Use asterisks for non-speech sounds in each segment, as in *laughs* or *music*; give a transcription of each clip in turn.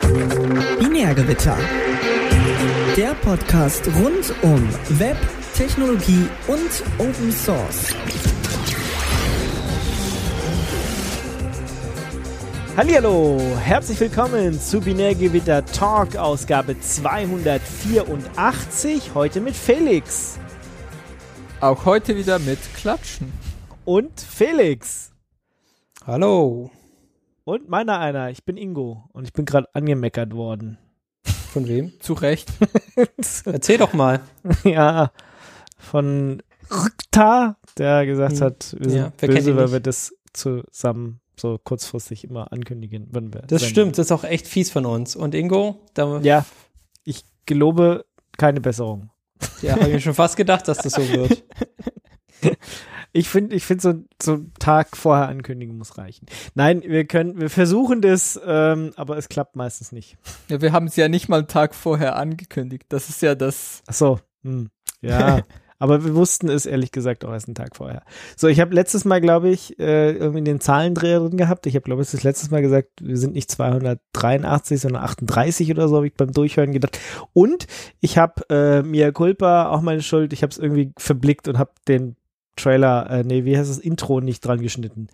Binärgewitter. Der Podcast rund um Web, Technologie und Open Source. Hallo, herzlich willkommen zu Binärgewitter Talk Ausgabe 284, heute mit Felix. Auch heute wieder mit Klatschen. Und Felix. Hallo. Und meiner einer, ich bin Ingo und ich bin gerade angemeckert worden. Von wem? Zu Recht. *laughs* Erzähl doch mal. ja, von Rückta, der gesagt Hm. hat, wir sind Ja, wer kennt böse, weil wir das zusammen so kurzfristig immer ankündigen, wenn wir. Das stimmt, das ist auch echt fies von uns. Und Ingo, da Ja, ich gelobe keine Besserung. ja, habe ich mir schon fast gedacht, dass das so wird. *laughs* Ich finde, ich finde so, so einen Tag vorher ankündigen muss reichen. Nein, wir können, wir versuchen das, ähm, aber es klappt meistens nicht. Ja, wir haben es ja nicht mal einen Tag vorher angekündigt. Das ist ja das. Ach so, hm. ja. *laughs* aber wir wussten es ehrlich gesagt auch erst einen Tag vorher. So, ich habe letztes Mal, glaube ich, äh, irgendwie den Zahlendreher drin gehabt. Ich habe, glaube ich, das letztes Mal gesagt, wir sind nicht 283, sondern 38 oder so, habe ich beim Durchhören gedacht. Und ich habe äh, Mia Culpa, auch meine Schuld, ich habe es irgendwie verblickt und habe den Trailer, äh, nee, wie heißt das, Intro nicht dran geschnitten.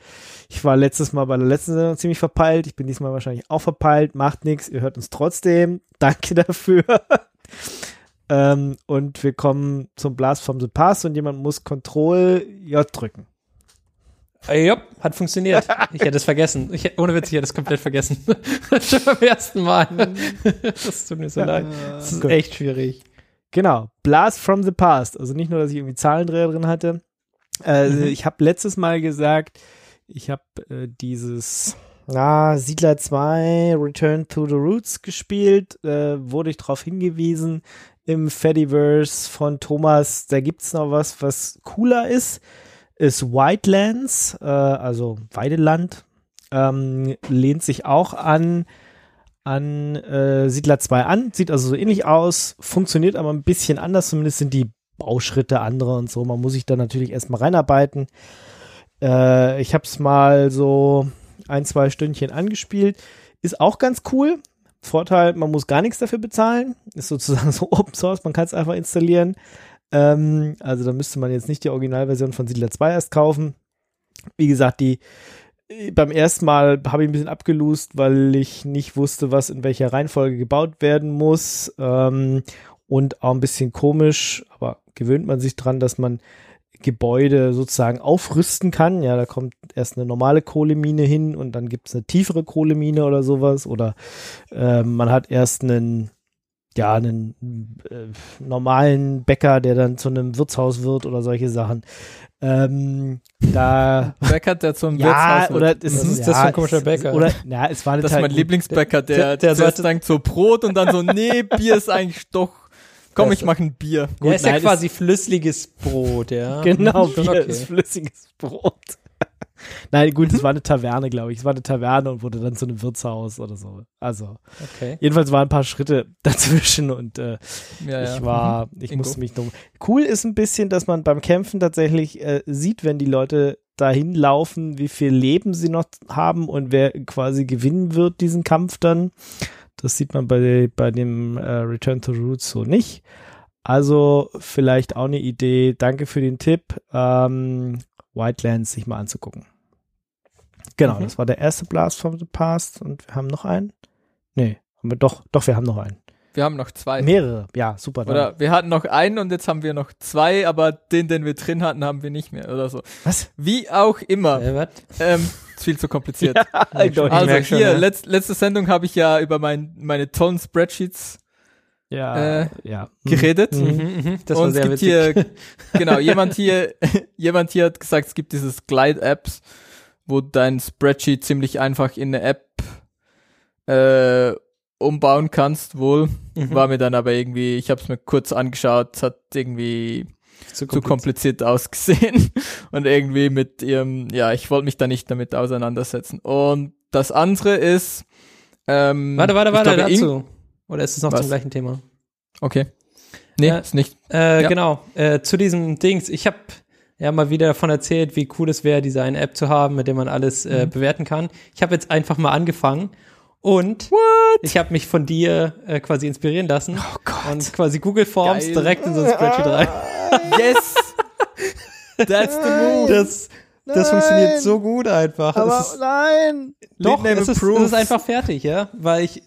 Ich war letztes Mal bei der letzten Sendung ziemlich verpeilt. Ich bin diesmal wahrscheinlich auch verpeilt. Macht nichts. Ihr hört uns trotzdem. *laughs* Danke dafür. *laughs* ähm, und wir kommen zum Blast from the Past und jemand muss Control J drücken. Äh, ja, hat funktioniert. *laughs* Ich hätte es vergessen. Ich, ohne Witz, ich hätte es komplett vergessen. schon beim ersten Mal. Das tut mir so leid. Das ist Gut. echt schwierig. Genau, Blast from the Past. Also nicht nur, dass ich irgendwie Zahlendreher drin hatte. Äh, Mhm. Ich habe letztes Mal gesagt, ich habe äh, dieses na, Siedler 2 Return to the Roots gespielt. Äh, wurde ich darauf hingewiesen im Fediverse von Thomas, da gibt's noch was, was cooler ist. Ist Whitelands, äh, also Weideland. Ähm, lehnt sich auch an an äh, Siedler 2 an. Sieht also so ähnlich aus, funktioniert aber ein bisschen anders. Zumindest sind die Bauschritte andere und so. Man muss sich da natürlich erstmal reinarbeiten. Äh, ich habe es mal so ein, zwei Stündchen angespielt. Ist auch ganz cool. Vorteil, man muss gar nichts dafür bezahlen. Ist sozusagen *laughs* so Open Source, man kann es einfach installieren. Ähm, also da müsste man jetzt nicht die Originalversion von Siedler 2 erst kaufen. Wie gesagt, die beim ersten Mal habe ich ein bisschen abgelust, weil ich nicht wusste, was in welcher Reihenfolge gebaut werden muss. Ähm, und auch ein bisschen komisch, aber gewöhnt man sich dran, dass man Gebäude sozusagen aufrüsten kann. Ja, da kommt erst eine normale Kohlemine hin und dann gibt es eine tiefere Kohlemine oder sowas. Oder äh, man hat erst einen, ja, einen äh, normalen Bäcker, der dann zu einem Wirtshaus wird oder solche Sachen. Ähm, da *laughs* Bäcker, der zum ja, Wirtshaus oder wird. es Was ist ja, das für ein komischer Bäcker? Oder, ja, es war Das ist Teil- mein Lieblingsbäcker, der, Der- der sollte- denkt so Brot und dann so, nee, Bier ist eigentlich doch. Komm, ich mache ein Bier. ja, ist ja nein, quasi flüssiges Brot, ja. *laughs* Genau, Bier okay. ist flüssiges Brot. *laughs* Nein, gut, es war eine Taverne, glaube ich. Es war eine Taverne und wurde dann zu einem Wirtshaus oder so. Also, Okay. jedenfalls waren ein paar Schritte *laughs* dazwischen und äh, Ja, ja. ich war, ich Ingo. musste mich dumm. Cool ist ein bisschen, dass man beim Kämpfen tatsächlich äh, sieht, wenn die Leute dahin laufen, wie viel Leben sie noch haben und wer quasi gewinnen wird, diesen Kampf dann. Das sieht man bei, bei dem äh, Return to Roots so nicht. Also vielleicht auch eine Idee. Danke für den Tipp. Ähm, Whitelands sich mal anzugucken. Genau, Mhm. das war der erste Blast from the Past und wir haben noch einen. Nee, haben wir doch, doch, wir haben noch einen. Wir haben noch zwei. Mehrere, ja, super. Oder wir hatten noch einen und jetzt haben wir noch zwei, aber den, den wir drin hatten, haben wir nicht mehr oder so. Was? Wie auch immer. Äh, was? Ähm, ist viel zu kompliziert. *laughs* Eindeutig. Also merk schon, hier, ja. letz, letzte Sendung habe ich ja über mein, meine tollen Spreadsheets Ja, Äh, ja. geredet. Mhm, mhm, das und war sehr es gibt witzig. hier, *laughs* genau, jemand hier, *laughs* jemand hier hat gesagt, es gibt dieses Glide-Apps, wo dein Spreadsheet ziemlich einfach in eine App äh, umbauen kannst, wohl. Mhm. War mir dann aber irgendwie, ich habe es mir kurz angeschaut, es hat irgendwie zu kompliziert *laughs* ausgesehen und irgendwie mit ihrem, ja, ich wollte mich da nicht damit auseinandersetzen. Und das andere ist, ähm, Warte, warte, warte, glaube, dazu. Oder ist es noch Was? zum gleichen Thema? Okay. Nee, Ja. ist nicht. Äh, Ja. Genau, äh, zu diesem Dings. Ich habe ja mal wieder davon erzählt, wie cool es wäre, diese eine App zu haben, mit der man alles äh, Mhm. bewerten kann. Ich habe jetzt einfach mal angefangen Und ich habe mich von dir äh, quasi inspirieren lassen Oh Gott. und quasi Google Forms Geil. direkt in so ein Spreadsheet rein. *laughs* Yes! That's the move. Das, das funktioniert so gut einfach. es ist, nein! doch, es ist, es ist einfach fertig, ja. Weil ich,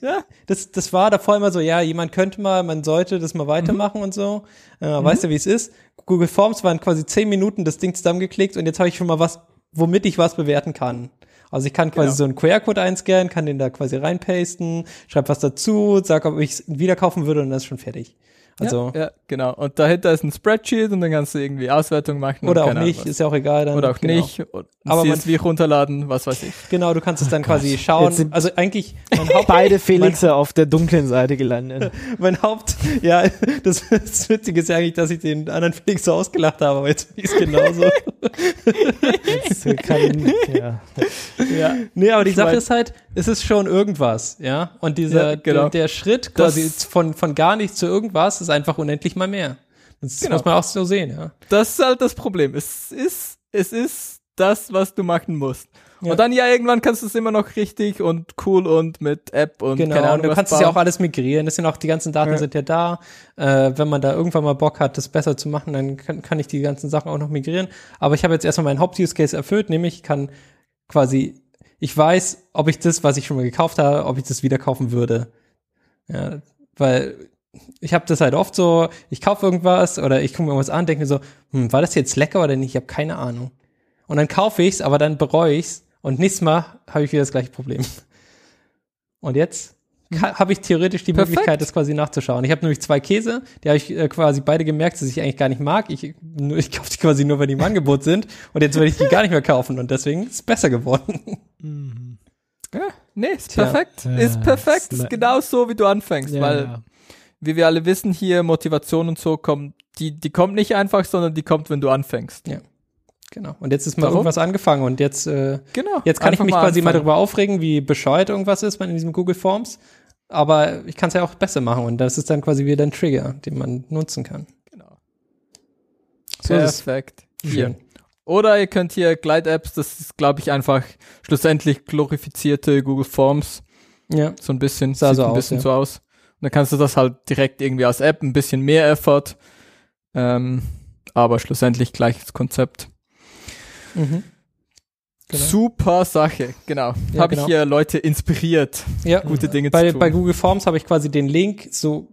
das, das war davor immer so, ja, jemand könnte mal, man sollte das mal weitermachen und so. Äh, Weißt du, wie es ist? Google Forms waren quasi zehn Minuten das Ding zusammengeklickt und jetzt habe ich schon mal was, womit ich was bewerten kann. Also ich kann quasi Genau. so einen QR-Code einscannen, kann den da quasi reinpasten, schreib was dazu, sag, ob ich es wieder kaufen würde und dann ist schon fertig. Also, ja, ja, genau. Und dahinter ist ein Spreadsheet und dann kannst du irgendwie Auswertung machen. oder und auch Ahnung nicht, ist ja auch egal. Dann, Oder auch genau. nicht. Und Aber man- CSV runterladen, was weiß ich. Genau, du kannst es dann quasi schauen. Jetzt sind- Also eigentlich *laughs* Beide Felixe auf der dunklen Seite gelandet. *laughs* mein Haupt, ja, das, das Witzige ist ja eigentlich, dass ich den anderen Felix so ausgelacht habe, aber jetzt ist es genauso. *laughs* Das kann, ja. Ja. nee, aber die Ich Sache mein- ist halt, es ist schon irgendwas, ja. Und dieser, Ja, genau. der, der Schritt quasi Das- von, von gar nichts zu irgendwas ist einfach unendlich mal mehr. Das Genau. muss man auch so sehen, ja. Das ist halt das Problem. Es ist, es ist das, was du machen musst. Ja. Und dann ja, irgendwann kannst du es immer noch richtig und cool und mit App und Genau, keine Ahnung, und du kannst es ja auch alles migrieren. Das sind auch die ganzen Daten Ja. sind ja da. Äh, wenn man da irgendwann mal Bock hat, das besser zu machen, dann kann, kann ich die ganzen Sachen auch noch migrieren. Aber ich habe jetzt erstmal meinen Haupt-Use-Case erfüllt, nämlich ich kann quasi, ich weiß, ob ich das, was ich schon mal gekauft habe, ob ich das wieder kaufen würde. Ja, weil ich habe das halt oft so, ich kaufe irgendwas oder ich gucke mir irgendwas an, denke mir so, hm, war das jetzt lecker oder nicht? Ich habe keine Ahnung. Und dann kaufe ich's, aber dann bereue ich's und nächstes Mal habe ich wieder das gleiche Problem. Und jetzt habe ich theoretisch die Perfekt. Möglichkeit, das quasi nachzuschauen. Ich habe nämlich zwei Käse, die habe ich äh, quasi beide gemerkt, dass ich eigentlich gar nicht mag. Ich, nur, ich kaufe die quasi nur, wenn die im *laughs* Angebot sind. Und jetzt will ich die gar nicht mehr kaufen und deswegen ist es besser geworden. Ja, nee, ist Tja. perfekt. Ja, ist perfekt. ist Ist genau so, wie du anfängst. Ja, weil, ja. wie wir alle wissen hier, Motivation und so kommt, die, die kommt nicht einfach, sondern die kommt, wenn du anfängst. Genau. Und jetzt ist mal Warum? irgendwas angefangen und jetzt, äh, Genau. jetzt kann Einfach ich mich quasi mal anfangen. darüber aufregen, wie bescheuert irgendwas ist in diesem Google Forms. Aber ich kann es ja auch besser machen und das ist dann quasi wieder ein Trigger, den man nutzen kann. Genau. So. Perfekt. Hier. Oder ihr könnt hier Glide-Apps, das ist, glaube ich, einfach schlussendlich glorifizierte Google Forms. Ja. So ein bisschen, Sah sieht so ein aus, bisschen ja. so aus. Und dann kannst du das halt direkt irgendwie als App, ein bisschen mehr Effort. Ähm, aber schlussendlich gleiches Konzept. Mhm. Genau. Super Sache, genau. Ja, Habe genau. ich hier Leute inspiriert, Ja. gute Dinge bei, zu tun. bei Google Forms habe ich quasi den Link, so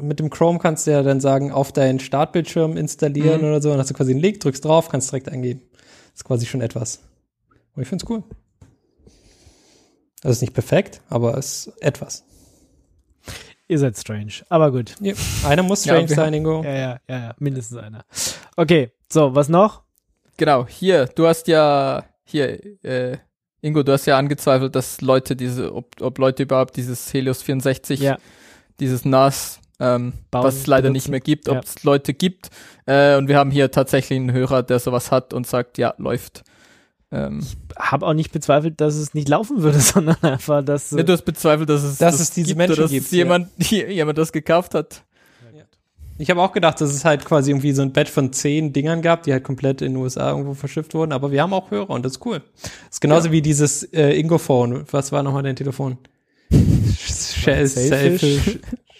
mit dem Chrome kannst du ja dann sagen, auf deinen Startbildschirm installieren Mhm. oder so, dann hast du quasi einen Link, drückst drauf, kannst direkt eingeben. Das ist quasi schon etwas. Und ich finde es cool. Also ist nicht perfekt, aber es ist etwas. Ihr seid strange. Aber gut. Ja. Einer muss Ja, strange wir- sein, Ingo. Ja, ja, ja, ja. Mindestens einer. Okay. So, was noch? Genau, hier, du hast ja, hier, äh, Ingo, du hast ja angezweifelt, dass Leute diese, ob, ob Leute überhaupt dieses Helios 64, Ja. dieses NAS, ähm, Bauen, was es leider benutzen. nicht mehr gibt, ob Ja. es Leute gibt. Äh, und wir haben hier tatsächlich einen Hörer, der sowas hat und sagt, ja, läuft. Ähm, Hab auch nicht bezweifelt, dass es nicht laufen würde, *laughs* sondern einfach, dass. ja, du hast bezweifelt, dass es, Dass das es diese gibt Menschen oder dass gibt, es ja. jemand, *laughs* jemand das gekauft hat. Ich habe auch gedacht, dass es halt quasi irgendwie so ein Batch von zehn Dingern gab, die halt komplett in den USA irgendwo verschifft wurden, aber wir haben auch Hörer und das ist cool. Das ist genauso Ja. wie dieses äh, Ingo-Phone. Was war nochmal dein Telefon? *laughs* Selfish.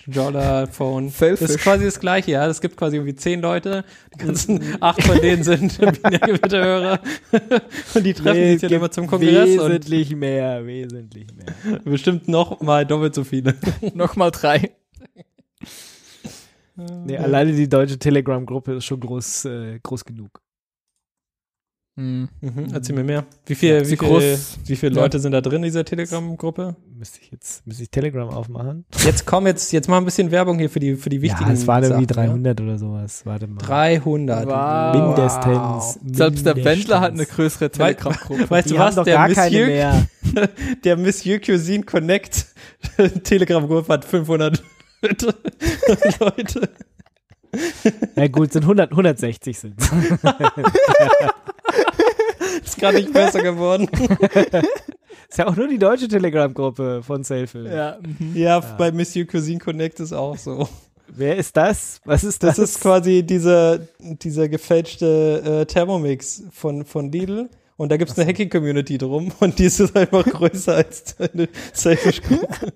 Dollar Phone. Das Selfish. ist quasi das gleiche, ja. Es gibt quasi irgendwie zehn Leute. Die ganzen acht von denen sind *laughs* Binärgewitter-Hörer. *laughs* und die treffen sich dann immer zum Kongress und Wesentlich mehr, wesentlich mehr. bestimmt noch mal doppelt so viele. Nochmal drei. Nee, alleine die deutsche Telegram-Gruppe ist schon groß, äh, groß genug. Hm. Mhm, erzähl mir mehr. Wie viel, Ja, wie viel, groß- wie viele Ja. Leute sind da drin in dieser Telegram-Gruppe? Müsste ich jetzt, müsste ich Telegram aufmachen? Jetzt komm, jetzt, jetzt mal ein bisschen Werbung hier für die, für die wichtigen ja, es waren irgendwie Sachen, 300 oder sowas. Warte mal. Ja? 300. Wow. Mindestens. Selbst der Wendler hat eine mindestens. größere Telegram-Gruppe. Weißt du was? Der Monsieur, *laughs* der Monsieur Cuisine Connect *laughs* Telegram-Gruppe hat 500 Leute. *laughs* Ja gut, sind 100, 160 sind. Ist gerade nicht besser geworden. *laughs* ist ja auch nur die deutsche Telegram-Gruppe von Selfie. Ja, mhm. Ja, bei Monsieur Cuisine Connect ist auch so. Wer ist das? Was ist das? Das ist quasi dieser, dieser gefälschte äh, Thermomix von, von Lidl. Und da gibt es eine Hacking-Community drum und die ist einfach größer als eine Selfish-Gruppe.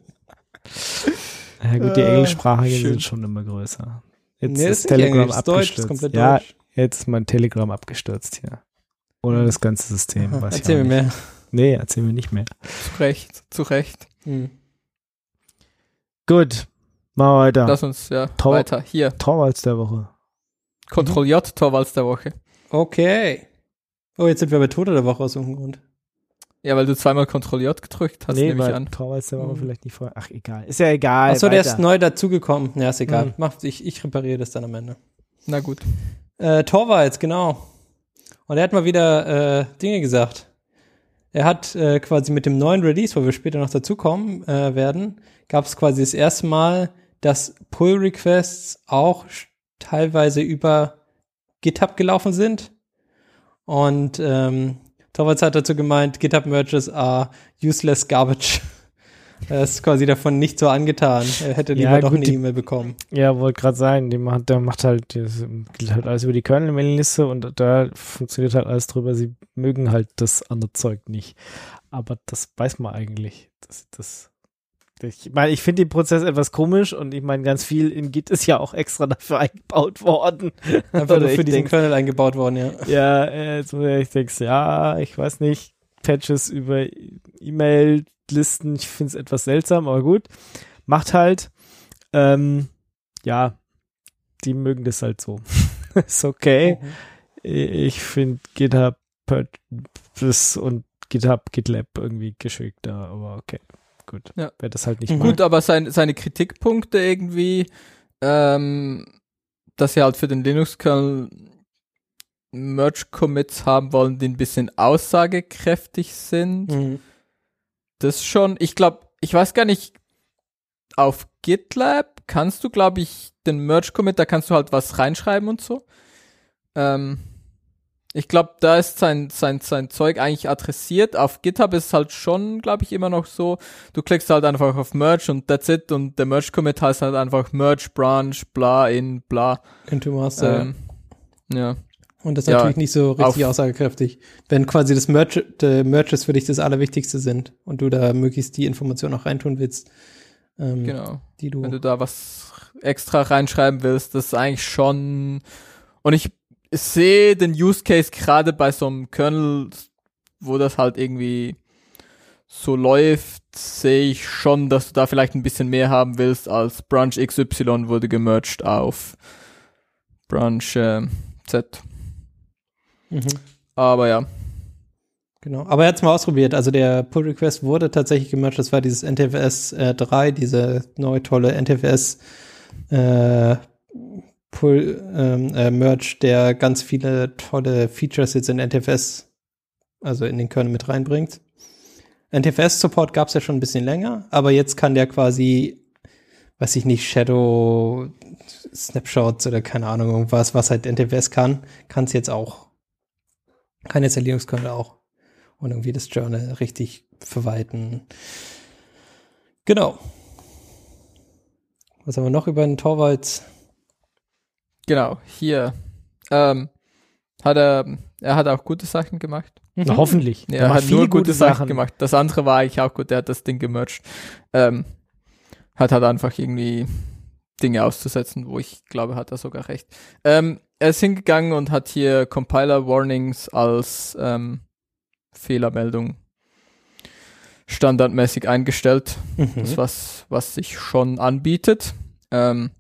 *laughs* Ja gut, die Äh, englischsprachigen schön. sind schon immer größer. Jetzt Nee, ist Telegram Englisch, Deutsch, abgestürzt. komplett ja, Deutsch. jetzt ist mein Telegram abgestürzt hier. Oder das ganze System. *laughs* Aha, Erzähl mir nicht. mehr. Nee, erzähl mir nicht mehr. Zu Recht, zu Recht. Hm. Gut, machen wir weiter. Lass uns ja Tor- weiter. Hier, Torvalds der Woche. Control J, Torvalds der Woche. Okay. Oh, jetzt sind wir bei Tote der Woche aus irgendeinem Grund. Ja, weil du zweimal Control J gedrückt hast, nee, nehme ich an. Torvalds der Woche Mhm. vielleicht nicht vorher. Ach, egal. Ist ja egal. Achso, der ist neu dazugekommen. Ja, ist egal. Hm. Macht, ich, ich repariere das dann am Ende. Na gut. Äh, Torvalds, genau. Und er hat mal wieder äh, Dinge gesagt. Er hat äh, quasi mit dem neuen Release, wo wir später noch dazukommen äh, werden, gab es quasi das erste Mal, dass Pull-Requests auch teilweise über GitHub gelaufen sind. Und ähm, Torvalds hat dazu gemeint, GitHub-Merges are useless garbage. *laughs* Er ist quasi davon nicht so angetan. Er hätte lieber Ja, doch gut, eine E-Mail bekommen. Ja, wollte gerade sagen, die macht, der macht halt, das geht halt alles über die Kernel-Mailingliste und da funktioniert halt alles drüber. Sie mögen halt das andere Zeug nicht. Aber das weiß man eigentlich. Das, das, ich meine, ich finde den Prozess etwas komisch und ich meine, ganz viel in Git ist ja auch extra dafür *laughs* eingebaut worden. Einfach nur Oder für diesen denk- Kernel eingebaut worden, ja. Ja, äh, so, ich denke, ja, ich weiß nicht, Patches über E-Mail-Listen, ich finde es etwas seltsam, aber gut. Macht halt. Ähm, ja, die mögen das halt so. *laughs* Ist okay. Ich finde GitHub und GitHub GitLab irgendwie geschickter, aber okay. Gut. Ja. Wer das halt nicht Mhm. Gut, aber sein, seine Kritikpunkte irgendwie, ähm, dass sie halt für den Linux-Kernel Merge-Commits haben wollen, die ein bisschen aussagekräftig sind. Mhm. Das schon, ich glaube, ich weiß gar nicht, auf GitLab kannst du, glaube ich, den Merge-Commit, da kannst du halt was reinschreiben und so. Ähm, ich glaube, da ist sein, sein, sein Zeug eigentlich adressiert. Auf GitHub ist es halt schon, glaube ich, immer noch so. Du klickst halt einfach auf Merge und that's it. Und der Merge-Commit heißt halt einfach Merge, Branch, bla, in, bla. Into Master. Ähm, ja. Und das ist ja, natürlich nicht so richtig aussagekräftig. Wenn quasi das Merch, die Merches für dich das Allerwichtigste sind und du da möglichst die Information auch reintun willst, ähm, Genau. die du, wenn du da was extra reinschreiben willst, das ist eigentlich schon. Und ich sehe den Use Case gerade bei so einem Kernel, wo das halt irgendwie so läuft, sehe ich schon, dass du da vielleicht ein bisschen mehr haben willst als Branch XY wurde gemerged auf Branch äh, Z. mhm, Aber ja, genau. Aber er hat es mal ausprobiert. Also der Pull Request wurde tatsächlich gemercht. Das war dieses NTFS äh, 3, diese neue tolle NTFS äh, Pull ähm, äh, Merge, der ganz viele tolle Features jetzt in NTFS, also in den Kernel mit reinbringt. NTFS-Support gab es ja schon ein bisschen länger, aber jetzt kann der quasi, weiß ich nicht, Shadow Snapshots oder keine Ahnung, irgendwas, was halt NTFS kann, kann es jetzt auch. Kann jetzt der Linux-Kernel auch. Und irgendwie das Journal richtig verwalten. Genau. Was haben wir noch über den Torvalds? Genau, hier. Ähm, hat er, er hat auch gute Sachen gemacht. Na, hoffentlich. Ja, Er hat nur viele gute Sachen gemacht. Das andere war eigentlich auch gut. Der hat das Ding gemerged. Ähm, hat halt einfach irgendwie Dinge auszusetzen, wo ich glaube, hat er sogar recht. Ähm, er ist hingegangen und hat hier Compiler Warnings als ähm, Fehlermeldung standardmäßig eingestellt. Das ist Mhm. was, was sich schon anbietet. Ähm,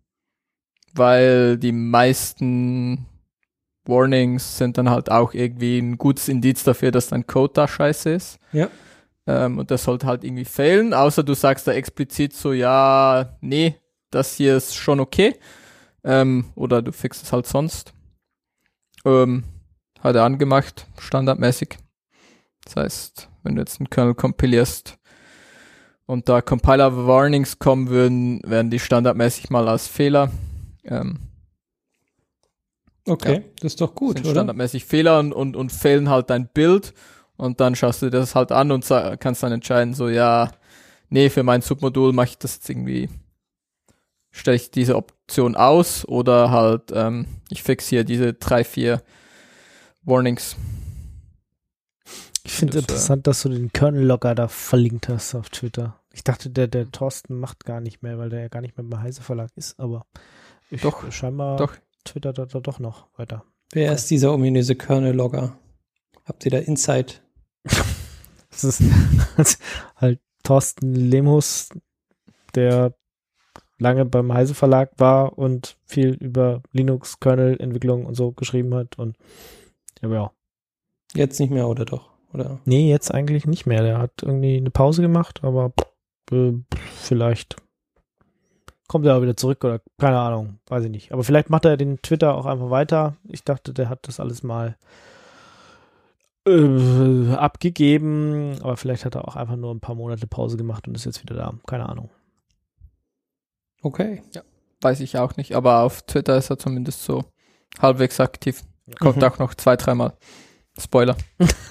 weil die meisten Warnings sind dann halt auch irgendwie ein gutes Indiz dafür, dass dein Code da scheiße ist. Ja. Ähm, und das sollte halt irgendwie fehlen, außer du sagst da explizit so, ja, nee, das hier ist schon okay. Ähm, oder du fixst es halt sonst. Ähm, hat er angemacht, standardmäßig. Das heißt, wenn du jetzt einen Kernel kompilierst und da Compiler Warnings kommen würden, werden die standardmäßig mal als Fehler. Ähm, Okay, Ja. das ist doch gut, sind oder? standardmäßig Fehler und, und, und fehlen halt dein Bild und dann schaust du dir das halt an und kannst dann entscheiden, so ja, nee, für mein Submodul mache ich das jetzt irgendwie, stelle ich diese Option aus oder halt, ähm, ich fix hier diese drei, vier Warnings. Ich finde Das, äh, interessant, dass du den Kernel-Logger da verlinkt hast auf Twitter. Ich dachte, der, der Thorsten macht gar nicht mehr, weil der ja gar nicht mehr beim Heise Verlag ist, aber ich, Doch, scheinbar doch. twittert er da doch noch weiter. Wer ist dieser ominöse Kernel-Logger? Habt ihr da Insight? *laughs* Das ist *laughs* halt Thorsten Lemus, der lange beim Heise Verlag war und viel über Linux, Kernel-Entwicklung und so geschrieben hat und aber ja. Jetzt nicht mehr, oder doch? Oder? Nee, jetzt eigentlich nicht mehr. Der hat irgendwie eine Pause gemacht, aber äh, vielleicht kommt er auch wieder zurück oder keine Ahnung, weiß ich nicht. Aber vielleicht macht er den Twitter auch einfach weiter. Ich dachte, der hat das alles mal äh, abgegeben, aber vielleicht hat er auch einfach nur ein paar Monate Pause gemacht und ist jetzt wieder da. Keine Ahnung. Okay. Weiß ich auch nicht, aber auf Twitter ist er zumindest so halbwegs aktiv. Kommt Mhm. auch noch zwei, dreimal. Spoiler.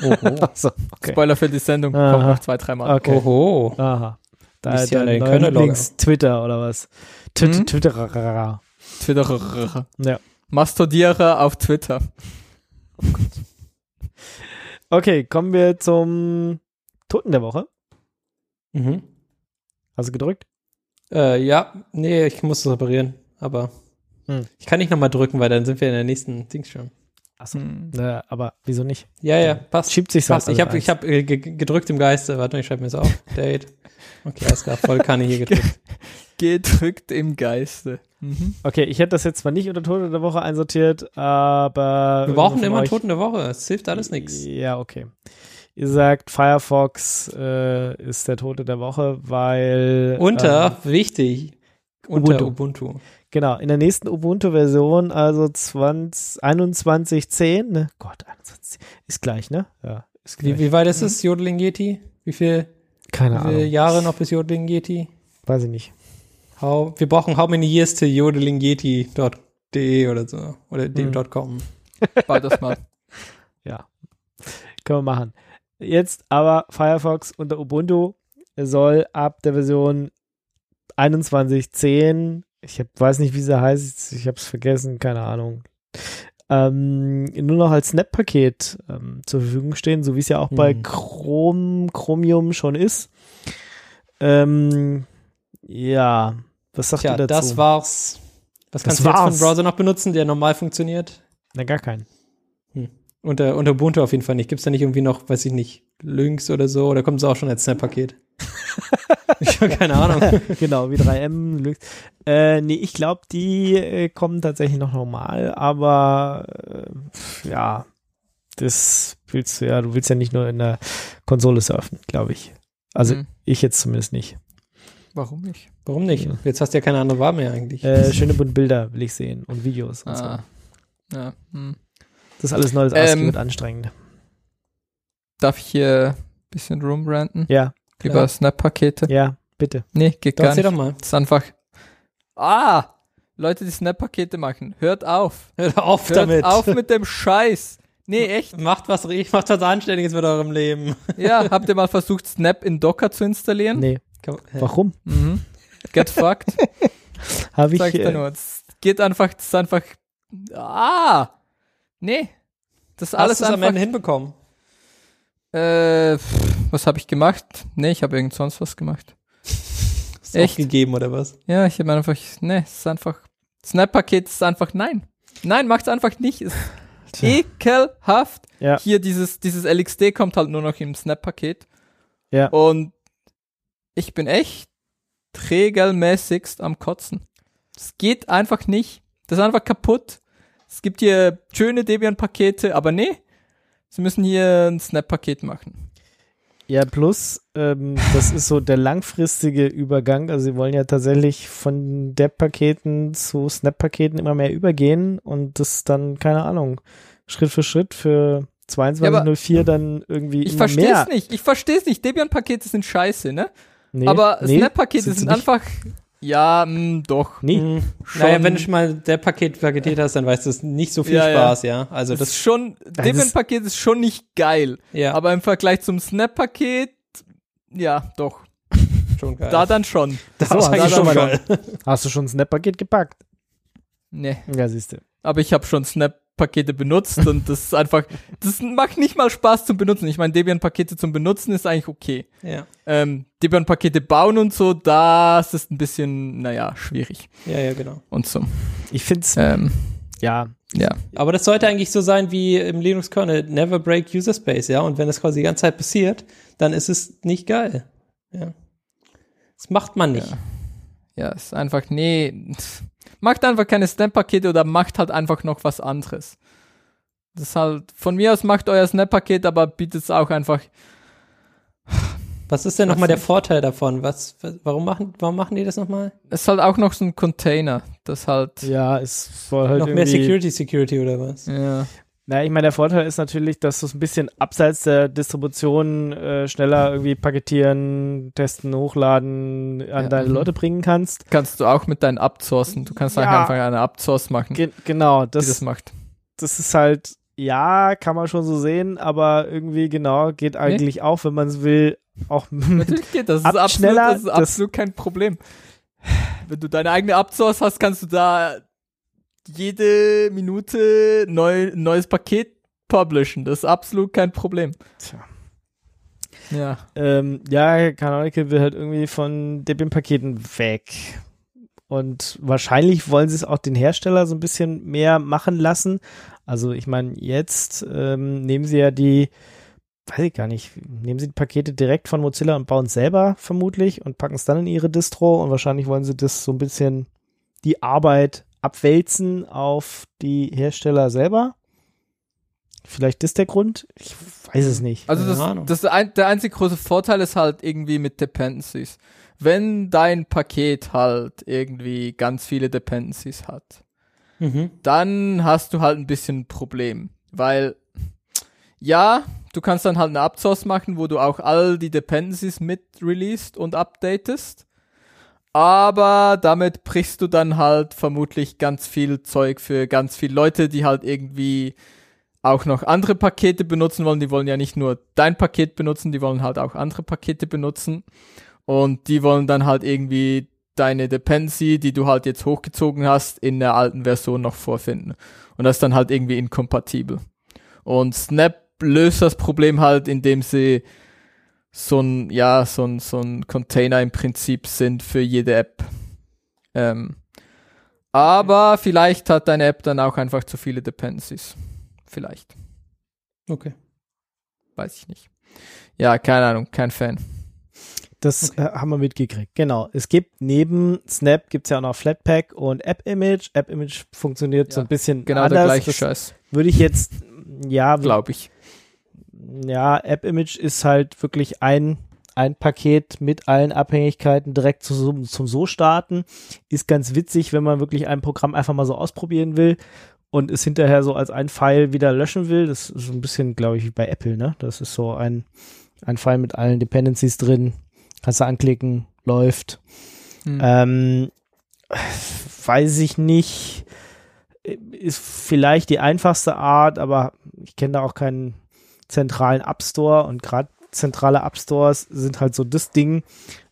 Oho. *laughs* Achso, okay. Spoiler für die Sendung. Aha. Kommt noch zwei, dreimal. Okay. Oho. Aha. Da ist ja Kernel-Logger. Lieblings-Twitter oder was? Twitter, Hm? Twitter. Twitter. Ja. Mastodierer auf Twitter. Okay, kommen wir zum Toten der Woche. Mhm. Hast du gedrückt? Äh, ja, nee, ich muss das reparieren, aber Hm. ich kann nicht nochmal drücken, weil dann sind wir in der nächsten Dings schon. Achso. Hm. Äh, aber wieso nicht? Ja, ja, passt. Schiebt sich passt. Ich habe ich hab, äh, ge- ge- gedrückt im Geiste. Warte, ich schreibe mir das auf. *laughs* Date. Okay, alles klar, voll Kanne hier gedrückt. *laughs* Gedrückt im Geiste. Mhm. Okay, ich hätte das jetzt zwar nicht unter Tote der Woche einsortiert, aber. Wir brauchen immer euch- Toten der Woche. Es hilft alles nichts. Ja, okay. Ihr sagt, Firefox äh, ist der Tote der Woche, weil. Unter, ähm, wichtig, unter Ubuntu. Ubuntu. genau, in der nächsten Ubuntu-Version, also 20, 21.10, ne? Gott, 21, ist gleich, ne? Ja, ist gleich. Wie, wie weit ist es, Jodeling Yeti? Wie viel, Keine wie viele Ahnung. Jahre noch bis Jodeling Yeti? Weiß ich nicht. How, wir brauchen how many years to yodelingyeti.de oder so. Oder Hm. .com. *laughs* Bald das mal. Können wir machen. Jetzt aber Firefox unter Ubuntu soll ab der Version 21.10, ich hab, weiß nicht, wie sie heißt, ich habe es vergessen, keine Ahnung, ähm, nur noch als Snap-Paket ähm, zur Verfügung stehen, so wie es ja auch bei Hm. Chrome, Chromium schon ist. Ähm, ja, was sagt Tja, ihr dazu? das war's. Was Das kannst du jetzt war's. von Browser noch benutzen, der normal funktioniert? Na, gar keinen. Unter, unter Ubuntu auf jeden Fall nicht. Gibt es da nicht irgendwie noch, weiß ich nicht, Lynx oder so? Oder kommt es auch schon als Snap-Paket? *laughs* ich habe keine Ahnung. *laughs* genau, wie 3M. Lux. Äh, nee, ich glaube, die äh, kommen tatsächlich noch normal, aber äh, ja, das willst du ja, du willst ja nicht nur in der Konsole surfen, glaube ich. Also Hm. ich jetzt zumindest nicht. Warum nicht? Warum nicht? Jetzt hast du ja keine andere Wahl mehr eigentlich. Äh, schöne bunte Bilder will ich sehen und Videos und Ah. Ja. Hm. so. Das ist alles neues Ähm, ASCII anstrengend. Darf ich hier ein bisschen rumranten? Ja, Über. Snap-Pakete? ja, bitte. Nee, geht Doch, gar nicht. doch mal. Das ist einfach. Ah! Leute, die Snap-Pakete machen. Hört auf. Hört auf Hört damit. auf mit dem *laughs* Scheiß. Nee, echt. Macht was, macht was Anständiges mit eurem Leben. Ja, *laughs* habt ihr mal versucht, Snap in Docker zu installieren? Nee, warum? Mhm. Get fucked. *laughs* Habe ich Sag ich dir äh, nur. Es geht einfach, das ist einfach. Ah! Nee. Das ist alles Hast du es am. Ende hinbekommen? Äh, pff, was habe ich gemacht? Nee, ich habe irgend sonst was gemacht. *laughs* Hast du Echt? aufgegeben oder was? Ja, ich habe einfach, nee, es ist einfach, Snap-Paket ist einfach, nein. Nein, macht's einfach nicht. Ist *laughs* Tja. ekelhaft. Ja. Hier dieses, dieses LXD kommt halt nur noch im Snap-Paket. Ja. Und ich bin echt regelmäßigst am Kotzen. Es geht einfach nicht. Das ist einfach kaputt. Es gibt hier schöne Debian-Pakete, aber nee. Sie müssen hier ein Snap-Paket machen. Ja, plus, ähm, das ist so der langfristige Übergang. Also sie wollen ja tatsächlich von Dev-Paketen zu Snap-Paketen immer mehr übergehen und das dann, keine Ahnung, Schritt für Schritt für 2204 dann irgendwie Ich verstehe mehr. es nicht. Ich verstehe es nicht. Debian-Pakete sind scheiße, ne? Nee, aber nee, Snap-Pakete sind sind, einfach. *laughs* Ja, mh, doch. Nee, Hm. Schon, Naja, wenn du schon mal der Paket paketiert hast, dann weißt du, es ist nicht so viel Ja, ja. Spaß, ja. Also das das, ist schon. Das Debian-Paket ist schon nicht geil. ja, Aber im Vergleich zum Snap-Paket, ja, doch. *laughs* schon geil. Da dann schon. das So, du schon schon geil. *laughs* hast du schon ein Snap-Paket gepackt? Nee. Ja, siehst du. Aber ich habe schon Snap Snap-Pakete benutzt und das ist einfach, das macht nicht mal Spaß zum Benutzen. Ich meine, Debian-Pakete zum Benutzen ist eigentlich okay. Ja. Ähm, Debian-Pakete bauen und so, das ist ein bisschen, naja, schwierig. Ja, ja, genau. Und so. Ich finde es, Ähm, ja, ja. Aber das sollte eigentlich so sein wie im Linux-Kernel, never break user space, ja. Und wenn das quasi die ganze Zeit passiert, dann ist es nicht geil. Ja. Das macht man nicht. Ja. Ja, ist einfach, nee, macht einfach keine Snap-Pakete oder macht halt einfach noch was anderes. Das ist halt, von mir aus macht euer Snap-Paket, aber bietet es auch einfach, Was ist denn nochmal der. Vorteil davon? Was, was, warum machen, warum machen die das nochmal? es ist halt auch noch so ein Container, das halt, ja, es soll halt Noch mehr Security, Security oder was? ja, Na, ich meine, der Vorteil ist natürlich, dass du es ein bisschen abseits der Distribution äh, schneller irgendwie paketieren, testen, hochladen, an Ja, deine mhm. Leute bringen kannst. kannst du auch mit deinen Upsourcen, du kannst Ja. einfach eine Upsource machen, Ge genau, das das, macht. das ist halt, ja, kann man schon so sehen, aber irgendwie genau, geht eigentlich auch, wenn man es will, auch *laughs* geht das, das ist, Ab- absolut, schneller, das ist das- absolut kein Problem. Wenn du deine eigene Upsource hast, kannst du da jede Minute neu, neues Paket publishen. Das ist absolut kein Problem. Tja. Ja. ähm, ja, Canonical will halt irgendwie von Debian-Paketen weg. Und wahrscheinlich wollen sie es auch den Hersteller so ein bisschen mehr machen lassen. Also ich meine, jetzt ähm, nehmen sie ja die, weiß ich gar nicht, nehmen sie die Pakete direkt von Mozilla und bauen es selber vermutlich und packen es dann in ihre Distro und wahrscheinlich wollen sie das so ein bisschen die Arbeit abwälzen auf die Hersteller selber. Vielleicht ist der Grund. Ich weiß es nicht. Also das, das ein, der einzige große Vorteil ist halt irgendwie mit Dependencies. Wenn dein Paket halt irgendwie ganz viele Dependencies hat, Mhm. dann hast du halt ein bisschen ein Problem. Weil, ja, du kannst dann halt eine Upsource machen, wo du auch all die Dependencies mit released und updatest. Aber damit brichst du dann halt vermutlich ganz viel Zeug für ganz viele Leute, die halt irgendwie auch noch andere Pakete benutzen wollen. Die wollen ja nicht nur dein Paket benutzen, die wollen halt auch andere Pakete benutzen. Und die wollen dann halt irgendwie deine Dependency, die du halt jetzt hochgezogen hast, in der alten Version noch vorfinden. Und das ist dann halt irgendwie inkompatibel. Und Snap löst das Problem halt, indem sie so ein, ja, so ein, so ein Container im Prinzip sind für jede App. Ähm, aber vielleicht hat deine App dann auch einfach zu viele Dependencies. Vielleicht. Okay. Weiß ich nicht. Ja, keine Ahnung, kein Fan. Das äh, haben wir mitgekriegt. Genau. Es gibt neben Snap gibt es ja auch noch Flatpak und App-Image. App-Image funktioniert so Ja, ein bisschen Genau anders. der gleiche das Scheiß, würde ich jetzt, ja, glaube ich. Ja, App-Image ist halt wirklich ein, ein Paket mit allen Abhängigkeiten direkt zu, zum so starten. Ist ganz witzig, wenn man wirklich ein Programm einfach mal so ausprobieren will und es hinterher so als ein File wieder löschen will. Das ist so ein bisschen, glaube ich, wie bei Apple, ne? Das ist so ein, ein File mit allen Dependencies drin. Kannst du anklicken, läuft. Hm. Ähm, weiß ich nicht. Ist vielleicht die einfachste Art, aber ich kenne da auch keinen zentralen App Store und gerade zentrale App Stores sind halt so das Ding,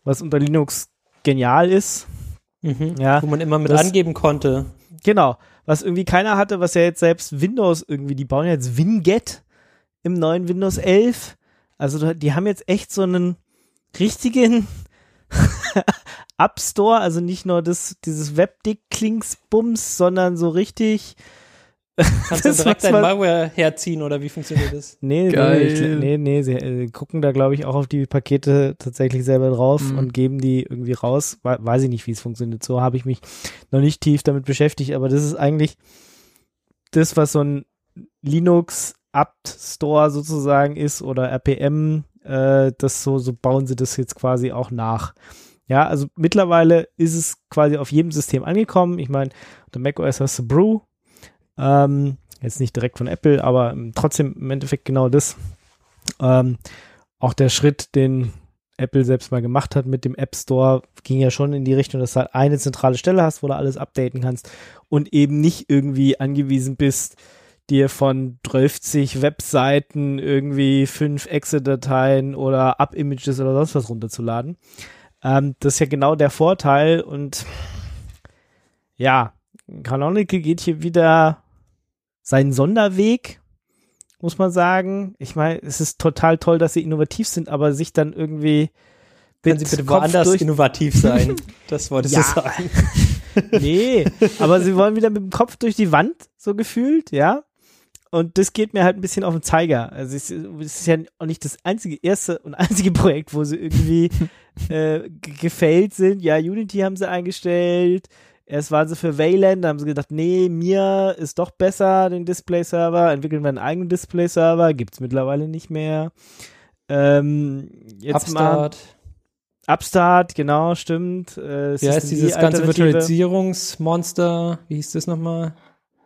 was unter Linux genial ist. Mhm. Ja, Wo man immer mit das- angeben konnte. Genau. Was irgendwie keiner hatte, was ja jetzt selbst Windows irgendwie, die bauen jetzt Winget im neuen Windows 11. Also die haben jetzt echt so einen richtigen *laughs* App Store, also nicht nur das, dieses Webdick-Klinks-Bums, sondern so richtig. *laughs* Kannst du Das, direkt dein Malware herziehen oder wie funktioniert das? Nee, Geil. nee, nee, nee, sie äh, gucken da, glaube ich, auch auf die Pakete tatsächlich selber drauf Mhm. und geben die irgendwie raus. We weiß ich nicht, wie es funktioniert. So habe ich mich noch nicht tief damit beschäftigt, aber das ist eigentlich das, was so ein Linux Apt Store sozusagen ist oder RPM, äh, das so, so bauen sie das jetzt quasi auch nach. Ja, also mittlerweile ist es quasi auf jedem System angekommen. Ich meine, unter macOS hast du Brew, ähm, jetzt nicht direkt von Apple, aber ähm, trotzdem im Endeffekt genau das. Ähm, auch der Schritt, den Apple selbst mal gemacht hat mit dem App Store, ging ja schon in die Richtung, dass du halt eine zentrale Stelle hast, wo du alles updaten kannst und eben nicht irgendwie angewiesen bist, dir von 12 Webseiten irgendwie fünf Exe-Dateien oder App-Images oder sonst was runterzuladen. Ähm, das ist ja genau der Vorteil und ja, Canonical geht hier wieder seinen Sonderweg, muss man sagen. Ich meine, es ist total toll, dass sie innovativ sind, aber sich dann irgendwie Können Sie bitte woanders innovativ sein? *laughs* Das wolltest Ja. du sagen. *laughs* Nee, aber sie wollen wieder mit dem Kopf durch die Wand, so gefühlt, ja. Und das geht mir halt ein bisschen auf den Zeiger. Also es ist ja auch nicht das einzige, erste und einzige *laughs* Projekt, wo sie irgendwie äh, g- gefailt sind. Ja, Unity haben sie eingestellt. Erst waren sie für Wayland, da haben sie gedacht, nee, mir ist doch besser, den Display-Server. Entwickeln wir einen eigenen Display-Server. Gibt's mittlerweile nicht mehr. Ähm, jetzt mal Upstart. Upstart, genau, stimmt. Äh, Wie heißt dieses D ganze. Virtualisierungsmonster? Wie hieß das nochmal?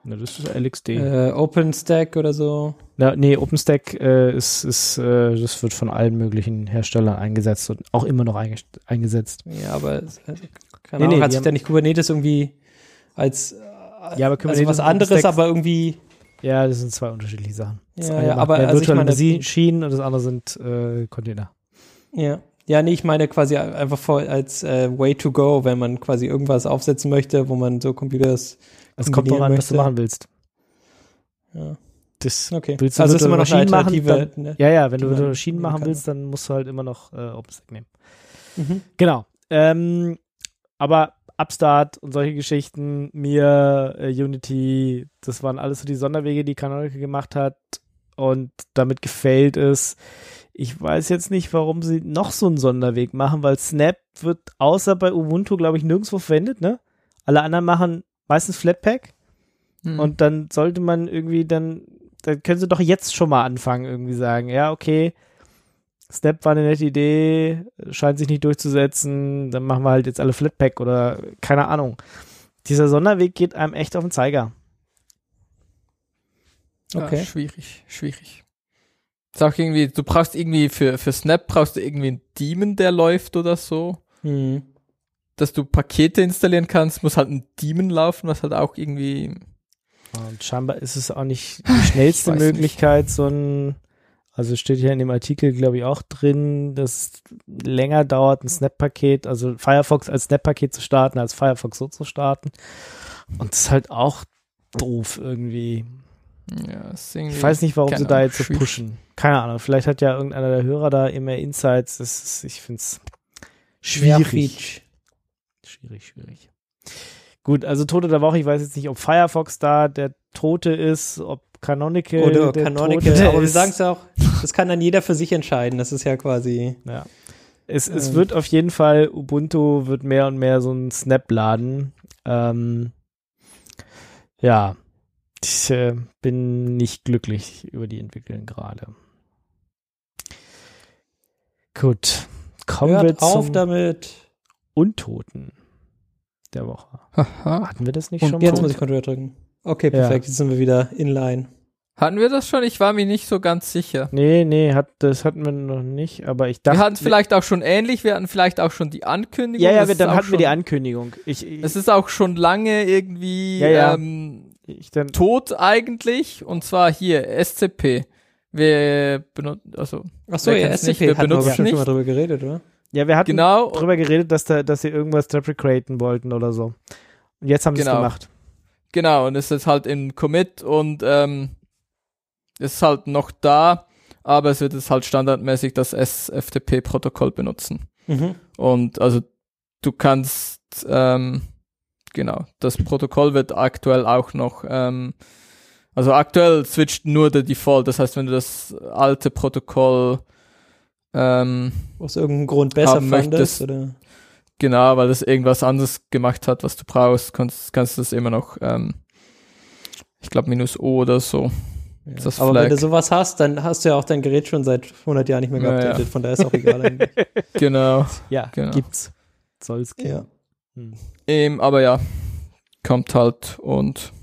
Na, das ist LXD. Äh, OpenStack oder so? Na, nee, OpenStack äh, ist, ist äh, das wird von allen möglichen Herstellern eingesetzt und auch immer noch einge eingesetzt. Ja, aber es- äh, keine Nee, Ahnung, nee, hat sich da nicht Kubernetes irgendwie als Ja, aber also Kubernetes was und anderes, aber irgendwie Ja, das sind zwei unterschiedliche Sachen. Das Ja, ja, aber mehr also ich meine- Maschinen und das andere sind äh, Container. Ja. Ja, nee, ich meine quasi einfach vor, als äh, Way to go, wenn man quasi irgendwas aufsetzen möchte, wo man so Computers. Es kommt kombinieren an, was du machen willst. Ja. Das Okay. willst du also ist immer noch eine Maschinen machen, Alternative. ne? Ja, ja, wenn die du nehmen machen willst, dann musst du halt immer noch äh, OpenStack nehmen. Mhm. Genau. Ähm, aber Upstart und solche Geschichten, mir, äh, Unity, das waren alles so die Sonderwege, die Canonical gemacht hat und damit gefailt ist. Ich weiß jetzt nicht, warum sie noch so einen Sonderweg machen, weil Snap wird außer bei Ubuntu, glaube ich, nirgendwo verwendet, ne? Alle anderen machen meistens Flatpak Hm. und dann sollte man irgendwie dann, dann können sie doch jetzt schon mal anfangen, irgendwie sagen, ja, okay, Snap war eine nette Idee, scheint sich nicht durchzusetzen, dann machen wir halt jetzt alle Flatpak oder keine Ahnung. Dieser Sonderweg geht einem echt auf den Zeiger. Okay. Ja, schwierig, schwierig. Ist auch irgendwie, du brauchst irgendwie für, für Snap brauchst du irgendwie einen Daemon, der läuft oder so. Mhm. Dass du Pakete installieren kannst, muss halt ein Daemon laufen, was halt auch irgendwie. Und scheinbar ist es auch nicht die *laughs* schnellste Möglichkeit, so ein, also steht hier in dem Artikel, glaube ich, auch drin, dass es länger dauert, ein Snap-Paket, also Firefox als Snap-Paket zu starten, als Firefox so zu starten. Und das ist halt auch doof irgendwie. Ja, Ich weiß nicht, warum sie da jetzt so pushen. Keine Ahnung, vielleicht hat ja irgendeiner der Hörer da immer Insights. Das ist, ich finde es schwierig. Schwierig, schwierig. Gut, also Tote der Woche. Ich weiß jetzt nicht, ob Firefox da der Tote ist, ob Canonical Oder der Canonical, Tote aber wir sagen es ja auch, das kann dann jeder für sich entscheiden. Das ist ja quasi. Ja. Es, es Ähm. wird auf jeden Fall, Ubuntu wird mehr und mehr so ein Snap-Laden. Ähm, ja, ich äh, bin nicht glücklich über die Entwicklung gerade. Gut, kommen wir Hört auf zum damit. Untoten der Woche. Hatten wir das nicht Und schon Jetzt mal? muss ich Control drücken. Okay, Ja. perfekt. Jetzt sind wir wieder inline. Hatten wir das schon? Ich war mir nicht so ganz sicher. Nee, nee, hat, das hatten wir noch nicht, aber ich dachte. wir hatten es vielleicht auch schon ähnlich, wir hatten vielleicht auch schon die Ankündigung. Ja, ja, wir, dann hatten wir schon, die Ankündigung. Ich, ich, Es ist auch schon lange irgendwie Ja, ja. Ähm, ich dann, tot eigentlich. Und zwar hier, SCP. Wir benutzen, also, Achso, ja, kennt's nicht? SCP Wir wir benutzen bestimmt schon nicht. mal drüber geredet, oder? ja, wir hatten genau. drüber geredet, dass, da, dass sie irgendwas deprecaten wollten oder so. Und jetzt haben sie es Genau. gemacht. Genau, und es ist halt im Commit und ähm, ist halt noch da, aber es wird jetzt halt standardmäßig das SFTP-Protokoll benutzen. Mhm. Und also du kannst, ähm, genau, das Protokoll wird aktuell auch noch, ähm, also aktuell switcht nur der Default, das heißt, wenn du das alte Protokoll, ähm, Aus irgendeinem Grund besser fandest, möchtest. oder? Genau, weil das irgendwas anderes gemacht hat, was du brauchst, kannst, kannst du das immer noch, ähm, ich glaube minus O oder so. Ja. Ist das Aber wenn Flag? du sowas hast, dann hast du ja auch dein Gerät schon seit 100 Jahren nicht mehr Ja, ja. geupdatet. Von daher ist auch egal eigentlich. *laughs* Genau. Ja, Genau. gibt's. Soll's geben. ja. Hm. Ähm, aber ja, kommt halt und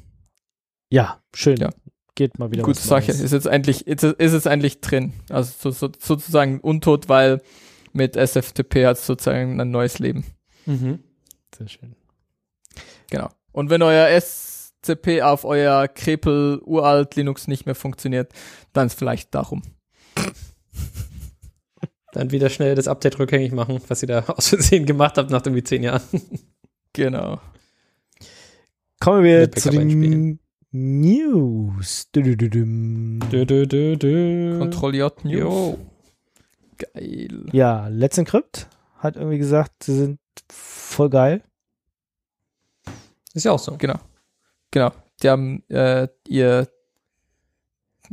Ja, schön. Ja. Geht mal wieder gute was Sache. Neues. Ist jetzt endlich, ist, ist jetzt endlich drin. Also so, so, sozusagen untot, weil mit SFTP hat es sozusagen ein neues Leben. Mhm. Sehr schön. Genau. Und wenn euer SCP auf euer Krepel uralt Linux nicht mehr funktioniert, dann ist vielleicht darum. Dann wieder schnell das Update rückgängig machen, was ihr da *laughs* aus Versehen gemacht habt nach irgendwie 10 Jahren. Genau. Kommen wir Mit zu den. News. Dö, dö, dö, dö. Control J News. Jo. Geil. Ja, Let's Encrypt hat irgendwie gesagt, sie sind voll geil. Ist ja auch so. Genau. Genau. Die haben äh, ihr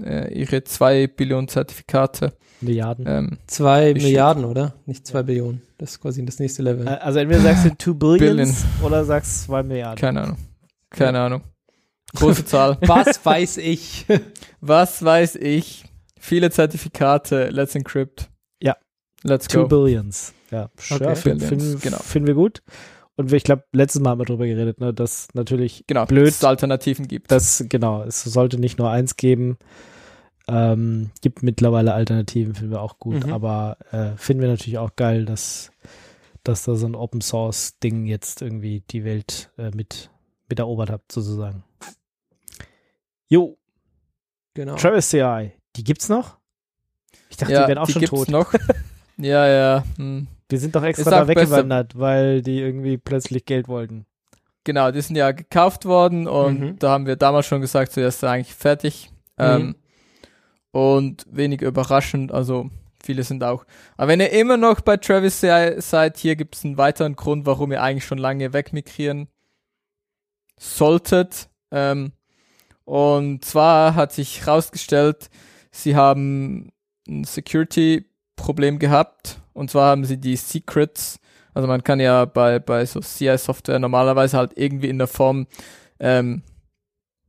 äh, ihre zwei Billionen Zertifikate. Milliarden. Ähm, Zwei Bestimmt. Milliarden, oder? Nicht zwei Billionen. Das ist quasi das nächste Level. Äh, Also entweder sagst du *laughs* 2 Billions Billion. oder sagst 2 Milliarden. keine Ahnung. Keine Ahnung. Große Zahl. *laughs* Was weiß ich? Was weiß ich? Viele Zertifikate. Let's Encrypt. Let's 2 go. Billions. Ja, Okay. ja finden Billions, finden- genau. finden wir gut. Und ich glaube, letztes Mal haben wir drüber geredet, ne, dass natürlich Genau. Blöd. Es Alternativen gibt. das, genau, es sollte nicht nur eins geben. Ähm, gibt mittlerweile Alternativen, finden wir auch gut, Mhm. aber äh, finden wir natürlich auch geil, dass, dass da so ein Open Source Ding jetzt irgendwie die Welt äh, mit, mit erobert hat, sozusagen. Jo, Genau. Travis CI, die gibt's noch? Ich dachte, ja, die wären auch die schon gibt's tot. noch. *laughs* ja, ja. Hm. Die sind doch extra da weggewandert, weil die irgendwie plötzlich Geld wollten. Genau, die sind ja gekauft worden und Mhm. da haben wir damals schon gesagt, so, ist eigentlich fertig. Ähm, und wenig überraschend, also viele sind auch. Aber wenn ihr immer noch bei Travis sei- seid, hier gibt es einen weiteren Grund, warum ihr eigentlich schon lange wegmigrieren solltet. Ähm, und zwar hat sich herausgestellt, sie haben ein Security-Problem gehabt. Und zwar haben sie die Secrets, also man kann ja bei, bei so CI-Software normalerweise halt irgendwie in der Form, ähm,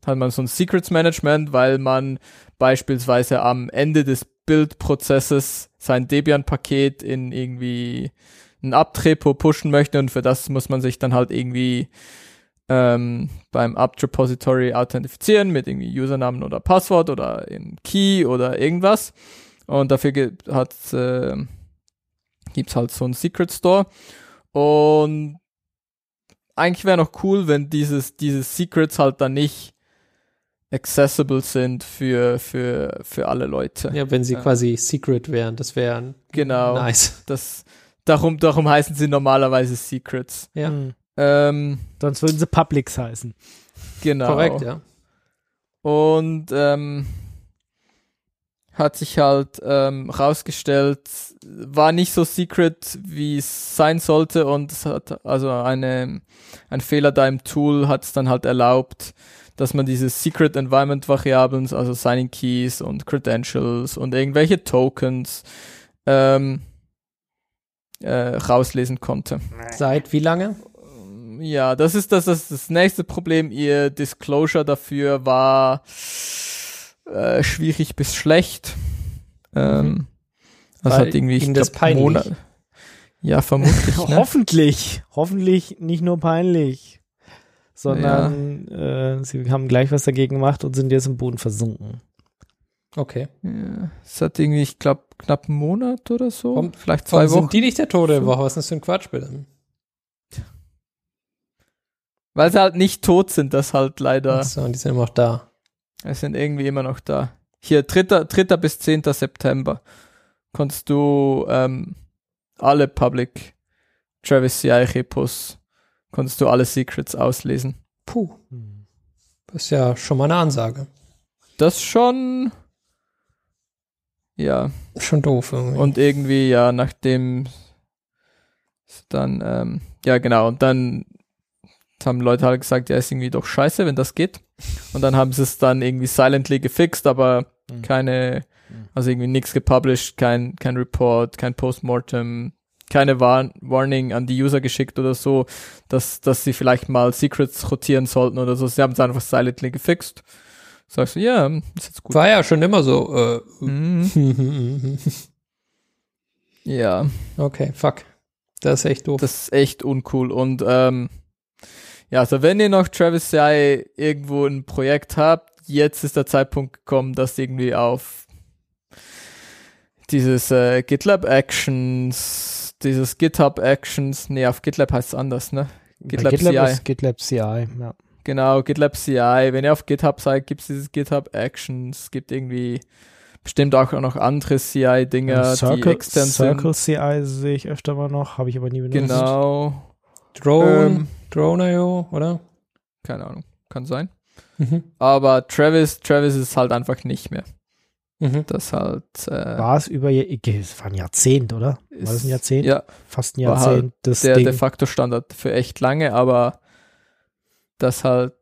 hat man so ein Secrets-Management, weil man beispielsweise am Ende des Build-Prozesses sein Debian-Paket in irgendwie ein Abtrepo pushen möchte und für das muss man sich dann halt irgendwie ähm, beim apt-Repository authentifizieren mit irgendwie Usernamen oder Passwort oder in Key oder irgendwas. Und dafür gibt hat äh, gibt's halt so einen Secret Store. Und eigentlich wäre noch cool, wenn dieses, diese Secrets halt dann nicht accessible sind für, für, für alle Leute. Ja, wenn sie Ja. quasi Secret wären, das wäre Genau. nice. Das, darum, darum heißen sie normalerweise Secrets. Ja, Hm. Ähm, Sonst würden sie Publics heißen. genau. korrekt, ja. Und ähm, hat sich halt ähm, rausgestellt, war nicht so secret, wie es sein sollte und es hat also eine, ein Fehler da im Tool hat es dann halt erlaubt, dass man diese Secret Environment Variablen, also Signing Keys und Credentials und irgendwelche Tokens ähm, äh, rauslesen konnte. Seit wie lange? Ja, das ist das, das, ist das nächste Problem. Ihr Disclosure dafür war äh, schwierig bis schlecht. Ähm, das Mhm. Weil hat irgendwie, ich Ihnen das glaub, peinlich? Monat- Ja, vermutlich. *laughs* ne? Hoffentlich. Hoffentlich nicht nur peinlich. Sondern äh, sie haben gleich was dagegen gemacht und sind jetzt im Boden versunken. Okay. ja, es hat irgendwie, ich glaube, knapp einen Monat oder so. Warum- Vielleicht zwei Warum Wochen. sind die nicht der Tode So. Woche? Was ist das für ein Quatsch, bitte? Weil sie halt nicht tot sind, das halt leider. Achso, und die sind immer noch da. Es sind irgendwie immer noch da. Hier, 3. 3. bis 10. September konntest du ähm, alle Public Travis CI Repos, konntest du alle Secrets auslesen. Puh, Hm. das ist ja schon mal eine Ansage. Das schon, ja, Schon doof irgendwie. und irgendwie, ja, nachdem dann, ähm, ja genau, und dann haben Leute halt gesagt, ja, ist irgendwie doch scheiße, wenn das geht. Und dann haben sie es dann irgendwie silently gefixt, aber Mhm. keine, Mhm. also irgendwie nichts gepublished, kein, kein Report, kein Postmortem, keine Warn Warning an die User geschickt oder so, dass, dass sie vielleicht mal Secrets rotieren sollten oder so. Sie haben es einfach silently gefixt. Sagst du, ja, ist jetzt gut. War ja schon immer so. Äh, Mhm. *laughs* Ja, okay, fuck. Das ist echt doof. das ist echt uncool. Und ähm, ja, also wenn ihr noch Travis CI irgendwo ein Projekt habt, jetzt ist der Zeitpunkt gekommen, das irgendwie auf dieses äh, GitLab Actions, dieses GitHub Actions, nee, auf GitLab heißt es anders, ne? GitLab GitLab CI. GitLab CI, ja. Genau, GitLab CI. Wenn ihr auf GitHub seid, gibt es dieses GitHub Actions, gibt irgendwie bestimmt auch noch andere CI-Dinger, die Circle, extern Circle sind. CI sehe ich öfter mal noch, habe ich aber nie benutzt. Genau. Drone, Ähm, Drone.io, oder? keine Ahnung, kann sein. Mhm. Aber Travis, Travis ist halt einfach nicht mehr. Mhm. Das halt. Äh, War es über, es war ein Jahrzehnt, oder? War das ist- ein Jahrzehnt? Ja, Fast ein war halt Jahrzehnt. das der Ding. de facto Standard für echt lange, aber das halt.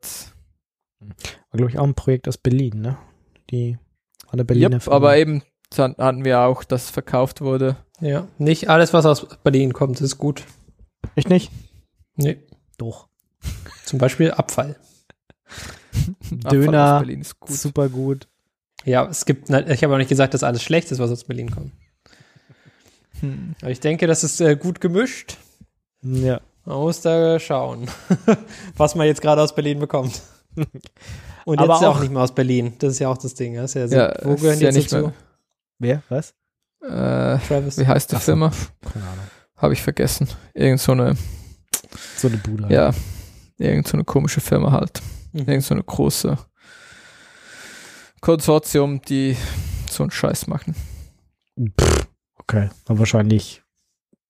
War, glaube ich, auch ein Projekt aus Berlin, ne? Die an der Berliner Yep, Firma. aber eben hatten wir auch, dass verkauft wurde. Ja, nicht alles, was aus Berlin kommt, ist gut. Echt nicht? Nee. Doch. Zum Beispiel Abfall. Abfall aus Döner, Berlin ist gut. super gut. Ja, es gibt, ich habe auch nicht gesagt, dass alles schlecht ist, was aus Berlin kommt. Hm. Aber ich denke, das ist äh, gut gemischt. Ja. Man muss da schauen, *laughs* was man jetzt gerade aus Berlin bekommt. *laughs* Und jetzt Aber ist ja auch, auch- nicht mehr aus Berlin. Das ist ja auch das Ding. Das ist ja so, Ja, wo ist gehören die ja jetzt nicht dazu? mehr. Wer? Was? Äh, Travis. wie heißt die. Firma? Keine Ahnung. Habe ich vergessen. Irgend so eine, So eine Bude. halt. ja, irgend so eine komische Firma halt. Mhm. Irgend so eine große Konsortium, die so einen Scheiß machen. Pff, okay. Aber wahrscheinlich,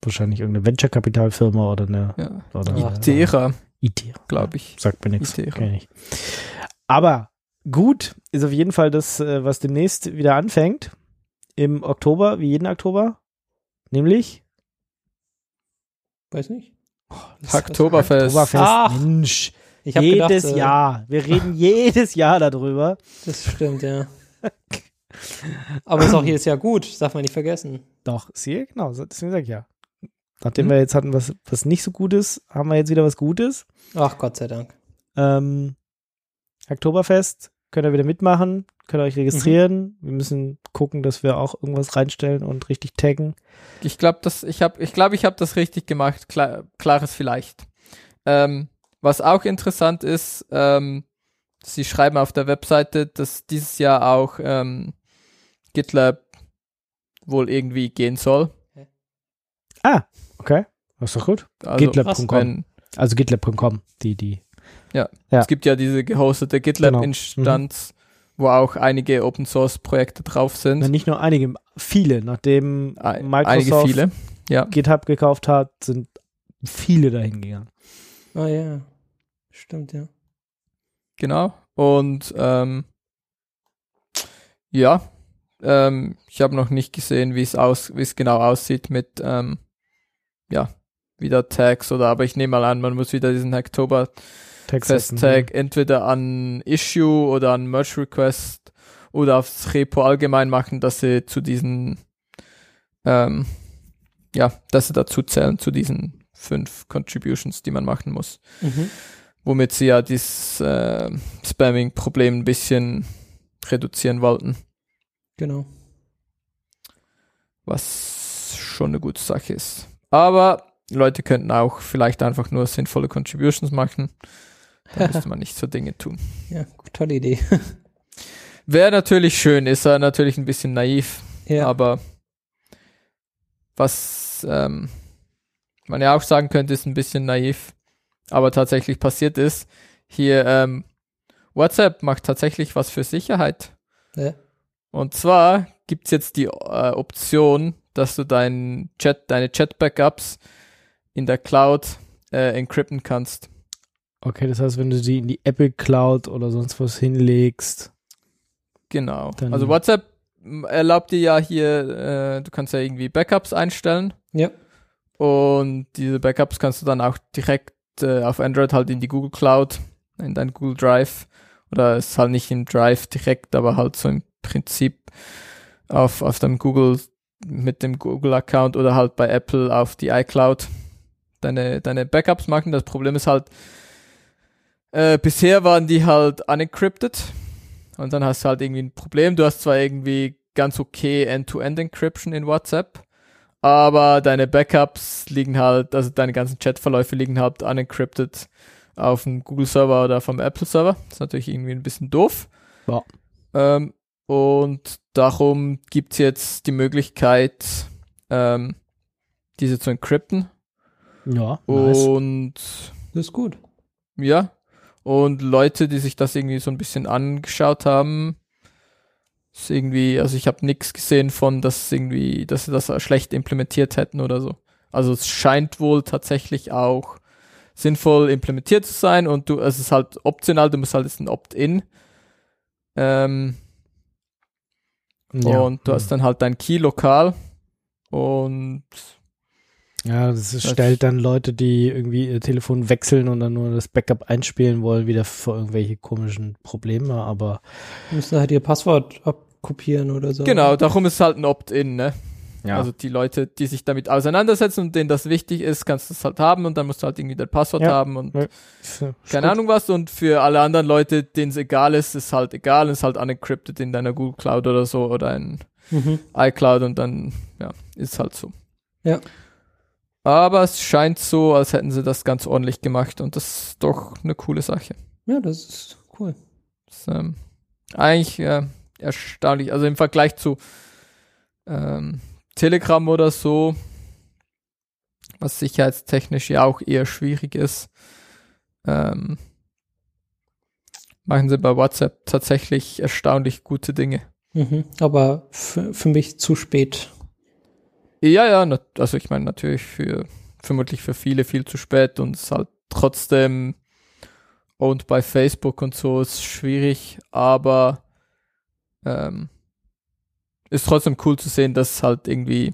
wahrscheinlich irgendeine Venture-Kapitalfirma oder eine, Ja. oder Itera, Idee. glaube ich. Sagt mir nichts. Ich. Aber gut, ist auf jeden Fall das, äh, was demnächst wieder anfängt. Im Oktober, wie jeden Oktober. Nämlich Weiß nicht. Hacktoberfest. Oktoberfest. Ach, Mensch. Jedes gedacht, äh, Jahr. Wir reden *laughs* jedes Jahr darüber. Das stimmt, ja. *laughs* Aber ist auch jedes Jahr gut, das darf man nicht vergessen. Doch, siehe, genau, deswegen sag ich ja. Nachdem Mhm. wir jetzt hatten, was, was nicht so gut ist, haben wir jetzt wieder was Gutes. Ach Gott sei Dank. Ähm, Oktoberfest, könnt ihr wieder mitmachen, könnt ihr euch registrieren. Wir müssen gucken, dass wir auch irgendwas reinstellen und richtig taggen. Ich glaube, das, ich habe, ich glaube, ich habe das richtig gemacht. Klar, klares vielleicht. Ähm, was auch interessant ist, ähm, sie schreiben auf der Webseite, dass dieses Jahr auch ähm, GitLab wohl irgendwie gehen soll. Okay, das ist doch gut. Also, GitLab.com. Also gitlab.com, die, die. Ja. Es gibt ja diese gehostete Genau. GitLab-Instanz, wo auch einige Open Source Projekte drauf sind. Nicht nur einige, viele. Nachdem Microsoft einige viele. Ja. GitHub gekauft hat, sind viele dahin gegangen. Ah ja. Stimmt, ja. Genau. Und ähm, ja, ähm, ich habe noch nicht gesehen, wie es aus, wie es genau aussieht mit ähm, ja wieder Tags oder, aber ich nehme mal an, man muss wieder diesen Hacktober Tag entweder an Issue oder an Merge Request oder aufs Repo allgemein machen, dass sie zu diesen ähm, ja, dass sie dazu zählen zu diesen fünf Contributions, die man machen muss Mhm. womit sie ja dieses äh, Spamming-Problem ein bisschen reduzieren wollten, Genau. was schon eine gute Sache ist. Aber Leute könnten auch vielleicht einfach nur sinnvolle Contributions machen. Da müsste man nicht so Dinge tun. *laughs* Ja, tolle Idee. *laughs* Wäre natürlich schön, ist er natürlich ein bisschen naiv, ja. aber was ähm, man ja auch sagen könnte, ist ein bisschen naiv, aber tatsächlich passiert ist, hier ähm, WhatsApp macht tatsächlich was für Sicherheit. Ja. Und zwar gibt's jetzt die äh, Option, dass du deinen Chat, deine Chat-Backups in der Cloud äh, encrypten kannst. Okay, das heißt, wenn du die in die Apple Cloud oder sonst was hinlegst. Genau. Also WhatsApp erlaubt dir ja hier, äh, du kannst ja irgendwie Backups einstellen Ja. und diese Backups kannst du dann auch direkt äh, auf Android halt in die Google Cloud, in dein Google Drive oder ist halt nicht im Drive direkt, aber halt so im Prinzip auf, auf dem Google mit dem Google Account oder halt bei Apple auf die iCloud deine, deine Backups machen. Das Problem ist halt, äh, bisher waren die halt unencrypted und dann hast du halt irgendwie ein Problem. Du hast zwar irgendwie ganz okay End-to-End-Encryption in WhatsApp, aber deine Backups liegen halt, also deine ganzen Chatverläufe liegen halt unencrypted auf dem Google-Server oder vom Apple-Server. Das ist natürlich irgendwie ein bisschen doof. Ja. Ähm, und darum gibt's jetzt die Möglichkeit, ähm, diese zu encrypten. Ja, nice. Und Das ist gut. ja, und Leute, die sich das irgendwie so ein bisschen angeschaut haben, ist irgendwie, also ich habe nichts gesehen von, dass irgendwie, dass sie das schlecht implementiert hätten oder so. Also es scheint wohl tatsächlich auch sinnvoll implementiert zu sein und du, es ist halt optional, du musst halt jetzt ein Opt-in. Ähm, Ja. Und du hast dann halt dein Key lokal und Ja, das ist, stellt dann Leute, die irgendwie ihr Telefon wechseln und dann nur das Backup einspielen wollen, wieder vor irgendwelche komischen Probleme, aber Die müssen halt ihr Passwort abkopieren oder so. genau, darum ist es halt ein Opt-in, ne? ja. Also die Leute, die sich damit auseinandersetzen und denen das wichtig ist, kannst du es halt haben und dann musst du halt irgendwie dein Passwort Ja. haben und Ja. keine Ahnung was. Und für alle anderen Leute, denen es egal ist, ist halt egal, ist halt unencrypted in deiner Google Cloud oder so oder in Mhm. iCloud und dann, ja, ist halt so. Ja. Aber es scheint so, als hätten sie das ganz ordentlich gemacht und das ist doch eine coole Sache. Ja, das ist cool. Das ist, ähm, eigentlich äh, erstaunlich. Also im Vergleich zu ähm, Telegram oder so, was sicherheitstechnisch ja auch eher schwierig ist, ähm, machen sie bei WhatsApp tatsächlich erstaunlich gute Dinge. Mhm. Aber für, für mich zu spät. Ja, ja, also ich meine natürlich für vermutlich für viele viel zu spät und es ist halt trotzdem owned bei Facebook und so ist schwierig, aber ähm, ist trotzdem cool zu sehen, dass es halt irgendwie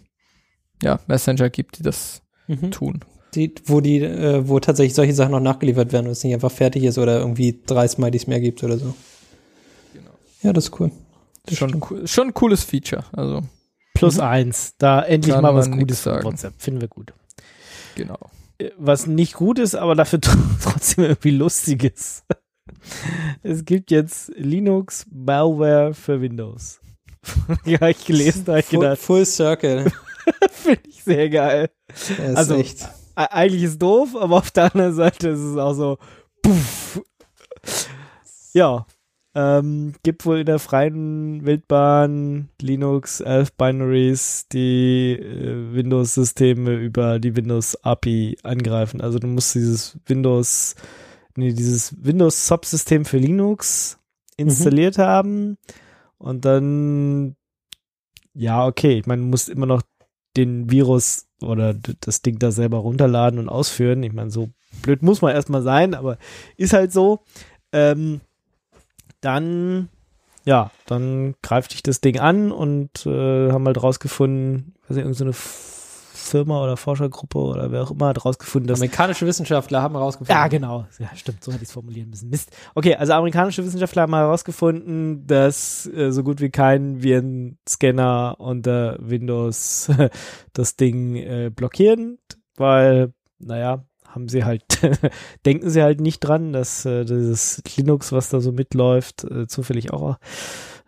ja Messenger gibt, die das Mhm. tun. Die, wo die, äh, wo tatsächlich solche Sachen noch nachgeliefert werden und es nicht einfach fertig ist oder irgendwie drei Smileys mehr gibt oder so. Genau. Ja, das ist cool. Das Schon, stimmt. schon ein cooles Feature, also Plus Mhm. eins. Da endlich Kann mal was Gutes von. WhatsApp. Finden wir gut. genau. Äh, Was nicht gut ist, aber dafür *laughs* trotzdem irgendwie lustig ist. Es gibt jetzt Linux Malware für Windows. *laughs* ja, ich gelesen, da ich gedacht, Full Circle. *laughs* finde ich sehr geil. Ist Also- echt. Eigentlich ist doof, aber auf der anderen Seite ist es auch so, puff. Ja, ähm, gibt wohl in der freien Wildbahn Linux 11 Binaries, die äh, Windows-Systeme über die Windows-API angreifen. Also du musst dieses Windows, nee, dieses Windows-Subsystem für Linux installiert haben und dann, ja, okay, ich meine, du musst immer noch den Virus oder das Ding da selber runterladen und ausführen. Ich meine, so blöd muss man erstmal sein, aber ist halt so. Ähm, dann, ja, dann greift dich das Ding an und äh, haben halt rausgefunden, weiß nicht, irgendeine Firma oder Forschergruppe oder wer auch immer hat rausgefunden, dass Amerikanische Wissenschaftler haben herausgefunden. ja, genau. Ja, stimmt. So hätte ich es formulieren müssen. Mist. Okay, also amerikanische Wissenschaftler haben herausgefunden, dass äh, so gut wie kein Virenscanner unter Windows *laughs* das Ding äh, blockieren, weil, naja, haben sie halt, *laughs* denken sie halt nicht dran, dass äh, dieses Linux, was da so mitläuft, äh, zufällig auch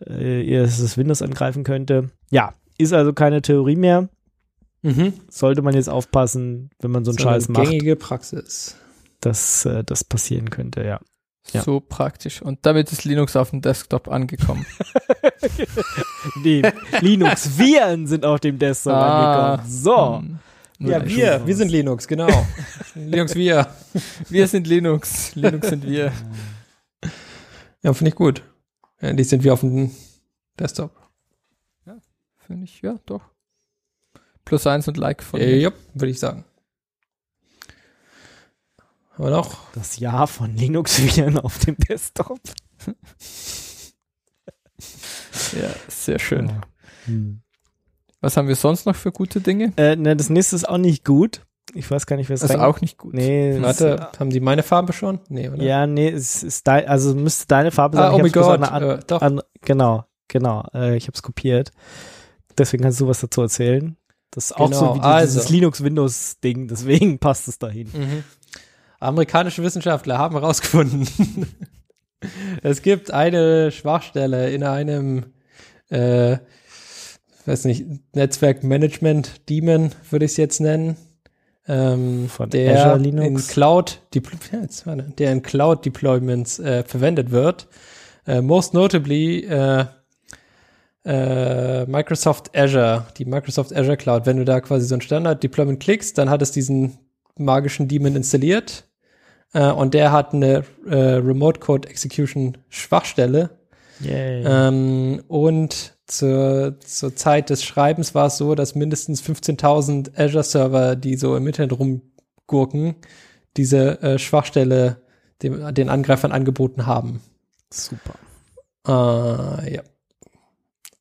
äh, das Windows angreifen könnte. Ja, ist also keine Theorie mehr. Mhm. Sollte man jetzt aufpassen, wenn man so einen Sondern Scheiß macht Gängige Praxis. dass äh, das passieren könnte, ja. Ja. So praktisch. Und damit ist Linux auf dem Desktop angekommen. *laughs* Die Linux-Viren sind auf dem Desktop Ah. angekommen. So. Hm. Ja, wir, wir sind Linux, genau. *laughs* Linux wir. Wir sind Linux. Linux sind wir. Ja, finde ich gut. Endlich sind wir auf dem Desktop. Finde ich, ja, doch. Plus eins und Like von Äh, mir. ja, würde ich sagen. Aber noch. Das Jahr von Linux-Viren *laughs* auf dem Desktop. Ja, sehr schön. Hm. Was haben wir sonst noch für gute Dinge? Äh, ne, das nächste ist auch nicht gut. Ich weiß gar nicht, wer es Also rein- auch nicht gut. Nee, Warte, haben die meine Farbe schon? Nee, oder? Ja, nee, es ist dein, also müsste deine Farbe sein. Ah, oh mein Gott. an Äh, doch. an, genau, genau. Äh, ich habe es kopiert. Deswegen kannst du was dazu erzählen. Das ist auch so Genau, wie also. dieses Linux-Windows-Ding. Deswegen *laughs* passt es dahin. Mhm. Amerikanische Wissenschaftler haben herausgefunden, *laughs* es gibt eine Schwachstelle in einem, äh, weiß nicht, Netzwerkmanagement-Daemon würde ich es jetzt nennen, ähm, Von der Azure Linux. in Cloud, *laughs* der in Cloud Deployments äh, verwendet wird. Äh, most notably äh, äh, Microsoft Azure, die Microsoft Azure Cloud. Wenn du da quasi so ein Standard-Deployment klickst, dann hat es diesen magischen Daemon installiert äh, und der hat eine äh, Remote Code Execution Schwachstelle ähm, und zur, zur Zeit des Schreibens war es so, dass mindestens 15.000 Azure-Server, die so im Internet rumgurken, diese äh, Schwachstelle dem, den Angreifern angeboten haben. Super. Äh, ja.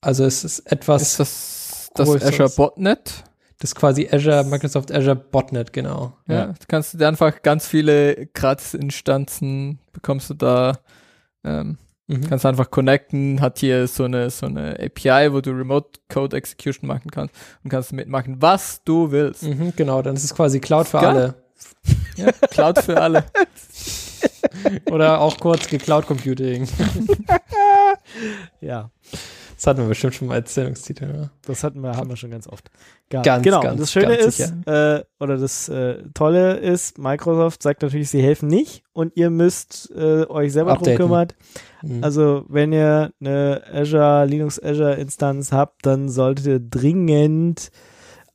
Also es ist etwas. Ist das das Größeres. Azure Botnet? Das ist quasi Azure, Microsoft Azure Botnet, genau. Ja, da kannst du dir einfach ganz viele Gratis-Instanzen bekommst du da. Ähm, Mhm. kannst einfach connecten, hat hier so eine so eine API, wo du Remote Code Execution machen kannst und kannst mitmachen, was du willst. Mhm, genau, dann ist es quasi Cloud für Geil. alle. Ja, Cloud für alle. *laughs* Oder auch kurz Cloud Computing. *laughs* Ja, Das hatten wir bestimmt schon mal als Sendungstitel. Ja. das hatten wir, haben wir schon ganz oft. gehabt. Ganz, genau. ganz, und das Schöne ist, äh, oder das äh, Tolle ist, Microsoft sagt natürlich, sie helfen nicht und ihr müsst äh, euch selber drum Updaten. kümmern. Mhm. Also, wenn ihr eine Azure, Linux Azure Instanz habt, dann solltet ihr dringend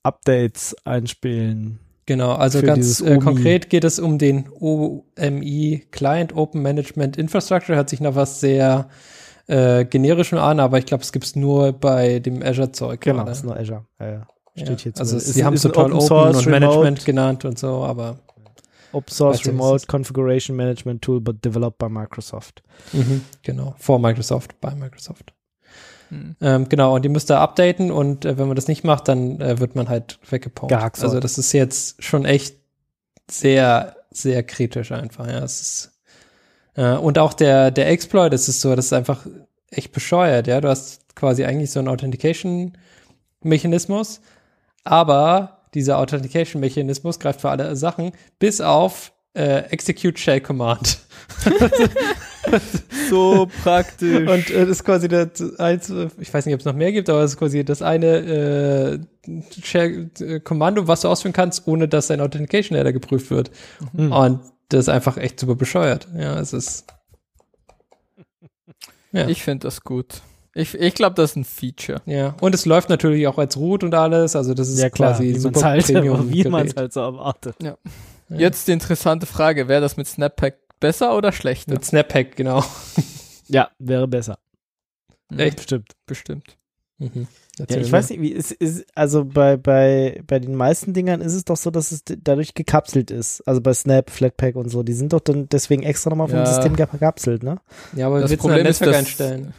Updates einspielen. Genau, also ganz äh, konkret geht es um den OMI Client Open Management Infrastructure. Hört sich nach was sehr äh, generischem an, aber ich glaube, es gibt es nur bei dem Azure-Zeug. Genau, das ist nur Azure. Ja, ja. Steht Ja. hier Also zumindest. sie haben ein toll Open Source und Remote- Management genannt und so, aber Open Source Remote? Configuration Management Tool, but developed by Microsoft. mhm, genau, vor Microsoft, bei Microsoft. Hm. Ähm, genau, und die müsst ihr updaten und äh, wenn man das nicht macht, dann äh, wird man halt. Gehackselt. Also das ist jetzt schon echt sehr, sehr kritisch einfach. Ja, es ist, äh, und auch der, der Exploit, das ist so, das ist einfach echt bescheuert. Ja, du hast quasi eigentlich so einen Authentication-Mechanismus, aber dieser Authentication-Mechanismus greift für alle Sachen, bis auf äh, Execute Shell Command. *laughs* So praktisch. Und äh, das ist quasi das eins, ich weiß nicht, ob es noch mehr gibt, aber das ist quasi das eine äh, Share äh, Kommando, was du ausführen kannst, ohne dass dein Authentication Header geprüft wird. Mhm. Und das ist einfach echt super bescheuert. Ja, es ist. *laughs* Ja. Ich finde das gut. Ich, ich glaube, das ist ein Feature. ja. Und es läuft natürlich auch als Root und alles, also das ist ja, klar, quasi wie man super *laughs* es halt, Premium wie man's Gerät. halt so erwartet. Ja. Jetzt die interessante Frage, wäre das mit Snappack besser oder schlechter? Mit Snappack, genau. Ja, wäre besser. Echt? Bestimmt. Bestimmt. Mhm. Ja, ich weiß nicht, wie es ist, also bei, bei, bei den meisten Dingern ist es doch so, dass es dadurch gekapselt ist. Also bei Snap, Flatpak und so, die sind doch dann deswegen extra nochmal vom Ja. System gekapselt, ne? Ja, aber Das Problem ist, Netzwerk dass- einstellen?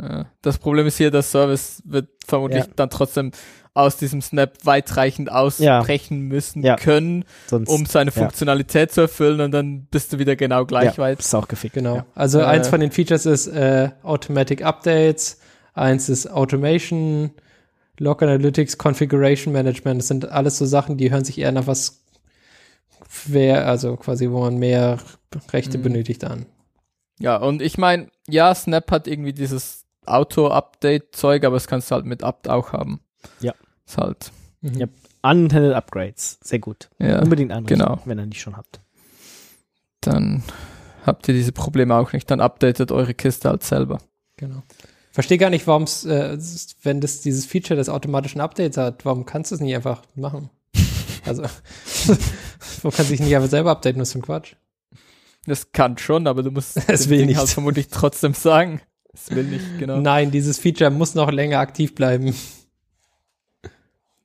Ja. Das Problem ist hier, der Service wird vermutlich Ja. dann trotzdem aus diesem Snap weitreichend ausbrechen müssen Ja. können, Sonst um seine ja. Funktionalität zu erfüllen und dann bist du wieder genau gleich ja, weit. ist auch gefickt. Genau. Ja. Also Äh, eins von den Features ist äh, Automatic Updates, eins ist Automation, Log Analytics, Configuration Management. Das sind alles so Sachen, die hören sich eher nach was quer, also quasi, wo man mehr Rechte Mhm. benötigt an. Ja, und ich meine, ja, Snap hat irgendwie dieses Auto-Update-Zeug, aber das kannst du halt mit Apt auch haben. Ja. Ist halt, Mhm. Ja. Unintended Upgrades. Sehr gut. ja, Unbedingt anrichten, genau. wenn ihr nicht schon habt. dann habt ihr diese Probleme auch nicht. Dann updatet eure Kiste halt selber. Genau. Verstehe gar nicht, warum es, äh, wenn das dieses Feature des automatischen Updates hat, warum kannst du es nicht einfach machen? Also, *laughs* warum kannst du dich nicht einfach selber updaten? Das ist so ein Quatsch. Das kann schon, aber du musst *laughs* Es will Ding nicht. halt vermutlich trotzdem sagen. Es will nicht, genau. Nein, dieses Feature muss noch länger aktiv bleiben.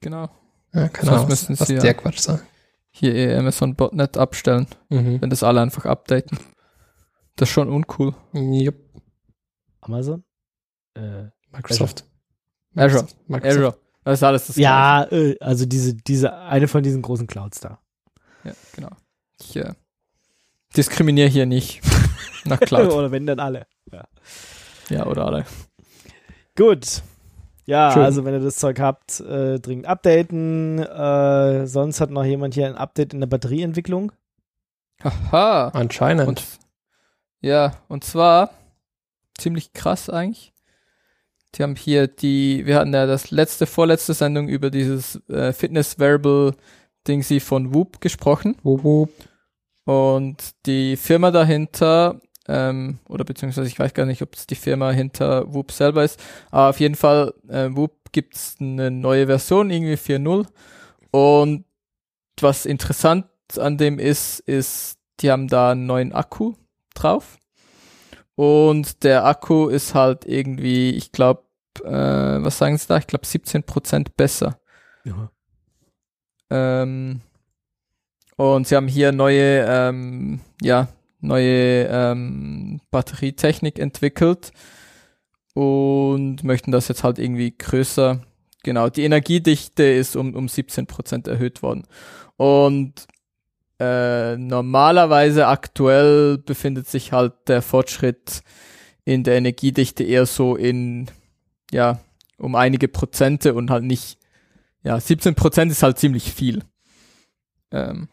Genau. Ja, Sonst Ahnung, müssten was, was sie ja- der Quatsch sein. Hier ihr Amazon Botnet abstellen, Mhm. wenn das alle einfach updaten. Das ist schon uncool. Jupp. Amazon? Äh, Microsoft. Azure. Microsoft. Azure. Das ist alles das ja, äh, also diese, diese, eine von diesen großen Clouds da. Ja, genau. Ich äh, diskriminiere hier nicht *laughs* nach Cloud. Oder wenn dann alle. ja, oder alle. Gut. Ja, Schön. also wenn ihr das Zeug habt, äh, dringend updaten. Äh, sonst hat noch jemand hier ein Update in der Batterieentwicklung. Haha. Anscheinend. Und ja, und zwar ziemlich krass eigentlich. Die haben hier die, wir hatten ja das letzte, vorletzte Sendung über dieses äh, Fitness Wearable Dingsy von Whoop gesprochen. Wup, wup. Und die Firma dahinter, ähm, oder beziehungsweise ich weiß gar nicht, ob es die Firma hinter Whoop selber ist, aber auf jeden Fall, äh, Whoop gibt es eine neue Version, irgendwie 4.0. Und was interessant an dem ist, ist, die haben da einen neuen Akku drauf. Und der Akku ist halt irgendwie, ich glaube, äh, was sagen sie da? Ich glaube 17% besser. Ja. Ähm, Und sie haben hier neue, ähm, ja, neue ähm, Batterietechnik entwickelt und möchten das jetzt halt irgendwie größer. Genau, die Energiedichte ist um, um 17% erhöht worden. Und äh, normalerweise aktuell befindet sich halt der Fortschritt in der Energiedichte eher so in, ja, um einige Prozente und halt nicht, ja, 17 Prozent ist halt ziemlich viel. Ähm,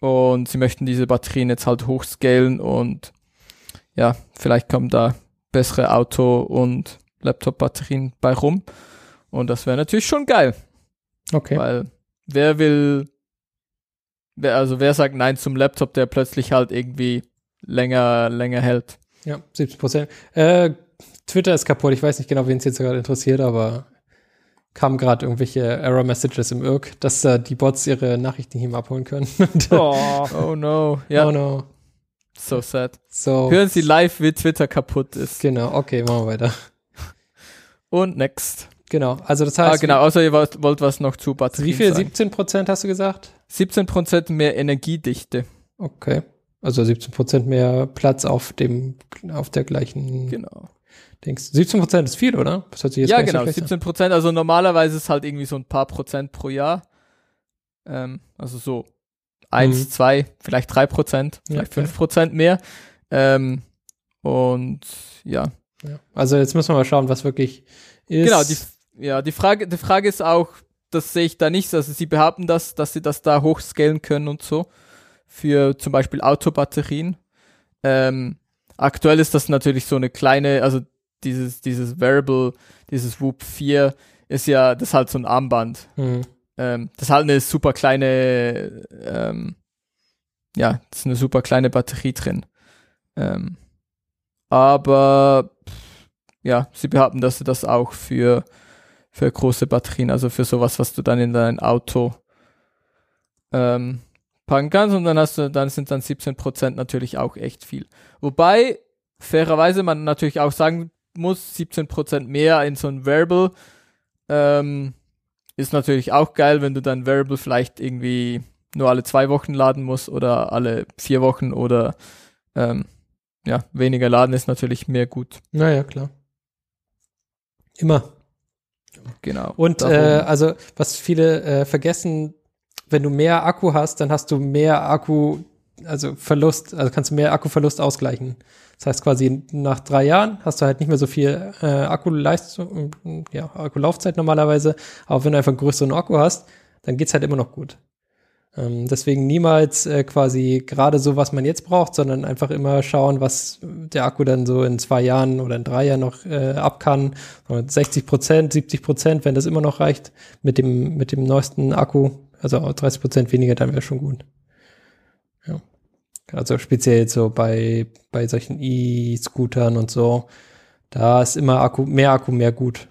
und sie möchten diese Batterien jetzt halt hochscalen und ja, vielleicht kommen da bessere Auto- und Laptop-Batterien bei rum. Und das wäre natürlich schon geil. Okay. Weil wer will, wer, also wer sagt Nein zum Laptop, der plötzlich halt irgendwie länger, länger hält? Ja, 70 Prozent. Äh, Twitter ist kaputt. Ich weiß nicht genau, wen es jetzt gerade interessiert, aber kamen gerade irgendwelche Error-Messages im Irk, dass äh, die Bots ihre Nachrichten hier abholen können. *laughs* oh. oh no. Ja. Oh no. So sad. So. Hören Sie live, wie Twitter kaputt ist. Genau, okay, machen wir weiter. Und next. Genau, also das heißt. Ah, genau, außer ihr wollt, wollt was noch zu Batterien Wie viel? sagen. 17 Prozent hast du gesagt? 17 Prozent mehr Energiedichte. Okay. Also 17 Prozent mehr Platz auf dem, auf der gleichen Genau. Dings. 17 Prozent ist viel, oder? Das hört sich jetzt ja, genau, so 17 Prozent. Also normalerweise ist halt irgendwie so ein paar Prozent pro Jahr. Ähm, also so eins, mhm. zwei, vielleicht drei Prozent, vielleicht fünf ja, Prozent mehr. Ähm, und ja. ja. Also jetzt müssen wir mal schauen, was wirklich ist. Genau, die, ja, die Frage, die Frage ist auch, das sehe ich da nicht. Also sie behaupten das, dass sie das da hochscalen können und so. Für zum Beispiel Autobatterien. Ähm, aktuell ist das natürlich so eine kleine, also dieses, dieses Variable, dieses Whoop 4 ist ja, das ist halt so ein Armband. Mhm. Ähm, das ist halt eine super kleine, ähm, ja, das ist eine super kleine Batterie drin. Ähm, aber ja, sie behaupten, dass sie das auch für, für große Batterien, also für sowas, was du dann in dein Auto ähm, packen kannst und dann hast du, dann sind dann 17% natürlich auch echt viel. Wobei, fairerweise man natürlich auch sagen muss, 17% mehr in so ein Variable, ähm, ist natürlich auch geil, wenn du dein Variable vielleicht irgendwie nur alle zwei Wochen laden musst oder alle vier Wochen oder ähm, ja, weniger laden ist natürlich mehr gut. Naja, klar. Immer. Genau. Und äh, also, was viele äh, vergessen, wenn du mehr Akku hast, dann hast du mehr Akku, also Verlust, also kannst du mehr Akkuverlust ausgleichen. Das heißt quasi nach drei Jahren hast du halt nicht mehr so viel äh, Akkuleistung, ja, Akkulaufzeit normalerweise, aber wenn du einfach einen größeren Akku hast, dann geht's halt immer noch gut. Ähm, deswegen niemals äh, quasi gerade so, was man jetzt braucht, sondern einfach immer schauen, was der Akku dann so in zwei Jahren oder in drei Jahren noch äh, ab kann. 60 Prozent, 70 Prozent, wenn das immer noch reicht mit dem, mit dem neuesten Akku, also 30 Prozent weniger, dann wäre schon gut. Ja. Also speziell so bei, bei solchen E-Scootern und so. Da ist immer Akku, mehr Akku, mehr gut.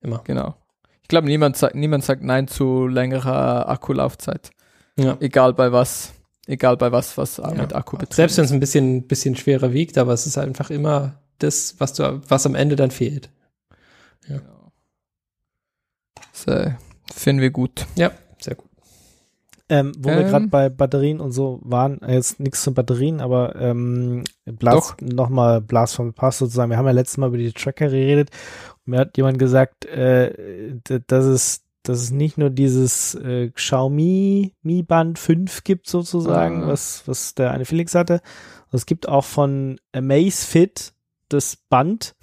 Immer. Genau. Ich glaube, niemand sagt, niemand sagt Nein zu längerer Akkulaufzeit. Ja. Egal bei was. Egal bei was, was ja. mit Akku betrifft. Selbst wenn es ein bisschen, bisschen schwerer wiegt, aber es ist einfach immer das, was du, was am Ende dann fehlt. Ja. So, finden wir gut. Ja, sehr gut. Ähm, wo ähm, wir gerade bei Batterien und so waren, äh, jetzt nichts zu Batterien, aber ähm, Blas, nochmal Blas vom Pass sozusagen. Wir haben ja letztes Mal über die Tracker geredet und mir hat jemand gesagt, äh, dass es, dass es nicht nur dieses äh, Xiaomi Mi Band 5 gibt sozusagen, ah. was, was der eine Felix hatte. Es gibt auch von Amazfit das Band,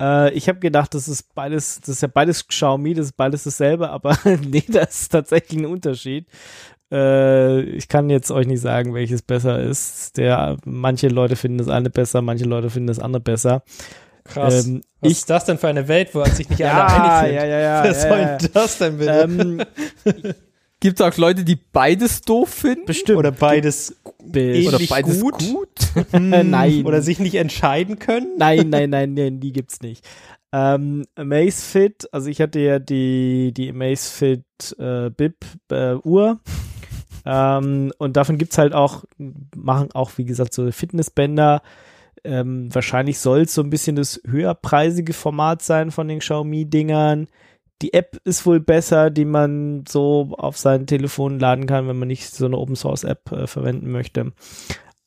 äh, ich habe gedacht, das ist beides, das ist ja beides Xiaomi, das ist beides dasselbe, aber *laughs* nee, das ist tatsächlich ein Unterschied. Äh, ich kann jetzt euch nicht sagen, welches besser ist. Der, manche Leute finden das eine besser, manche Leute finden das andere besser. Krass. Ähm, Was ich, ist das denn für eine Welt, wo sich nicht *laughs* alle einig sind? Ja, ja, ja. Was ja, soll ja. das denn bitte? Ähm, *laughs* Gibt es auch Leute, die beides doof finden? Bestimmt. Oder beides ähnlich Oder beides gut? gut? *laughs* nein. Oder sich nicht entscheiden können? Nein, nein, nein, nein, die gibt's nicht. Ähm, Amazfit, also ich hatte ja die, die Amazfit äh, Bip äh, Uhr. ähm, und davon gibt's halt auch, machen auch, wie gesagt, so Fitnessbänder. Ähm, wahrscheinlich soll es so ein bisschen das höherpreisige Format sein von den Xiaomi-Dingern die App ist wohl besser, die man so auf sein Telefon laden kann, wenn man nicht so eine Open Source App äh, verwenden möchte.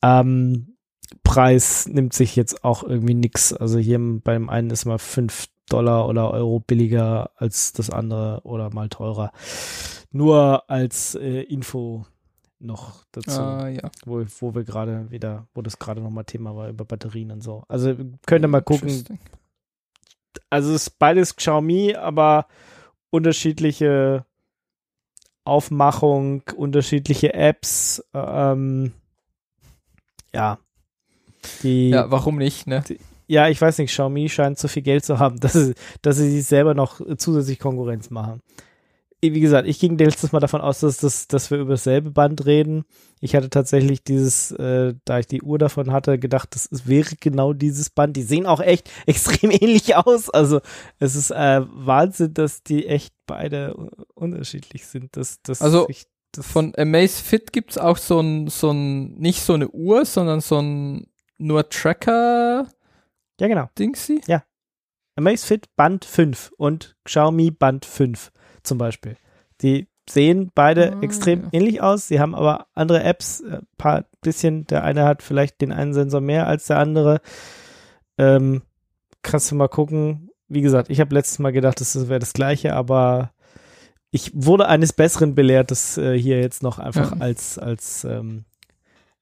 Ähm, Preis nimmt sich jetzt auch irgendwie nix. Also hier beim einen ist mal 5 Dollar oder Euro billiger als das andere oder mal teurer. Nur als äh, Info noch dazu, Ah, ja. wo, wo wir gerade wieder, wo das gerade nochmal Thema war über Batterien und so. Also könnt ihr mal gucken. Also es ist beides Xiaomi, aber unterschiedliche Aufmachung, unterschiedliche Apps. Ähm, ja. Die, Ja, warum nicht, ne? ja, ich weiß nicht, Xiaomi scheint zu viel Geld zu haben, *laughs* dass sie, dass sie sich selber noch zusätzlich Konkurrenz machen. Wie gesagt, ich ging letztes Mal davon aus, dass, dass, dass wir über dasselbe Band reden. Ich hatte tatsächlich dieses, äh, da ich die Uhr davon hatte, gedacht, das ist, wäre genau dieses Band. Die sehen auch echt *laughs* extrem ähnlich aus. Also es ist äh, Wahnsinn, dass die echt beide unterschiedlich sind. Das, das Also, ich, das Von Amazfit gibt's auch so ein, so ein, nicht so eine Uhr, sondern so ein nur Tracker-Dingsy. ja genau. Amazfit Band 5 und Xiaomi Band 5 zum Beispiel. Die sehen beide Ah, extrem ähnlich aus. Sie haben aber andere Apps, äh, paar bisschen. Der eine hat vielleicht den einen Sensor mehr als der andere. Ähm, kannst du mal gucken. Wie gesagt, ich habe letztes Mal gedacht, das wäre das gleiche, aber ich wurde eines Besseren belehrt, das äh, hier jetzt noch einfach Ja. als, als, ähm,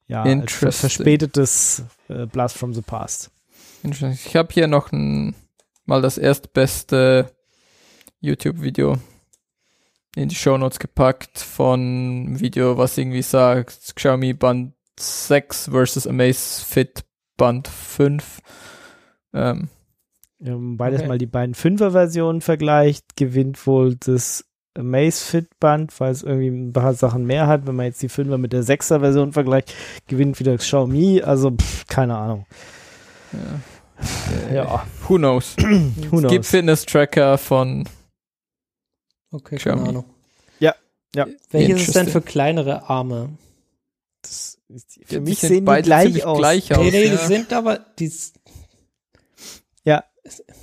ja, als verspätetes äh, Blast from the Past. Ich habe hier noch ein, mal das erstbeste YouTube-Video in die Shownotes gepackt von einem Video, was irgendwie sagt, Xiaomi Band 6 versus Amazfit Band 5. Ähm, beides Okay. mal die beiden Fünfer-Versionen vergleicht, gewinnt wohl das Amazfit-Band, weil es irgendwie ein paar Sachen mehr hat. Wenn man jetzt die Fünfer mit der Sechser-Version vergleicht, gewinnt wieder das Xiaomi. Also, pff, keine Ahnung. ja. Ja, Who knows? *clears throat* who Es gibt knows? Fitness-Tracker von Okay, Xiaomi. keine Ahnung. Ja, ja. Welches ist denn für kleinere Arme? Das ist, Ja, für die mich sind sehen die beide gleich aus. gleich aus. nee, nee, ja. die sind aber, die, Ja.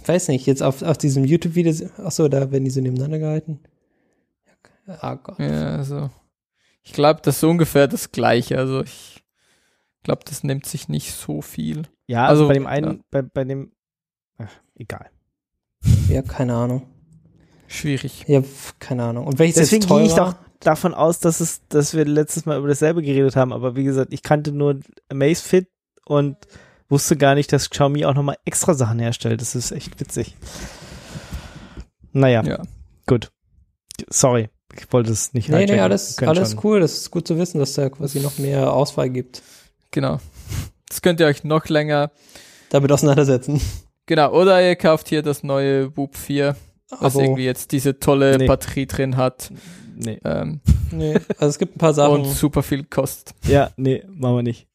weiß nicht, jetzt auf, auf diesem YouTube-Video, achso, da werden die so nebeneinander gehalten. Ah Gott. Ja, also ich glaube, das ist so ungefähr das gleiche. Also ich glaube, das nimmt sich nicht so viel. Ja, also, Also, bei dem einen, ja. bei, bei dem, ach, egal. Ja, keine Ahnung. Schwierig. Ja, keine Ahnung. Und welches Deswegen ist teurer? gehe ich doch davon aus, dass es, dass wir letztes Mal über dasselbe geredet haben. Aber wie gesagt, ich kannte nur Amazfit und wusste gar nicht, dass Xiaomi auch nochmal extra Sachen herstellt. Das ist echt witzig. Naja, Ja. gut. Sorry, ich wollte es nicht Nee, nee, alles, alles schon. cool. Das ist gut zu wissen, dass da quasi noch mehr Auswahl gibt. Genau. Das könnt ihr euch noch länger. Damit auseinandersetzen. Genau, oder ihr kauft hier das neue Boop 4, was Aber, irgendwie jetzt diese tolle Nee. Batterie drin hat Nee. ähm, nee, also es gibt ein paar Sachen. und super viel kostet. Ja, nee, machen wir nicht.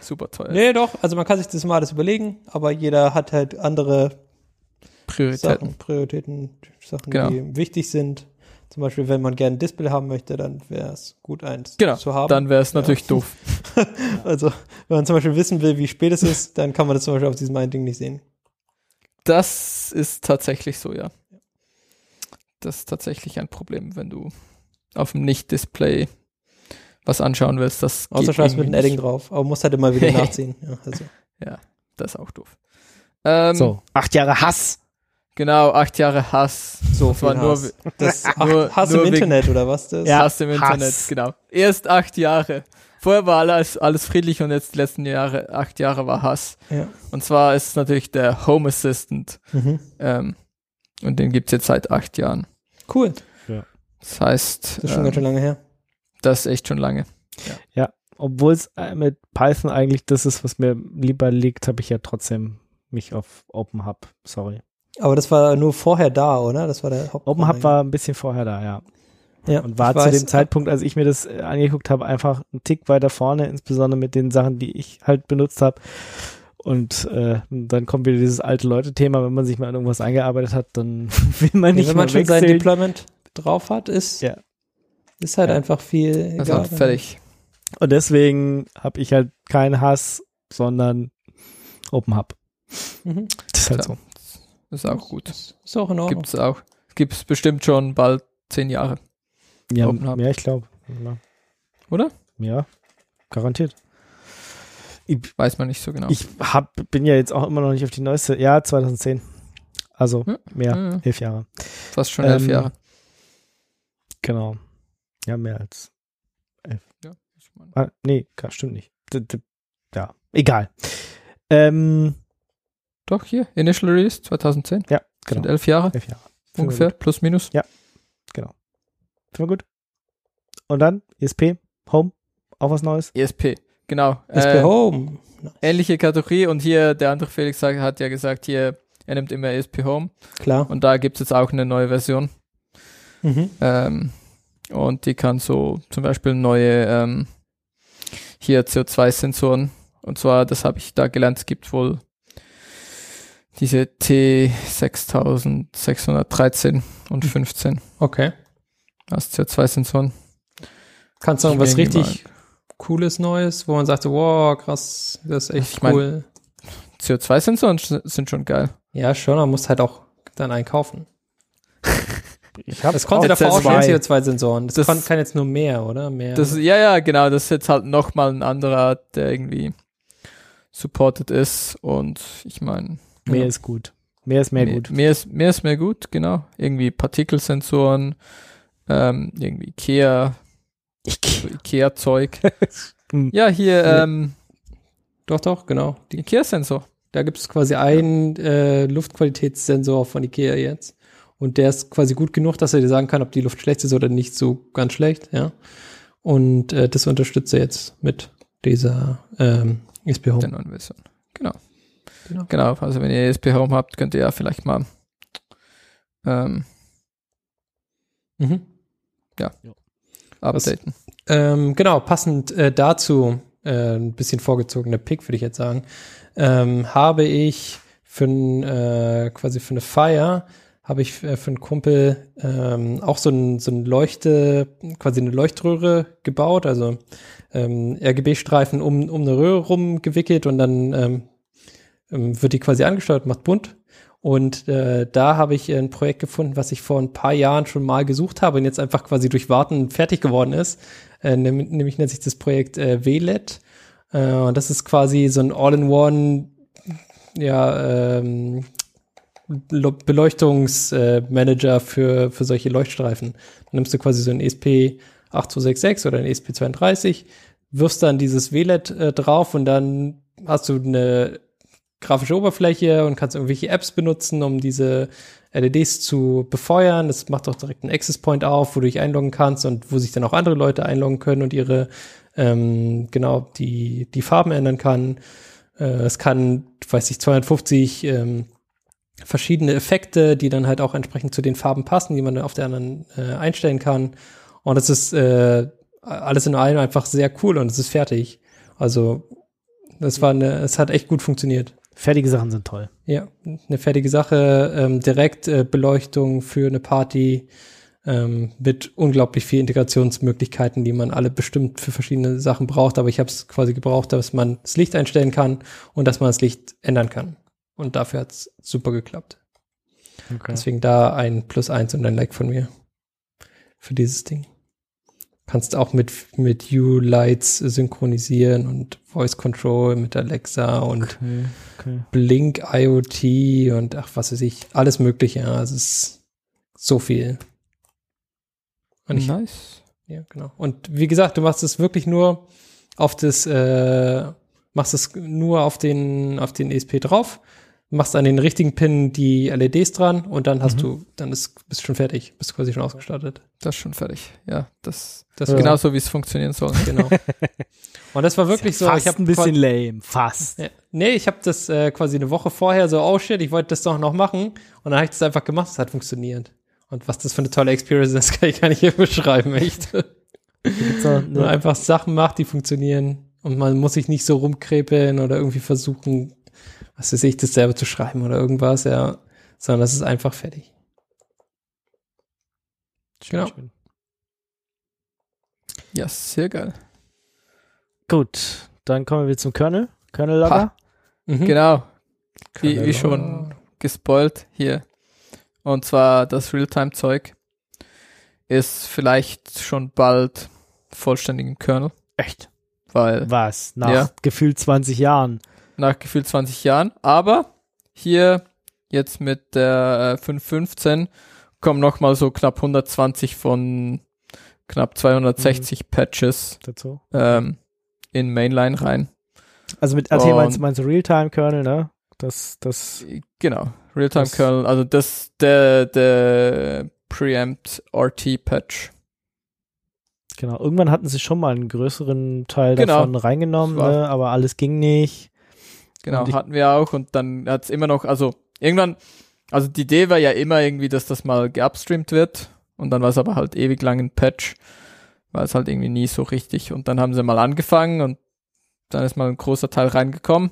Super teuer. Nee, doch, also man kann sich das mal alles überlegen, aber jeder hat halt andere Prioritäten. Sachen, Prioritäten, Sachen, Genau. die wichtig sind. Zum Beispiel, wenn man gerne ein Display haben möchte, dann wäre es gut, eins Genau, zu haben. dann wäre es natürlich doof. *laughs* also, wenn man zum Beispiel wissen will, wie spät es ist, dann kann man das zum Beispiel auf diesem einen Ding nicht sehen. Das ist tatsächlich so, ja. Das ist tatsächlich ein Problem, wenn du auf dem Nicht-Display was anschauen willst. Das Außer schreibst mit einem Edding drauf. Aber muss halt immer wieder *laughs* nachziehen. Ja, also. nicht. Das ist auch doof. Ähm, So, acht Jahre Hass. Genau, acht Jahre Hass. So Das war nur, Hass. Das *laughs* nur, Hass nur im wegen Internet oder was? Das? Ja. Hass im Internet, Hass. genau. Erst acht Jahre. Vorher war alles, alles friedlich und jetzt die letzten Jahre, acht Jahre war Hass. Ja. Und zwar ist es natürlich der Home Assistant. Mhm. Ähm, und den gibt's jetzt seit acht Jahren. Cool. Das heißt, Das ist schon ganz schön ähm, lange her. das ist echt schon lange. Obwohl es äh, mit Python eigentlich das ist, was mir lieber liegt, habe ich ja trotzdem mich auf OpenHub. Sorry. Aber das war nur vorher da, oder? Das war der Haupt OpenHub war ein bisschen vorher da, ja. ja, Und war zu weiß, dem Zeitpunkt, als ich mir das äh, angeguckt habe, einfach einen Tick weiter vorne, insbesondere mit den Sachen, die ich halt benutzt habe. Und äh, dann kommt wieder dieses alte Leute-Thema, wenn man sich mal in irgendwas eingearbeitet hat, dann *laughs* will man nicht wenn man schon sein. Deployment drauf hat, ist, Ja. ist halt Ja. einfach viel Also egal. fertig. Und deswegen habe ich halt keinen Hass, sondern OpenHub. Mhm. Das ist halt Klar. so. Das ist auch gut. Ist, ist auch in Ordnung. Gibt's auch. gibt es bestimmt schon bald zehn Jahre. Ja, Open Hub. ja ich glaube. Ja. Oder? ja, garantiert. Weiß man nicht so genau. Ich hab, bin ja jetzt auch immer noch nicht auf die neueste. Ja, 2010. Also Ja, mehr, ja, ja. elf Jahre. Fast schon elf ähm, Jahre. Genau. Ja, mehr als. Ja, ich mein, Ah, nee, stimmt nicht. Ja, egal. Ähm, doch, hier, Initial Release 2010. ja, Sind genau. elf Jahre Elf Jahre. Ungefähr, plus minus. Finden wir gut. Und dann ESP, Home, auch was Neues. ESP, genau. SP Äh, Home. ähnliche Kategorie und hier, der andere Felix sagt, hat ja gesagt, hier, er nimmt immer ESP Home Klar. und da gibt es jetzt auch eine neue Version. Mhm. Ähm, und die kann so zum Beispiel neue ähm, hier CO2-Sensoren. Und zwar, das habe ich da gelernt, es gibt wohl diese T6613 und 15 Okay. als CO2-Sensoren. Kannst du noch was richtig Cooles Neues, wo man sagt, so, wow, krass, das ist echt Ich mein- cool. CO2-Sensoren sch- sind schon geil. ja, schon, man muss halt auch dann einkaufen. *laughs* Ich habe Das konnte davor auch schon zwei. CO2-Sensoren. Das, Das- kann jetzt nur mehr, oder? Mehr. Das, ja, ja, genau, das ist jetzt halt nochmal ein anderer, der irgendwie supported ist. Und ich meine, mehr ja. ist gut. Mehr ist mehr, mehr, gut. Mehr ist, mehr ist mehr gut, genau. Irgendwie Partikelsensoren, ähm, irgendwie so Ikea-Zeug. *laughs* Hm. ja, hier, Ja. ähm, doch, doch, genau. Die, Ikea-Sensor. da gibt es quasi einen äh, Luftqualitätssensor von Ikea jetzt. Und der ist quasi gut genug, dass er dir sagen kann, ob die Luft schlecht ist oder nicht so ganz schlecht, ja. Und äh, das unterstützt er jetzt mit dieser ähm, ESP der Home. neuen Version. Genau. Genau. Genau, also wenn ihr ESP Home habt, könnt ihr ja vielleicht mal ähm, Mhm. Updaten. Ähm, genau, passend äh, dazu, äh, ein bisschen vorgezogener Pick, würde ich jetzt sagen, ähm, habe ich für ein, äh, quasi für eine Feier, habe ich äh, für einen Kumpel ähm, auch so ein, so ein Leuchte, quasi eine Leuchtröhre gebaut, also ähm, RGB-Streifen um, um eine Röhre rumgewickelt und dann ähm, ähm, wird die quasi angesteuert, macht bunt. Und äh, da habe ich ein Projekt gefunden, was ich vor ein paar Jahren schon mal gesucht habe und jetzt einfach quasi durch Warten fertig geworden ist. Äh, nämlich, nennt sich das Projekt äh, WLED. Äh, und das ist quasi so ein All-in-One, ja, ähm, Beleuchtungsmanager für, für solche Leuchtstreifen. Dann nimmst du quasi so ein ESP 8266 oder ein ESP 32, wirfst dann dieses WLED äh, drauf und dann hast du eine grafische Oberfläche und kannst irgendwelche Apps benutzen, um diese LEDs zu befeuern. Das macht auch direkt einen Access Point auf, wo du dich einloggen kannst und wo sich dann auch andere Leute einloggen können und ihre ähm, genau die die Farben ändern kann. Äh, es kann, weiß ich, 250 ähm, verschiedene Effekte, die dann halt auch entsprechend zu den Farben passen, die man dann auf der anderen äh, einstellen kann. Und es ist äh, alles in allem einfach sehr cool und es ist fertig. Also das war eine, es hat echt gut funktioniert. Fertige Sachen sind toll. Ja, eine fertige Sache, ähm, direkt äh, Beleuchtung für eine Party ähm, mit unglaublich viel Integrationsmöglichkeiten, die man alle bestimmt für verschiedene Sachen braucht. Aber ich habe es quasi gebraucht, dass man das Licht einstellen kann und dass man das Licht ändern kann. Und dafür hat es super geklappt. Okay. Deswegen da ein Plus eins und ein Like von mir für dieses Ding. Kannst auch mit, mit U-Lights synchronisieren und Voice Control mit Alexa und Okay, okay. Blink IoT und ach, was weiß ich, alles Mögliche. Ja, es ist so viel. Und ich, nice. ja, genau. Und wie gesagt, du machst es wirklich nur auf das, äh, machst es nur auf den, auf den ESP drauf, machst an den richtigen Pin die LEDs dran und dann hast Mhm. du, dann ist, bist du schon fertig, bist quasi schon ausgestattet. Das ist schon fertig. Ja, das Das Ja. ist genau so, wie es funktionieren soll. genau. *laughs* Und das war wirklich so, Fast ich habe ein bisschen lame. Fast. Ja. Nee, ich habe das äh, quasi eine Woche vorher so, oh shit, ich wollte das doch noch machen. Und dann habe ich das einfach gemacht, es hat funktioniert. Und was das für eine tolle Experience ist, *laughs* kann ich gar nicht hier beschreiben, echt. Nur einfach Sachen macht, die funktionieren. Und man muss sich nicht so rumkrepeln oder irgendwie versuchen, was weiß ich, das selber zu schreiben oder irgendwas, ja. Sondern das ist einfach fertig. genau. Schön. Ja, sehr geil. Gut, dann kommen wir zum Kernel. Kernel-Lager. Mhm. Genau, wie, Kernel- wie schon gespoilt hier. Und zwar das Realtime-Zeug ist vielleicht schon bald vollständig im Kernel. Echt? Weil Was? Nach Ja. gefühlt 20 Jahren. Nach gefühlt 20 Jahren. Aber hier jetzt mit der äh, 5.15 kommen nochmal so knapp 120 von knapp 260 Patches Dazu. ähm, in Mainline rein. Also mit RT meinst, Und- meinst du Realtime-Kernel, ne? Das, das, Genau, Realtime Das- Kernel, also das der der Preempt RT Patch. genau. Irgendwann hatten sie schon mal einen größeren Teil Genau. davon reingenommen, ne? aber alles ging nicht. Genau, ich- hatten wir auch und dann hat's immer noch, also irgendwann, also die Idee war ja immer irgendwie, dass das mal geupstreamt wird und dann war es aber halt ewig lang ein Patch, war es halt irgendwie nie so richtig und dann haben sie mal angefangen und dann ist mal ein großer Teil reingekommen.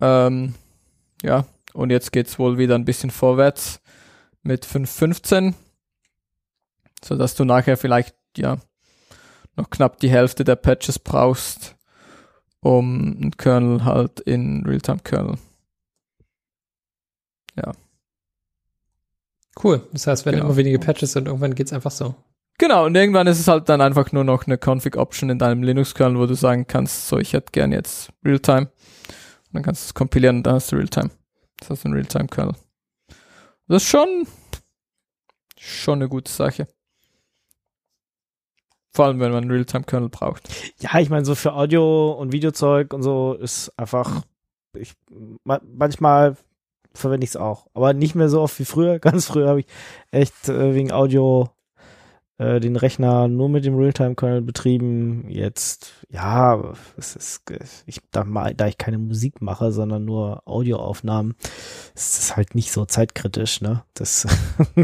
Ähm, ja, und jetzt geht's wohl wieder ein bisschen vorwärts mit 5.15, so dass du nachher vielleicht, ja, noch knapp die Hälfte der Patches brauchst, um einen Kernel halt in Realtime-Kernel. Cool. Das heißt, wenn Genau. immer weniger Patches sind, irgendwann geht's einfach so. Genau, und irgendwann ist es halt dann einfach nur noch eine Config-Option in deinem Linux-Kernel, wo du sagen kannst, so, ich hätte gern jetzt Realtime. Und dann kannst du es kompilieren und dann hast du Realtime. Das heißt ein Realtime-Kernel. Das ist schon, schon eine gute Sache. Vor allem, wenn man Realtime-Kernel braucht. Ja, ich meine, so für Audio und Videozeug und so ist einfach, ich, ma manchmal verwende ich es auch, aber nicht mehr so oft wie früher. *laughs* Ganz früher habe ich echt äh, wegen Audio äh, den Rechner nur mit dem Realtime-Kernel betrieben. Jetzt, ja, es ist, ich, da, da ich keine Musik mache, sondern nur Audioaufnahmen, ist es halt nicht so zeitkritisch, ne? Das,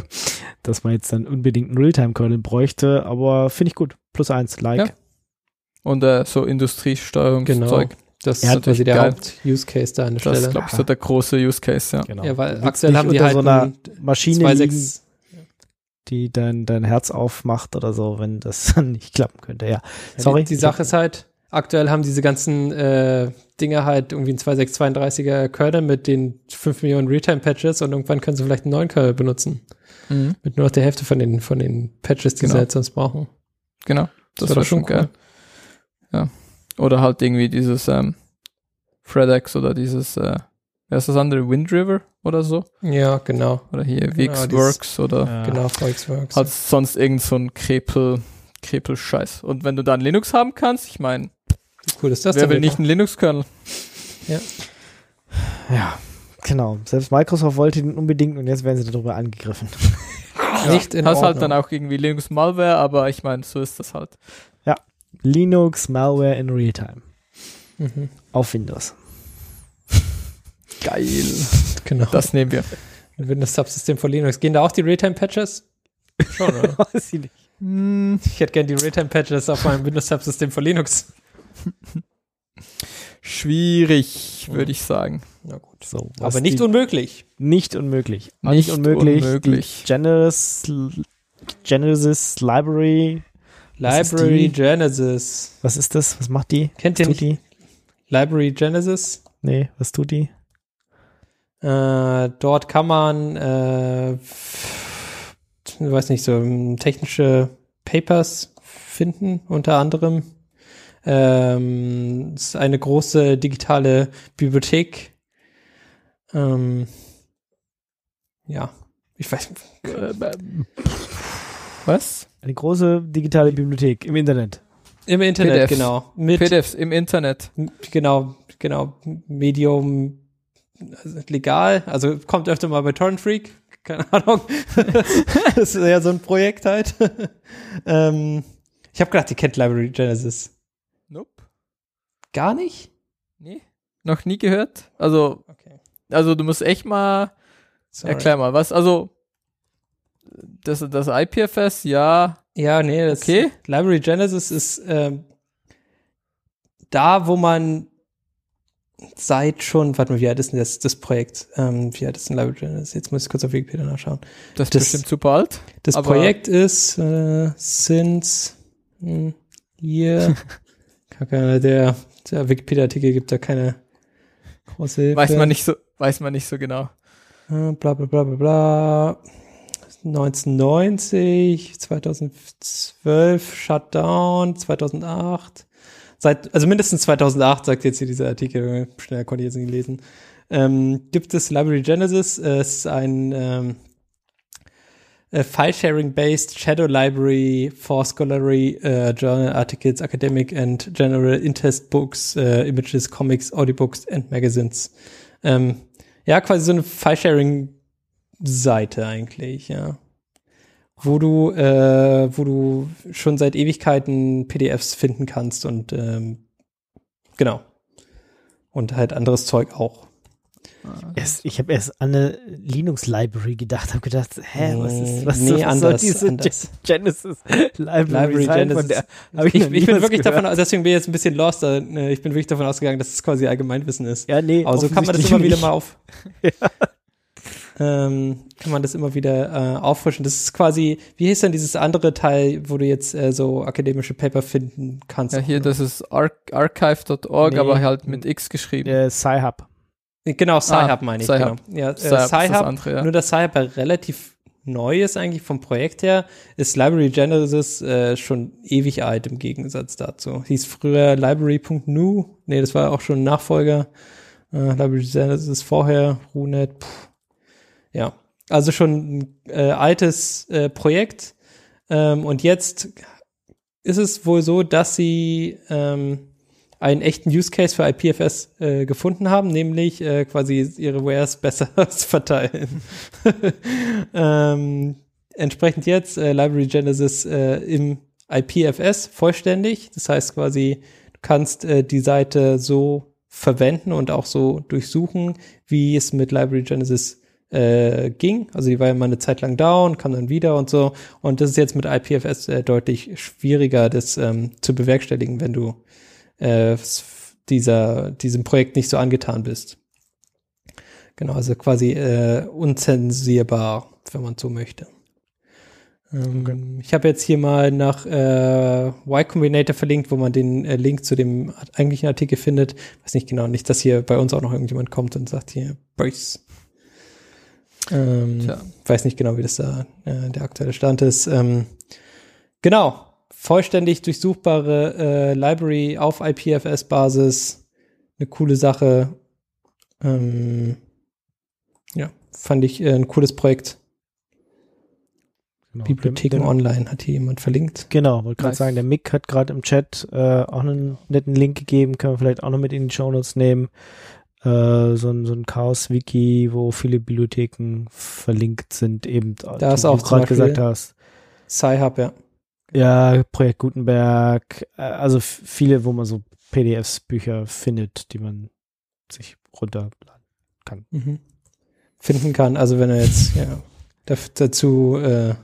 *laughs* dass man jetzt dann unbedingt einen Realtime-Kernel bräuchte, aber finde ich gut. Plus eins, like. Ja. Und äh, so Industriesteuerungszeug. Das Ja, ist quasi der. Haupt-Use-Case da an der Das ist, Stelle. glaube ich, so der große Use Case, ja. Genau. Ja, weil aktuell haben die halt so einer ein Maschine liegen, 2.6 die dein, dein Herz aufmacht oder so, wenn das dann *laughs* nicht klappen könnte. Ja, Ja, sorry. Die, die Sache ist halt, aktuell haben diese ganzen äh, Dinge halt irgendwie ein 2632er Kernel mit den 5 Millionen Realtime-Patches und irgendwann können sie vielleicht einen neuen Kernel benutzen. Mhm. Mit nur noch der Hälfte von den, von den Patches, die Genau. sie halt sonst brauchen. Genau. Das, wär wäre schon geil. Ja. Oder halt irgendwie dieses ähm, FredEx oder dieses, äh, wer ist das andere? Wind River oder so? Ja, genau. Oder hier Genau, VxWorks oder Ja. Genau, Volksworks. halt sonst irgend so ein Krepel, Krepel-Scheiß. Und wenn du dann Linux haben kannst, ich meine, Wie cool ist das wer will nicht einen Linux-Kernel? Ja, genau. Selbst Microsoft wollte den unbedingt und jetzt werden sie darüber angegriffen. *laughs* Nicht in Hast halt Ordnung. dann auch irgendwie Linux-Malware, aber ich meine, so ist das halt. Linux Malware in Realtime. Mhm. Auf Windows. *laughs* Geil. Genau. Das nehmen wir. Ein Windows-Subsystem von Linux. Gehen da auch die Realtime-Patches? Schon, oder? *laughs* Weiß ich nicht. ich hätte gern die Realtime-Patches auf meinem Windows-Subsystem von Linux. *laughs* Schwierig, würde ich sagen. Na gut. So, was Aber nicht unmöglich. nicht unmöglich. Nicht nicht unmöglich. unmöglich. Genesis, Genesis Library. Was Library die? Genesis. Was ist das? Was macht die? Kennt Was ihr nicht die? Library Genesis? Nee, was tut die? Äh, dort kann man, äh, weiß nicht, so ähm, technische Papers finden, unter anderem. Ähm, es ist eine große digitale Bibliothek. Ähm, ja, ich weiß, Was? Eine große digitale Bibliothek im Internet. im Internet, PDFs. genau. Mit, PDFs im Internet. Genau, genau. Medium also legal, also kommt öfter mal bei Torrent Freak, keine Ahnung. *laughs* das ist ja so ein Projekt halt. *laughs* ähm, ich habe gedacht, ihr kennt Library Genesis. Nope. Gar nicht? Nee. Noch nie gehört? Also, Okay. also du musst echt mal, Sorry. erklär mal, was, also, das, das IPFS, ja, Ja, nee, das Okay. Library Genesis ist ähm, da, wo man seit schon, warte mal, wie alt ist denn das, das Projekt? Ähm, wie alt ist denn Library Genesis? Jetzt muss ich kurz auf Wikipedia nachschauen. das ist Das- bestimmt super alt. Das Projekt ist äh, since hm, year. *laughs* Der, der Wikipedia-Artikel gibt da keine große Hilfe. Weiß man nicht so, weiß man nicht so genau. Äh, bla bla bla bla bla. 1990, 2012 Shutdown, 2008. Seit, also mindestens 2008 sagt jetzt hier dieser Artikel, schneller konnte ich jetzt nicht lesen. Ähm, gibt es Library Genesis, äh, ist ein ähm, File-Sharing-based Shadow Library for Scholarly uh, Journal Articles, Academic and General Interest Books, uh, Images, Comics, Audiobooks and Magazines. Ähm, ja, quasi so eine File-Sharing-Seite eigentlich, ja. Wo du, äh, wo du schon seit Ewigkeiten PDFs finden kannst und ähm, genau. Und halt anderes Zeug auch. Erst, ich habe erst an eine Linux-Library gedacht, habe gedacht, hä, was ist was, Nee, was anders, soll diese anders. Genesis Library, Library sein? Genesis. Von der hab Ich, ich, nie bin wirklich gehört. davon, aus- deswegen bin ich jetzt ein bisschen lost. äh, Ich bin wirklich davon ausgegangen, dass es quasi Allgemeinwissen ist. Ja, nee, Aber so kann man das immer wieder mal auf. ähm, kann man das immer wieder äh, auffrischen. Das ist quasi, wie hieß denn dieses andere Teil, wo du jetzt äh, so akademische Paper finden kannst? Ja, hier, das ist arch archive.org, Nee. aber halt mit X geschrieben. Der Sci-Hub. Genau, Sci-Hub Ah, meine ich. Sci-Hub. Genau. Ja, äh, Sci-Hub andere, ja. nur dass Sci-Hub ja relativ neu ist eigentlich vom Projekt her, ist Library Genesis äh, schon ewig alt im Gegensatz dazu. Hieß früher Library.nu, nee, das war auch schon ein Nachfolger. Äh, Library Genesis vorher, RuNet, pff. ja. Also schon ein äh, altes äh, Projekt. Ähm, und jetzt ist es wohl so, dass sie ähm, einen echten Use Case für IPFS äh, gefunden haben, nämlich äh, quasi ihre Wares besser *laughs* verteilen. *laughs* ähm, entsprechend jetzt äh, Library Genesis äh, im IPFS vollständig. Das heißt quasi, du kannst äh, die Seite so verwenden und auch so durchsuchen, wie es mit Library Genesis äh, ging. Also die war ja mal eine Zeit lang down, kam dann wieder und so. Und das ist jetzt mit IPFS äh, deutlich schwieriger, das ähm, zu bewerkstelligen, wenn du äh, dieser, diesem Projekt nicht so angetan bist. Genau, also quasi äh, unzensierbar, wenn man so möchte. Ähm, Ich habe jetzt hier mal nach äh, Y Combinator verlinkt, wo man den äh, Link zu dem eigentlichen Artikel findet. Weiß nicht genau, nicht, dass hier bei uns auch noch irgendjemand kommt und sagt hier, Brace. Ähm, Tja. weiß nicht genau, wie das da äh, der aktuelle Stand ist. Ähm, genau, vollständig durchsuchbare äh, Library auf IPFS-Basis. Eine coole Sache. Ähm, ja, fand ich äh, ein cooles Projekt. Genau. Bibliotheken Der- der- Online hat hier jemand verlinkt. Genau, wollte gerade Nice. sagen, der Mick hat gerade im Chat äh, auch einen netten Link gegeben, können wir vielleicht auch noch mit in die Shownotes nehmen. Äh, so ein, so ein Chaos-Wiki, wo viele Bibliotheken verlinkt sind, eben, Da ist auch du gerade gesagt hast. Sci-Hub, ja. Ja, Projekt Gutenberg, äh, also viele, wo man so PDFs, Bücher findet, die man sich runterladen kann. Mhm. Finden kann. Also wenn er jetzt ja, dazu äh,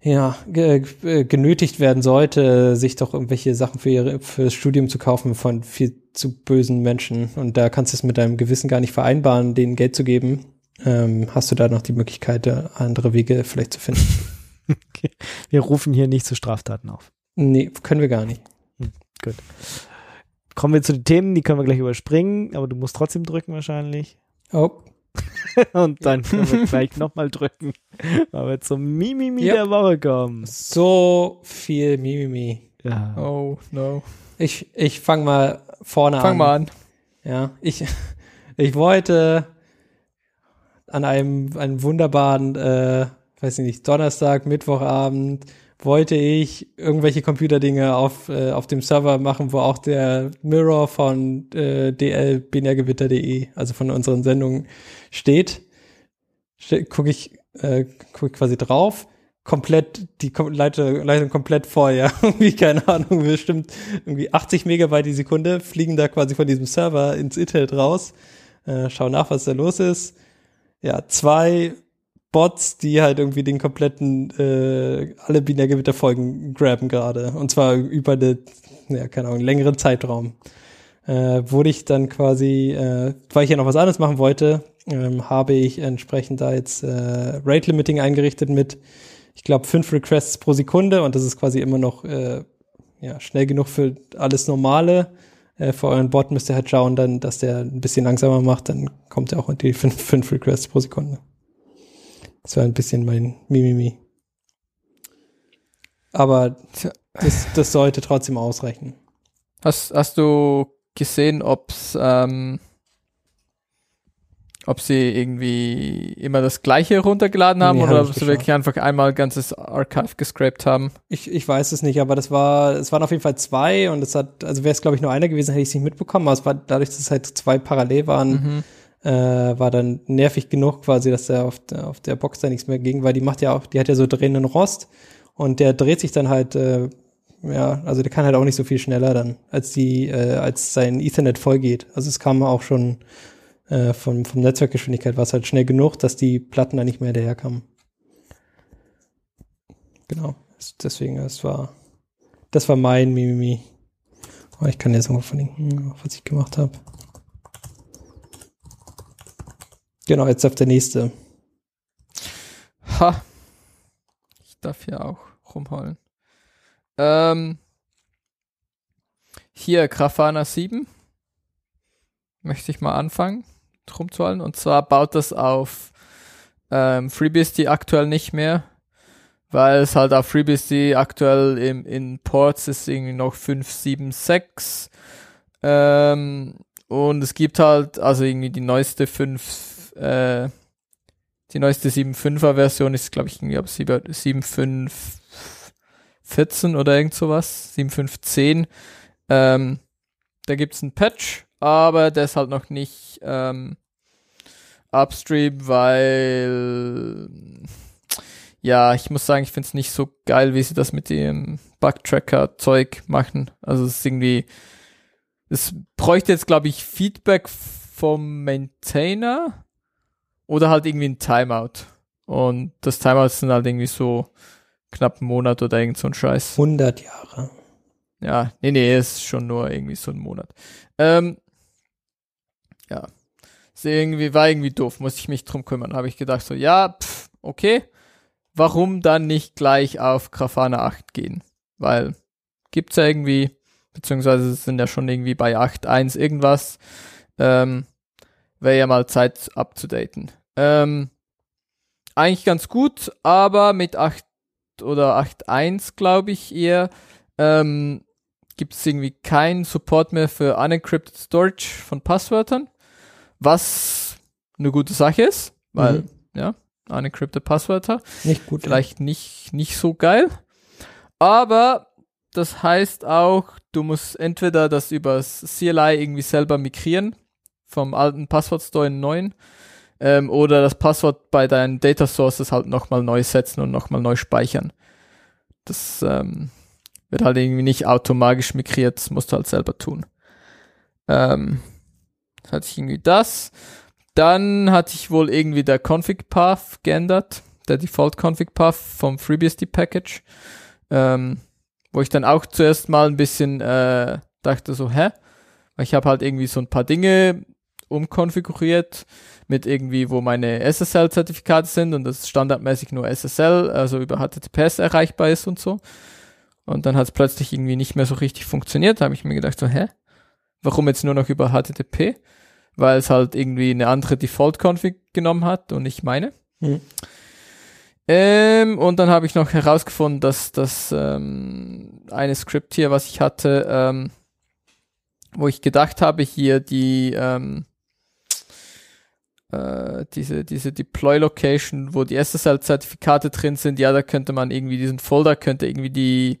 ja, äh, genötigt werden sollte, sich doch irgendwelche Sachen für ihre fürs Studium zu kaufen von viel zu bösen Menschen und da kannst du es mit deinem Gewissen gar nicht vereinbaren, denen Geld zu geben, ähm, hast du da noch die Möglichkeit, andere Wege vielleicht zu finden. Wir rufen hier nicht zu Straftaten auf. nee, können wir gar nicht. Kommen wir zu den Themen, die können wir gleich überspringen, aber du musst trotzdem drücken wahrscheinlich. Oh, *laughs* Und dann können wir gleich nochmal drücken, weil wir zum Mimimi Yep. der Woche kommen. so viel Mimimi. Ja. Oh, no. Ich, ich fange mal vorne an. Fang mal an. Ja, ich, ich wollte an einem, einem wunderbaren, äh, weiß ich nicht, Donnerstag, Mittwochabend, wollte ich irgendwelche Computerdinge auf, äh, auf dem Server machen, wo auch der Mirror von äh, dl-binärgewitter.de, also von unseren Sendungen, steht. Ste Gucke ich, äh, guck ich quasi drauf. Komplett, die Kom Leitung, Leitung komplett voll, ja. *laughs* Irgendwie, keine Ahnung, bestimmt irgendwie 80 Megabyte die Sekunde fliegen da quasi von diesem Server ins Internet raus. Äh, schau nach, was da los ist. Ja, zwei Bots, die halt irgendwie den kompletten, äh, alle Binärgewitterfolgen graben gerade. Und zwar über eine, ja, keine Ahnung, längeren Zeitraum. Äh, wurde ich dann quasi, äh, weil ich ja noch was anderes machen wollte, ähm, habe ich entsprechend da jetzt äh, Rate Limiting eingerichtet mit, ich glaube, fünf Requests pro Sekunde und das ist quasi immer noch äh, ja, schnell genug für alles Normale. äh, für euren Bot müsst ihr halt schauen, dann, dass der ein bisschen langsamer macht, dann kommt er auch in die 5 Requests pro Sekunde. Das war ein bisschen mein Mimimi. Aber das, das sollte trotzdem ausreichen. Hast, hast du gesehen, ob's, ähm, ob sie irgendwie immer das gleiche runtergeladen haben nee, oder ob sie wirklich einfach einmal ganzes Archive gescraped haben? Ich, ich weiß es nicht, aber das war, es waren auf jeden Fall zwei und es hat, also wäre es glaube ich nur einer gewesen, hätte ich es nicht mitbekommen, aber es war dadurch, dass es halt zwei parallel waren, mhm. Äh, war dann nervig genug quasi, dass der auf, auf der Box da nichts mehr ging, weil die macht ja auch, die hat ja so drehenden Rost und der dreht sich dann halt, äh, ja, also der kann halt auch nicht so viel schneller dann, als die, äh, als sein Ethernet vollgeht. Also es kam auch schon äh, vom, vom Netzwerkgeschwindigkeit war es halt schnell genug, dass die Platten da nicht mehr hinterherkamen. Genau. Deswegen, es war, das war mein Mimimi. Oh, ich kann jetzt mal verlinken, was ich gemacht habe. Genau, jetzt auf der nächste. Ha. Ich darf hier auch rumholen. Ähm, hier Grafana 7. Möchte ich mal anfangen, rumzuhalten. Und zwar baut das auf ähm, FreeBSD aktuell nicht mehr, weil es halt auf FreeBSD aktuell im, in Ports ist irgendwie noch 576. Ähm, und es gibt halt, also irgendwie die neueste 5, äh, die neueste 7.5er Version ist, glaube ich, irgendwie ab 7.5 14 oder irgend sowas, 7.5.10. Ähm, da gibt's einen Patch, aber der ist halt noch nicht ähm, upstream, weil ja, ich muss sagen, ich find's nicht so geil, wie sie das mit dem Bug-Tracker-Zeug machen. Also es ist irgendwie, es bräuchte jetzt, glaube ich, Feedback vom Maintainer oder halt irgendwie ein Timeout. Und das Timeout sind halt irgendwie so knapp einen Monat oder irgend so ein Scheiß. 100 Jahre. Ja, nee, nee, ist schon nur irgendwie so ein Monat. Ähm, ja. Ist irgendwie, war irgendwie doof, muss ich mich drum kümmern. Habe ich gedacht so, ja, pff, okay. Warum dann nicht gleich auf Grafana 8 gehen? Weil gibt's ja irgendwie, beziehungsweise sind ja schon irgendwie bei 8.1 irgendwas. Ähm, Wäre ja mal Zeit abzudaten. Ähm, eigentlich ganz gut, aber mit 8 oder 8.1, glaube ich, eher, ähm, gibt es irgendwie keinen Support mehr für unencrypted Storage von Passwörtern, was eine gute Sache ist, weil, mhm. ja, unencrypted Passwörter. Nicht gut. Vielleicht ja. nicht, nicht so geil. Aber das heißt auch, du musst entweder das über CLI irgendwie selber migrieren, vom alten Passwortstore in den neuen, ähm, oder das Passwort bei deinen Data Sources halt nochmal neu setzen und nochmal neu speichern. Das ähm, wird halt irgendwie nicht automatisch migriert, das musst du halt selber tun. Ähm, das hatte ich irgendwie das. Dann hatte ich wohl irgendwie der Config Path geändert, der Default Config Path vom FreeBSD Package, ähm, wo ich dann auch zuerst mal ein bisschen äh, dachte so, hä? Ich habe halt irgendwie so ein paar Dinge umkonfiguriert mit irgendwie, wo meine SSL-Zertifikate sind und das standardmäßig nur SSL, also über HTTPS erreichbar ist und so. Und dann hat es plötzlich irgendwie nicht mehr so richtig funktioniert. Da habe ich mir gedacht, so, hä? Warum jetzt nur noch über HTTP? Weil es halt irgendwie eine andere Default-Config genommen hat und nicht meine. Hm. Ähm, und dann habe ich noch herausgefunden, dass das ähm, eine Script hier, was ich hatte, ähm, wo ich gedacht habe, hier die ähm, äh, diese, diese Deploy-Location, wo die SSL-Zertifikate drin sind, ja, da könnte man irgendwie diesen Folder, könnte irgendwie die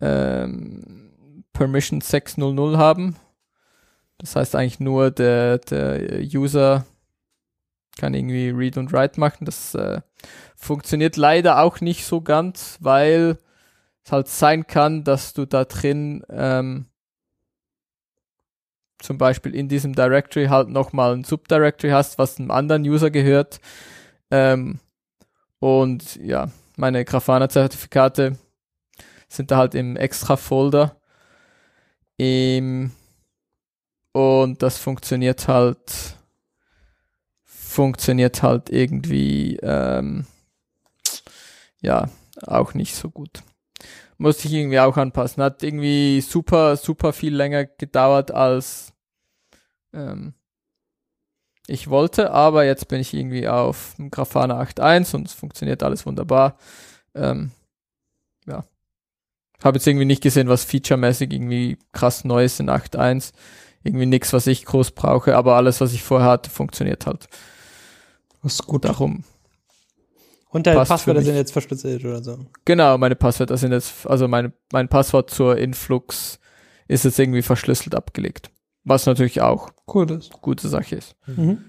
ähm, Permission 600 haben. Das heißt eigentlich nur, der, der User kann irgendwie Read und Write machen. Das äh, funktioniert leider auch nicht so ganz, weil es halt sein kann, dass du da drin ähm, zum Beispiel in diesem Directory halt nochmal ein Subdirectory hast, was einem anderen User gehört. Ähm, und ja, meine Grafana-Zertifikate sind da halt im extra Folder. Im, und das funktioniert halt, funktioniert halt irgendwie, ähm, ja, auch nicht so gut. Musste ich irgendwie auch anpassen. Hat irgendwie super, super viel länger gedauert als ähm, ich wollte, aber jetzt bin ich irgendwie auf Grafana 8.1 und es funktioniert alles wunderbar. Ähm, ja. Habe jetzt irgendwie nicht gesehen, was featuremäßig irgendwie krass neu ist in 8.1. Irgendwie nichts, was ich groß brauche, aber alles, was ich vorher hatte, funktioniert halt. Das ist gut. Darum. Und deine Passwörter sind jetzt verschlüsselt oder so. Genau, meine Passwörter sind jetzt, also mein, mein Passwort zur Influx ist jetzt irgendwie verschlüsselt abgelegt. Was natürlich auch Cool, das. gute Sache ist. Mhm.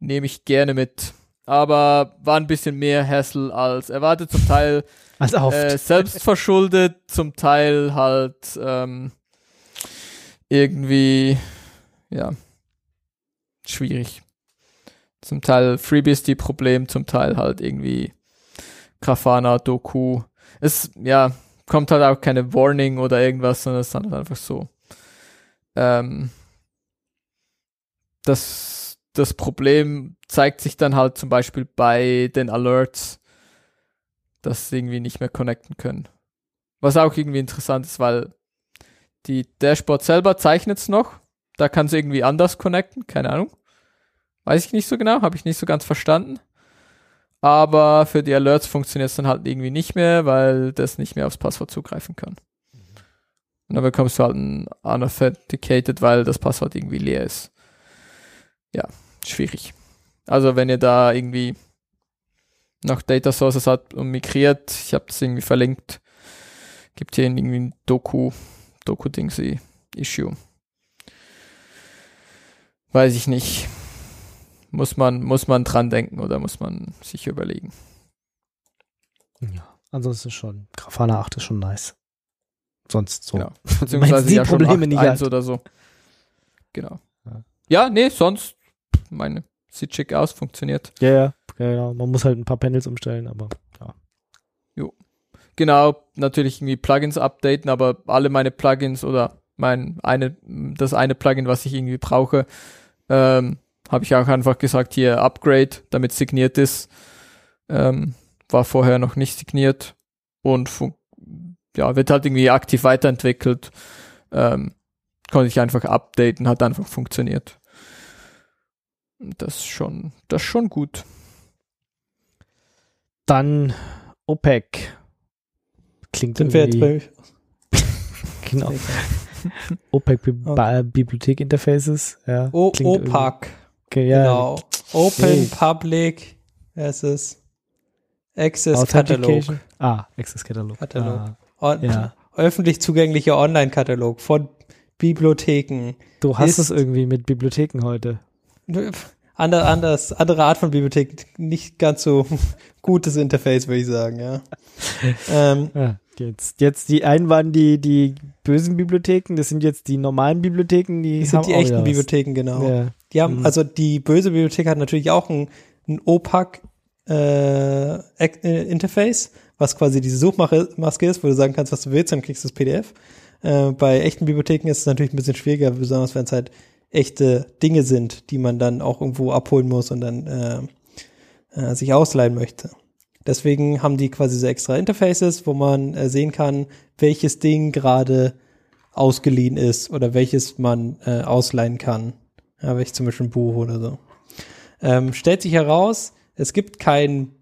Nehme ich gerne mit. Aber war ein bisschen mehr Hassel als erwartet. Zum Teil *laughs* Als oft. äh, selbst verschuldet, zum Teil halt ähm, irgendwie, ja, schwierig. Zum Teil Freebies die Problem, zum Teil halt irgendwie Grafana, Doku. Es, ja, kommt halt auch keine Warning oder irgendwas, sondern es ist dann einfach so. Ähm, das, das Problem zeigt sich dann halt zum Beispiel bei den Alerts, dass sie irgendwie nicht mehr connecten können. Was auch irgendwie interessant ist, weil die Dashboard selber zeichnet es noch. Da kann es irgendwie anders connecten, keine Ahnung. Weiß ich nicht so genau, habe ich nicht so ganz verstanden. Aber für die Alerts funktioniert es dann halt irgendwie nicht mehr, weil das nicht mehr aufs Passwort zugreifen kann. Und dann bekommst du halt ein unauthenticated, weil das Passwort irgendwie leer ist. Ja, schwierig. Also wenn ihr da irgendwie noch Data Sources habt und migriert, ich habe das irgendwie verlinkt, gibt hier irgendwie ein Doku, Doku-Dingsy Issue. Weiß ich nicht. Muss man, muss man dran denken oder muss man sich überlegen. ja, ansonsten schon. Grafana 8 ist schon nice. Sonst so. Genau. *laughs* Beziehungsweise die ja schon Probleme nicht 8.1 halt. oder so. Genau. Ja. Ja, nee, sonst, meine, sieht schick aus, funktioniert. Ja, ja, ja, ja. Man muss halt ein paar Panels umstellen, aber ja. Genau, natürlich irgendwie Plugins updaten, aber alle meine Plugins oder mein eine, das eine Plugin, was ich irgendwie brauche, ähm, habe ich auch einfach gesagt, hier Upgrade, damit signiert ist. Ähm, war vorher noch nicht signiert und ja, wird halt irgendwie aktiv weiterentwickelt. Ähm, konnte ich einfach updaten, hat einfach funktioniert. Das ist schon, das ist schon gut. Dann OPEC. Klingt Sind wir jetzt irgendwie, bei *laughs* genau. OPEC Bi *laughs* Ba- Bibliothek Interfaces. Ja, o irgendwie- OPAC. Okay, ja, Genau. Open Nee. Public versus Access Katalog. Ah, Access Katalog. Katalog. Ah, ja. Öffentlich zugänglicher Online-Katalog von Bibliotheken. Du hast Ist- es irgendwie mit Bibliotheken heute. Ander, anders, andere Art von Bibliothek, nicht ganz so *laughs* gutes Interface, würde ich sagen, ja. *laughs* ähm, Ja, jetzt, jetzt die einen waren die, die bösen Bibliotheken, das sind jetzt die normalen Bibliotheken, die das sind die echten. Bibliotheken, genau. Ja. Die haben, Mhm. also die böse Bibliothek hat natürlich auch ein, ein OPAC äh, äh, Interface, was quasi diese Suchmaske ist, wo du sagen kannst, was du willst, dann kriegst du das PDF. Äh, bei echten Bibliotheken ist es natürlich ein bisschen schwieriger, besonders wenn es halt echte Dinge sind, die man dann auch irgendwo abholen muss und dann äh, äh, sich ausleihen möchte. Deswegen haben die quasi so extra Interfaces, wo man äh, sehen kann, welches Ding gerade ausgeliehen ist oder welches man äh, ausleihen kann. Ja, welches zum Beispiel ein Buch oder so. Ähm, stellt sich heraus, es gibt kein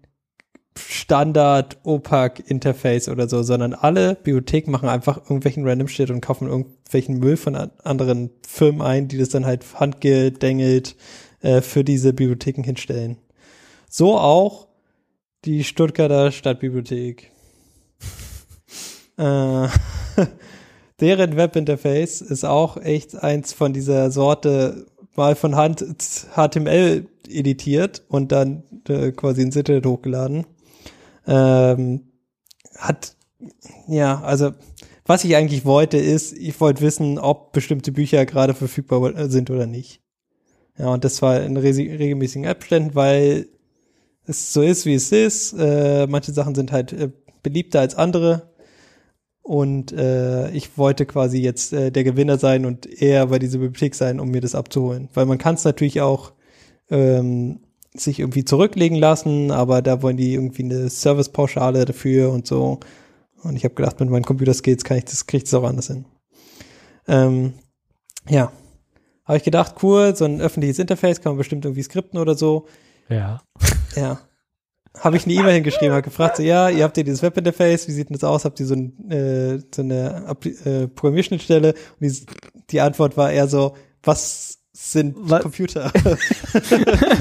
Standard OPAC Interface oder so, sondern alle Bibliotheken machen einfach irgendwelchen Random Shit und kaufen irgendwelchen Müll von an anderen Firmen ein, die das dann halt handgedengelt äh, für diese Bibliotheken hinstellen. So auch die Stuttgarter Stadtbibliothek. äh, *laughs* deren Webinterface ist auch echt eins von dieser Sorte, mal von Hand HTML editiert und dann äh, quasi ins Internet hochgeladen. Ähm, hat, ja, also was ich eigentlich wollte ist, ich wollte wissen, ob bestimmte Bücher gerade verfügbar sind oder nicht. Ja, und das war in regelmäßigen Abständen, weil es so ist, wie es ist. Äh, manche Sachen sind halt äh, beliebter als andere. Und äh, ich wollte quasi jetzt äh, der Gewinner sein und eher bei dieser Bibliothek sein, um mir das abzuholen. Weil man kann es natürlich auch ähm, sich irgendwie zurücklegen lassen, aber da wollen die irgendwie eine Servicepauschale dafür und so. Und ich habe gedacht, mit meinen Computerskills kann ich das, kriege ich das auch anders hin. Ähm, ja. Habe ich gedacht, cool, so ein öffentliches Interface kann man bestimmt irgendwie skripten oder so. Ja. Ja. Habe ich eine E-Mail hingeschrieben, habe gefragt, so, ja, ihr habt ja dieses Webinterface, wie sieht denn das aus? Habt ihr so, ein, äh, so eine äh, Programmierschnittstelle? Und die, die Antwort war eher so, was sind Was? Computer? *laughs*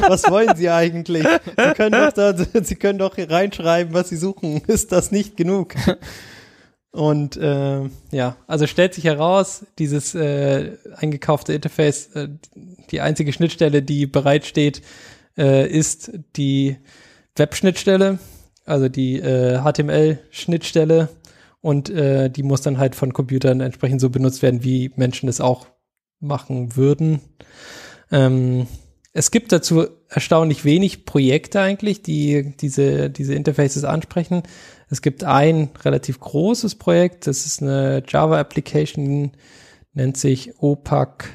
was wollen Sie eigentlich? Sie können doch da, *laughs* Sie können doch reinschreiben, was Sie suchen. Ist das nicht genug? Und äh, ja, also stellt sich heraus, dieses äh, eingekaufte Interface, äh, die einzige Schnittstelle, die bereitsteht, äh, ist die Web-Schnittstelle, also die äh, HTML-Schnittstelle und äh, die muss dann halt von Computern entsprechend so benutzt werden, wie Menschen es auch machen würden. Ähm, es gibt dazu erstaunlich wenig Projekte eigentlich, die diese, diese Interfaces ansprechen. Es gibt ein relativ großes Projekt, das ist eine Java-Application, nennt sich OPAC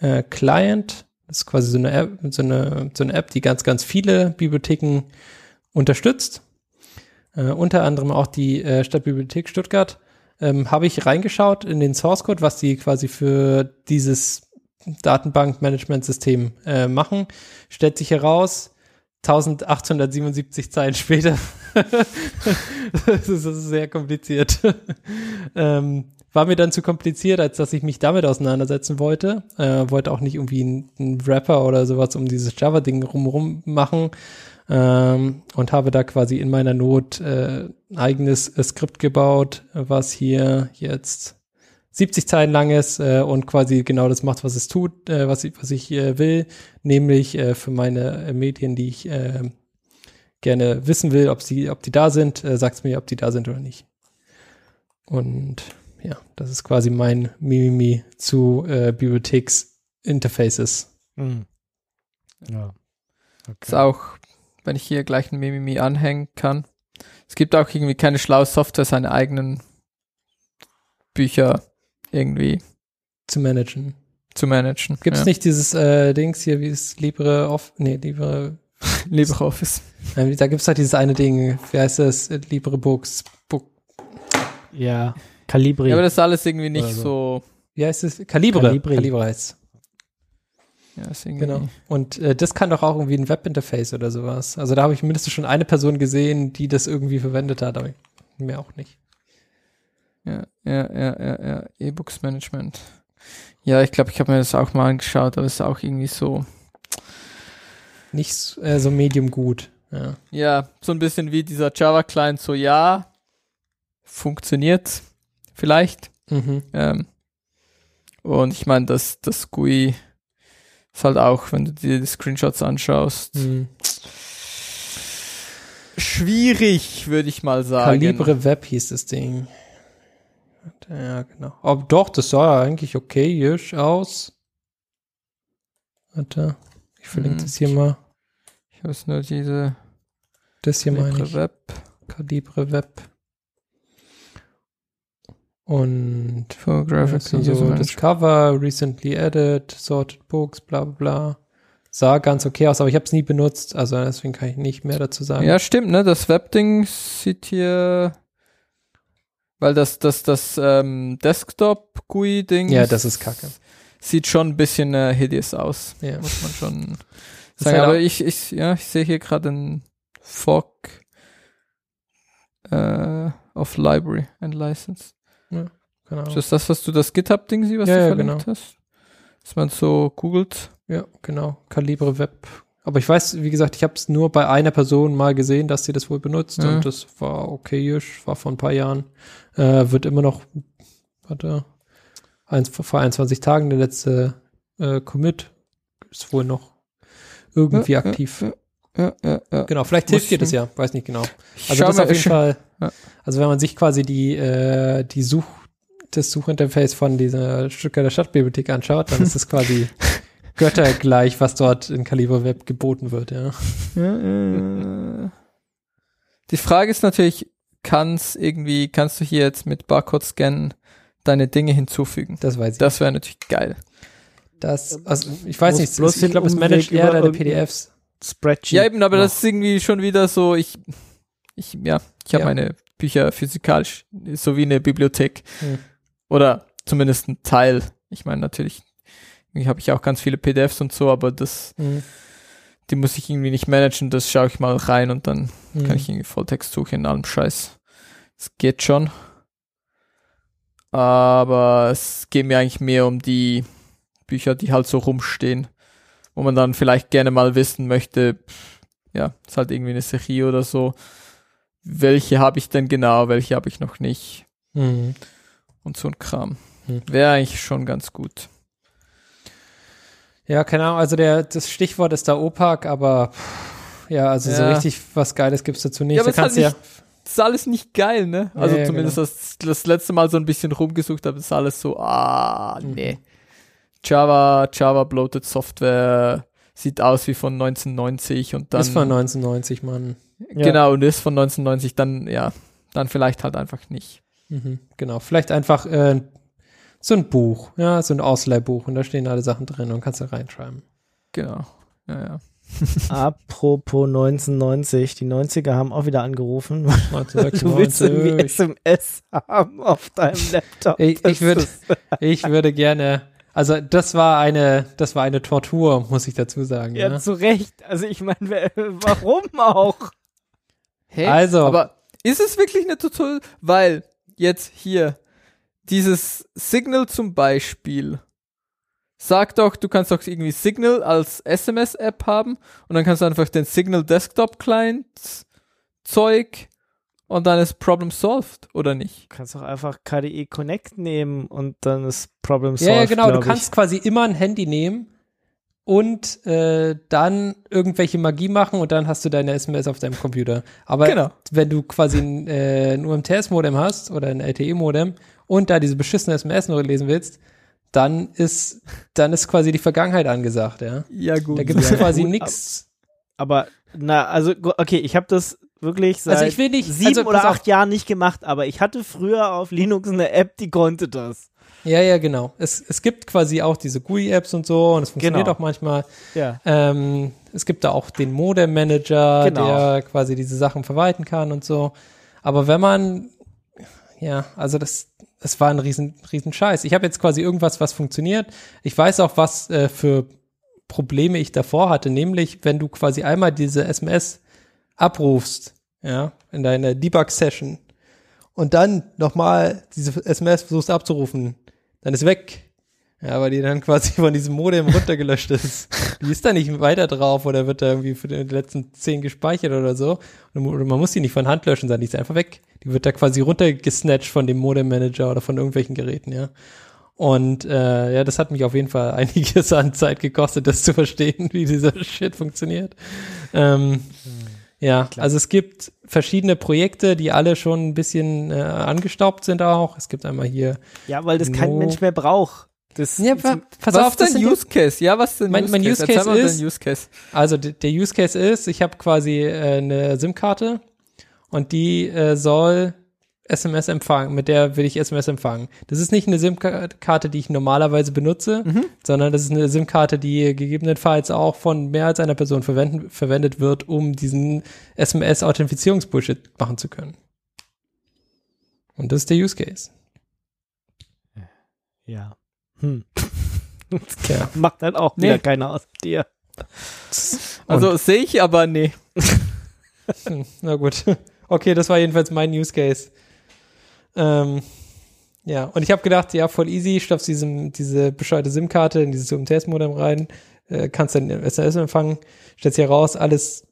äh, Client. Das ist quasi so eine App, so eine, so eine App, die ganz, ganz viele Bibliotheken unterstützt. Äh, unter anderem auch die äh, Stadtbibliothek Stuttgart. Ähm, Habe ich reingeschaut in den Source Code, was die quasi für dieses Datenbankmanagementsystem äh, machen. Stellt sich heraus, 1877 Zeilen später. das, *laughs* ist, das ist sehr kompliziert. *laughs* ähm, war mir dann zu kompliziert, als dass ich mich damit auseinandersetzen wollte. Äh, wollte auch nicht irgendwie einen Rapper oder sowas um dieses Java-Ding rumrum machen. Ähm, und habe da quasi in meiner Not äh, ein eigenes äh, Skript gebaut, was hier jetzt 70 Zeilen lang ist äh, und quasi genau das macht, was es tut, äh, was ich, was ich äh, will, nämlich äh, für meine äh, Medien, die ich äh, gerne wissen will, ob sie, ob die da sind, äh, es mir, ob die da sind oder nicht. Und ja, das ist quasi mein Mimimi zu äh, Bibliotheks-Interfaces. Hm. Ja. Ist auch, wenn ich hier gleich ein Mimimi anhängen kann. Es gibt auch irgendwie keine schlaue Software, seine eigenen Bücher irgendwie Zu managen. zu managen. Gibt es ja. nicht dieses äh, Dings hier, wie es LibreOffice, nee, Libre, *laughs* LibreOffice. da gibt's halt dieses eine Ding, wie heißt das, LibreBooks, Book, Ja. Calibri. Ja, aber das ist alles irgendwie nicht so. so. wie heißt es? Calibre. Calibri. Calibre heißt Ja, ist irgendwie, Genau. Und äh, das kann doch auch irgendwie ein Webinterface oder sowas. Also da habe ich mindestens schon eine Person gesehen, die das irgendwie verwendet hat, aber mehr auch nicht. Ja, ja, ja, ja, ja. E-Books Management. Ja, ich glaube, ich habe mir das auch mal angeschaut, aber es ist auch irgendwie so. Nicht äh, so medium gut. Ja. Ja, so ein bisschen wie dieser Java-Client, so ja, funktioniert vielleicht. Mhm. Ähm, und ich meine, das, das GUI ist halt auch, wenn du dir die Screenshots anschaust, Mhm. schwierig, würde ich mal sagen. Calibre Web hieß das Ding. Ja, genau. Aber doch, das sah eigentlich okay aus. Warte, ich verlinke Mhm. das hier mal. Ich weiß nur diese Das hier meine ich. Web. Calibre Web. Und For Graphic also User so Management. das Cover, recently added, sorted books, bla bla bla. Sah ganz okay aus, aber ich habe es nie benutzt, also deswegen kann ich nicht mehr dazu sagen. Ja, stimmt, ne? Das Webding sieht hier, weil das, das, das ähm, Desktop-GUI-Ding Ja, das ist kacke. sieht schon ein bisschen äh, hideous aus, Ja. muss man schon *laughs* sagen. halt Aber ich, ich, ja, ich sehe hier gerade ein Fork äh, of Library and License. Genau. Ist das das, was du das GitHub-Ding siehst, was Ja, du ja, verlinkt genau. hast? Dass man so googelt. Ja, genau. Calibre Web. Aber ich weiß, wie gesagt, ich habe es nur bei einer Person mal gesehen, dass sie das wohl benutzt Ja. und das war okayisch, war vor ein paar Jahren. Äh, wird immer noch, warte, eins, vor 21 Tagen der letzte äh, Commit ist wohl noch irgendwie Ja, aktiv. Ja, ja, ja. ja. Genau, vielleicht hilft dir das ja, weiß nicht genau. Also schau das auf jeden Fall, Ja. also wenn man sich quasi die, äh, die Such, das Suchinterface von dieser Stuttgarter Stadtbibliothek anschaut, dann ist das quasi *laughs* göttergleich, was dort in Calibre Web geboten wird, ja. Ja, äh, die Frage ist natürlich, kannst irgendwie, kannst du hier jetzt mit Barcode scannen deine Dinge hinzufügen? Das weiß ich. Das wäre natürlich geil. Das, also ich weiß nicht, bloß ich glaube, es managt eher deine PDFs. Spreadsheet. Ja, eben, aber noch. das ist irgendwie schon wieder so, ich, ich, ja, ich habe Ja. meine Bücher physikalisch, so wie eine Bibliothek. Hm. Oder zumindest ein Teil. Ich meine, natürlich habe ich auch ganz viele PDFs und so, aber das, Mhm. die muss ich irgendwie nicht managen. Das schaue ich mal rein und dann Mhm. kann ich irgendwie Volltext suchen in allem Scheiß. Es geht schon. Aber es geht mir eigentlich mehr um die Bücher, die halt so rumstehen, wo man dann vielleicht gerne mal wissen möchte, ja, ist halt irgendwie eine Serie oder so. Welche habe ich denn genau, welche habe ich noch nicht Mhm. und so ein Kram. Hm. Wäre eigentlich schon ganz gut. Ja, keine Ahnung, also der, das Stichwort ist da Opak, aber ja, also so Ja. richtig was Geiles gibt's dazu nicht. Ja, aber da es ist halt kannst ja, nicht, das ist alles nicht geil, ne? Also Ja, ja, zumindest genau. das, das letzte Mal so ein bisschen rumgesucht habe, ist alles so, ah, Mhm. nee. Java, Java bloated Software, sieht aus wie von 1990 und dann. ist von 1990, Mann. Genau, und ist von 1990, dann, ja, dann vielleicht halt einfach nicht. Mhm, genau, vielleicht einfach äh, so ein Buch, ja, so ein Ausleihbuch und da stehen alle Sachen drin und kannst da reinschreiben. Genau. Ja, ja. *laughs* Apropos 1990, die 90er haben auch wieder angerufen. Du willst 1996. irgendwie SMS haben auf deinem Laptop. Ich- ich würd- Ich würde gerne, also das war eine, das war eine Tortur, muss ich dazu sagen. Ja, Ja, zu Recht. Also ich meine, warum auch? Hä? Also. Aber ist es wirklich eine Tutorial? Weil jetzt hier dieses Signal zum Beispiel. Sag doch, du kannst doch irgendwie Signal als SMS-App haben und dann kannst du einfach den Signal Desktop Client Zeug und dann ist Problem solved, oder nicht? Du kannst doch einfach KDE Connect nehmen und dann ist Problem ja, solved. ja, genau, du glaub ich. kannst quasi immer ein Handy nehmen und äh, dann irgendwelche Magie machen und dann hast du deine SMS auf deinem Computer. Aber Genau. wenn du quasi ein, äh, ein UMTS-Modem hast oder ein LTE-Modem und da diese beschissene SMS nur lesen willst, dann ist, dann ist quasi die Vergangenheit angesagt, ja. Ja, gut. Da gibt es Ja, quasi nichts. Aber, na, also, okay, ich habe das wirklich seit Also ich will nicht- sieben also oder auf. acht Jahren nicht gemacht, aber ich hatte früher auf Linux eine App, die konnte das. Ja, ja, genau. Es, es gibt quasi auch diese GUI-Apps und so und es funktioniert Genau. auch manchmal. Ja. Ähm, es gibt da auch den Modem-Manager, Genau. der quasi diese Sachen verwalten kann und so. Aber wenn man, ja, also das, das war ein riesen, riesen Scheiß. Ich habe jetzt quasi irgendwas, was funktioniert. Ich weiß auch, was äh, für Probleme ich davor hatte, nämlich wenn du quasi einmal diese SMS abrufst, ja, in deiner Debug-Session und dann nochmal diese SMS versuchst abzurufen, dann ist weg. Ja, weil die dann *laughs* quasi von diesem Modem runtergelöscht ist. Die ist da nicht weiter drauf oder wird da irgendwie für die letzten zehn gespeichert oder so. Oder man muss die nicht von Hand löschen, sondern die ist einfach weg. Die wird da quasi runtergesnatcht von dem Modem-Manager oder von irgendwelchen Geräten, ja. Und äh, ja, das hat mich auf jeden Fall *laughs* einiges an Zeit gekostet, das zu verstehen, wie dieser *laughs* Shit funktioniert. Ähm, ja, also es gibt verschiedene Projekte, die alle schon ein bisschen äh, angestaubt sind auch. Es gibt einmal hier Ja, weil das kein No. Mensch mehr braucht. Das, ja, pa pass was auf, ist dein sind Use Case? Ja, was ist dein Mein- Use mein Case? Use Erzähl Case mal ist- Use Case. Also der Use Case ist, ich habe quasi äh, eine SIM-Karte und die äh, soll SMS empfangen, mit der will ich SMS empfangen. Das ist nicht eine SIM-Karte, die ich normalerweise benutze, sondern das ist eine SIM-Karte, die gegebenenfalls auch von mehr als einer Person verwenden, verwendet wird, um diesen SMS-Authentifizierungsbullshit machen zu können. Und das ist der Use Case. ja. Hm. *laughs* Ja. Macht dann auch Nee. wieder keiner aus dir. Also sehe ich, aber nee. *laughs* Hm, Na gut. Okay, das war jedenfalls mein Use Case. Ähm, ja, und ich habe gedacht, ja, voll easy, stopfst diesem, diese bescheuerte SIM-Karte in dieses UMTS-Modem rein, äh, kannst dann SMS empfangen, stellst hier raus, alles